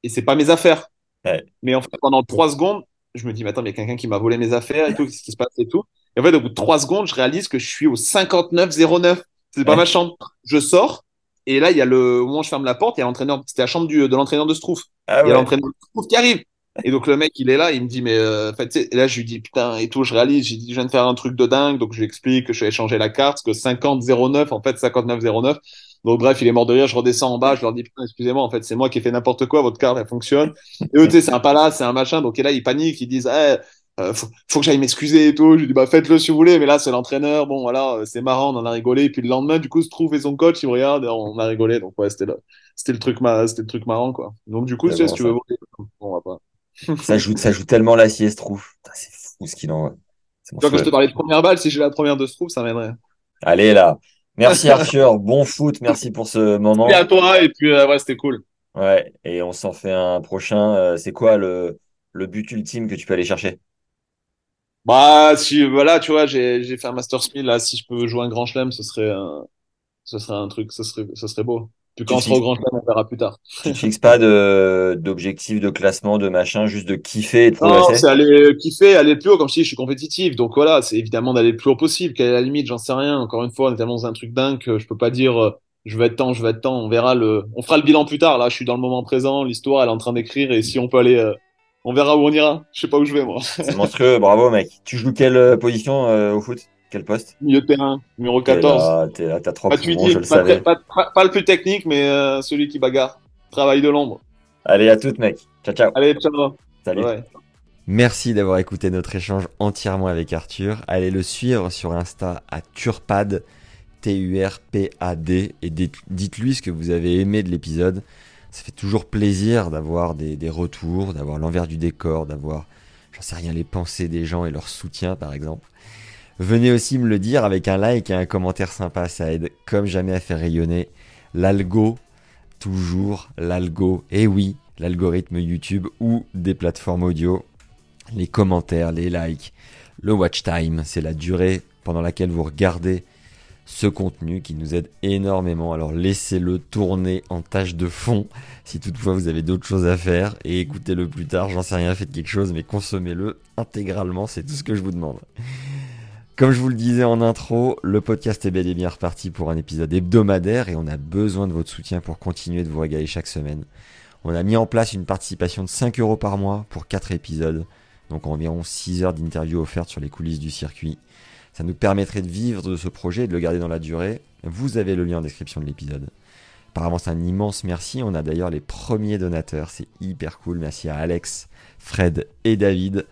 Et c'est pas mes affaires. Ouais. Mais en fait, pendant trois secondes, je me dis, mais attends, mais il y a quelqu'un qui m'a volé mes affaires et tout, qu'est-ce qui se passe et tout. Et en fait, au bout de trois secondes, je réalise que je suis au 5909. C'est pas ma chambre. Je sors. Et là, il y a le, au moment où je ferme la porte, il y a l'entraîneur, c'était la chambre du, de l'entraîneur de Strouf. Ah Il y a ouais. l'entraîneur de Strouf qui arrive. Et donc, le mec, il est là, il me dit, mais, euh, en fait, tu sais, et là, je lui dis, putain, et tout, je réalise, j'ai dit, je viens de faire un truc de dingue. Donc, je lui explique que je allé changer la carte, que 5009, en fait, 5909. Donc bref, il est mort de rire, je redescends en bas, je leur dis putain, excusez-moi, en fait, c'est moi qui ai fait n'importe quoi, votre carte elle fonctionne. Et eux, tu sais, c'est un palace, c'est un machin, donc et là ils paniquent, ils disent eh, euh, faut, faut, que j'aille m'excuser et tout. Je lui dis bah faites-le si vous voulez, mais là c'est l'entraîneur, bon voilà, c'est marrant, on en a rigolé. Et puis le lendemain, du coup, se trouve et son coach, il me regarde, et on a rigolé, donc ouais, c'était le, c'était le truc, c'était le truc marrant quoi. Donc du coup, tu sais, si tu veux, on va pas. [LAUGHS] ça joue, ça joue tellement la sieste, trouve. C'est fou ce qu'il en. Tu vois, quand je te parlais de première balle, si j'ai la première de Strouf, ça m'aiderait. Allez là. Merci Arthur, bon foot, merci pour ce moment. Merci à toi et puis euh, ouais, c'était cool. Ouais, et on s'en fait un prochain. Euh, c'est quoi le, le but ultime que tu peux aller chercher? Bah si voilà, tu vois, j'ai j'ai fait un Master Spiel là, si je peux jouer un grand chelem, ce serait un, ce serait un truc, ce serait ce serait beau. Quand on sera au grand chelem, on verra plus tard. Tu ne fixes pas de d'objectif de classement, de machin, juste de kiffer et de Non, c'est aller kiffer, aller plus haut. Comme je dis, je suis compétitif. Donc voilà, c'est évidemment d'aller le plus haut possible. Quelle est la limite? J'en sais rien. Encore une fois, on est tellement dans un truc dingue que je peux pas dire euh, je vais être temps, je vais être temps. On verra le, on fera le bilan plus tard. Là, je suis dans le moment présent. L'histoire, elle est en train d'écrire. Et si on peut aller, euh, on verra où on ira. Je sais pas où je vais, moi. c'est monstrueux. Bravo, mec. Tu joues quelle euh, position au foot? Quel poste Milieu de terrain, numéro 14. T'es là, t'as trois pas, poumons, je le pas, savais. Pas, pas, le plus technique, mais euh, celui qui bagarre. Travail de l'ombre. Allez, à toutes, mec. Ciao, ciao. Allez, ciao. Salut. Merci d'avoir écouté notre échange entièrement avec Arthur. Allez le suivre sur Insta à Turpad, T-U-R-P-A-D, et dites-lui ce que vous avez aimé de l'épisode. Ça fait toujours plaisir d'avoir des, des retours, d'avoir l'envers du décor, d'avoir, j'en sais rien, les pensées des gens et leur soutien, par exemple. Venez aussi me le dire avec un like et un commentaire sympa, ça aide comme jamais à faire rayonner l'algo, toujours l'algo, et oui, l'algorithme YouTube ou des plateformes audio. Les commentaires, les likes, le watch time, c'est la durée pendant laquelle vous regardez ce contenu qui nous aide énormément. Alors laissez-le tourner en tâche de fond si toutefois vous avez d'autres choses à faire et écoutez-le plus tard, j'en sais rien, faites quelque chose mais consommez-le intégralement, c'est tout ce que je vous demande. Comme je vous le disais en intro, le podcast est bel et bien reparti pour un épisode hebdomadaire et on a besoin de votre soutien pour continuer de vous régaler chaque semaine. On a mis en place une participation de 5 euros par mois pour 4 épisodes, donc environ 6 heures d'interviews offertes sur les coulisses du circuit. Ça nous permettrait de vivre de ce projet et de le garder dans la durée. Vous avez le lien en description de l'épisode. Par avance, un immense merci. On a d'ailleurs les premiers donateurs, c'est hyper cool. Merci à Alex, Fred et David.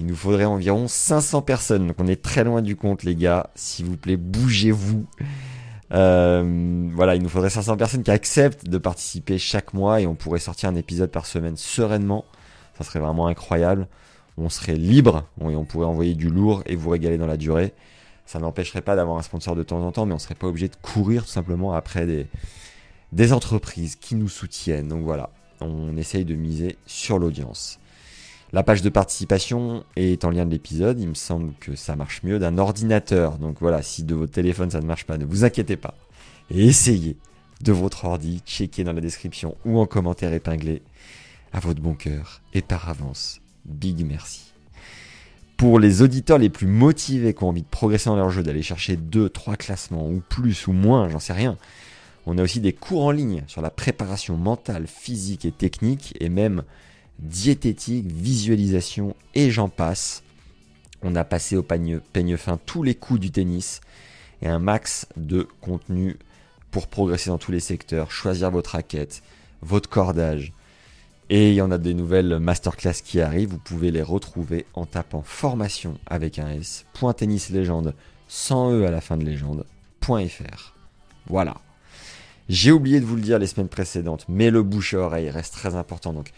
Il nous faudrait environ 500 personnes. Donc on est très loin du compte, les gars. S'il vous plaît, bougez-vous. Euh, voilà, il nous faudrait 500 personnes qui acceptent de participer chaque mois et on pourrait sortir un épisode par semaine sereinement. Ça serait vraiment incroyable. On serait libre et on pourrait envoyer du lourd et vous régaler dans la durée. Ça n'empêcherait pas d'avoir un sponsor de temps en temps, mais on serait pas obligé de courir tout simplement après des entreprises qui nous soutiennent. Donc voilà, on essaye de miser sur l'audience. La page de participation est en lien de l'épisode. Il me semble que ça marche mieux d'un ordinateur. Donc voilà, si de votre téléphone ça ne marche pas, ne vous inquiétez pas. Et essayez de votre ordi, checkez dans la description ou en commentaire épinglé. À votre bon cœur. Et par avance, big merci. Pour les auditeurs les plus motivés qui ont envie de progresser dans leur jeu, d'aller chercher 2, 3 classements ou plus ou moins, j'en sais rien. On a aussi des cours en ligne sur la préparation mentale, physique et technique et même diététique, visualisation et j'en passe. On a passé au peigne, fin tous les coups du tennis et un max de contenu pour progresser dans tous les secteurs, choisir votre raquette, votre cordage. Et il y en a des nouvelles masterclass qui arrivent, vous pouvez les retrouver en tapant formation avec un S, point tennis légende, sans E à la fin de légende.fr. Voilà. J'ai oublié de vous le dire les semaines précédentes, mais le bouche à oreille reste très important. Donc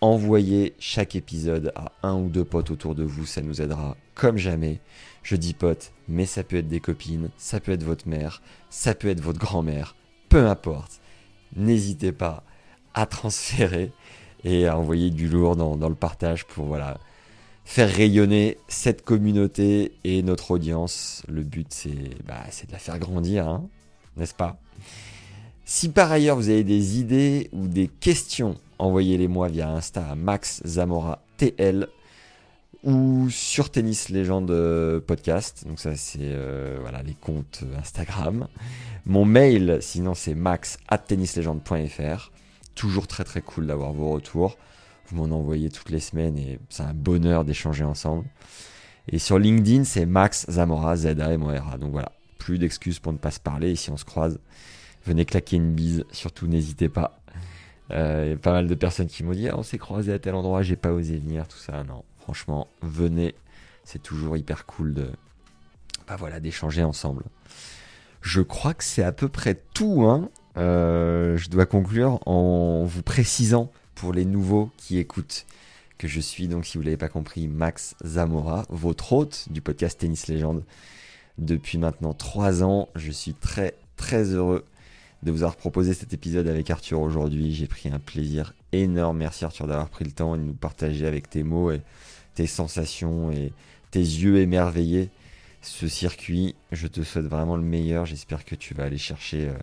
Envoyez chaque épisode à un ou deux potes autour de vous, ça nous aidera comme jamais. Je dis potes, mais ça peut être des copines, ça peut être votre mère, ça peut être votre grand-mère, peu importe. N'hésitez pas à transférer et à envoyer du lourd dans, le partage pour voilà faire rayonner cette communauté et notre audience. Le but c'est bah, de la faire grandir, hein, n'est-ce pas? Si par ailleurs vous avez des idées ou des questions envoyez-les moi via Insta à Max Zamora TL ou sur Tennis Légende euh, Podcast. Donc ça c'est euh, voilà les comptes Instagram. Mon mail sinon c'est max at tennislegende.fr. Toujours très très cool d'avoir vos retours. Vous m'en envoyez toutes les semaines et c'est un bonheur d'échanger ensemble. Et sur LinkedIn c'est Max Zamora Z. Donc voilà, plus d'excuses pour ne pas se parler. Et si on se croise, venez claquer une bise, surtout n'hésitez pas. Euh, il y a pas mal de personnes qui m'ont dit ah, on s'est croisé à tel endroit, j'ai pas osé venir, tout ça. Non, franchement, venez, c'est toujours hyper cool de, bah voilà, d'échanger ensemble. Je crois que c'est à peu près tout. Hein. Euh, je dois conclure en vous précisant pour les nouveaux qui écoutent que je suis donc, si vous l'avez pas compris, Max Zamora, votre hôte du podcast Tennis Légende depuis maintenant trois ans. Je suis très très heureux de vous avoir proposé cet épisode avec Arthur aujourd'hui. J'ai pris un plaisir énorme. Merci Arthur d'avoir pris le temps de nous partager avec tes mots et tes sensations et tes yeux émerveillés ce circuit. Je te souhaite vraiment le meilleur. J'espère que tu vas aller chercher euh,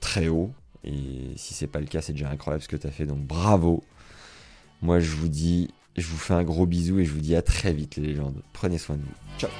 très haut. Et si c'est pas le cas, c'est déjà incroyable ce que tu as fait. Donc bravo. Moi je vous dis, je vous fais un gros bisou et je vous dis à très vite les légendes. Prenez soin de vous. Ciao.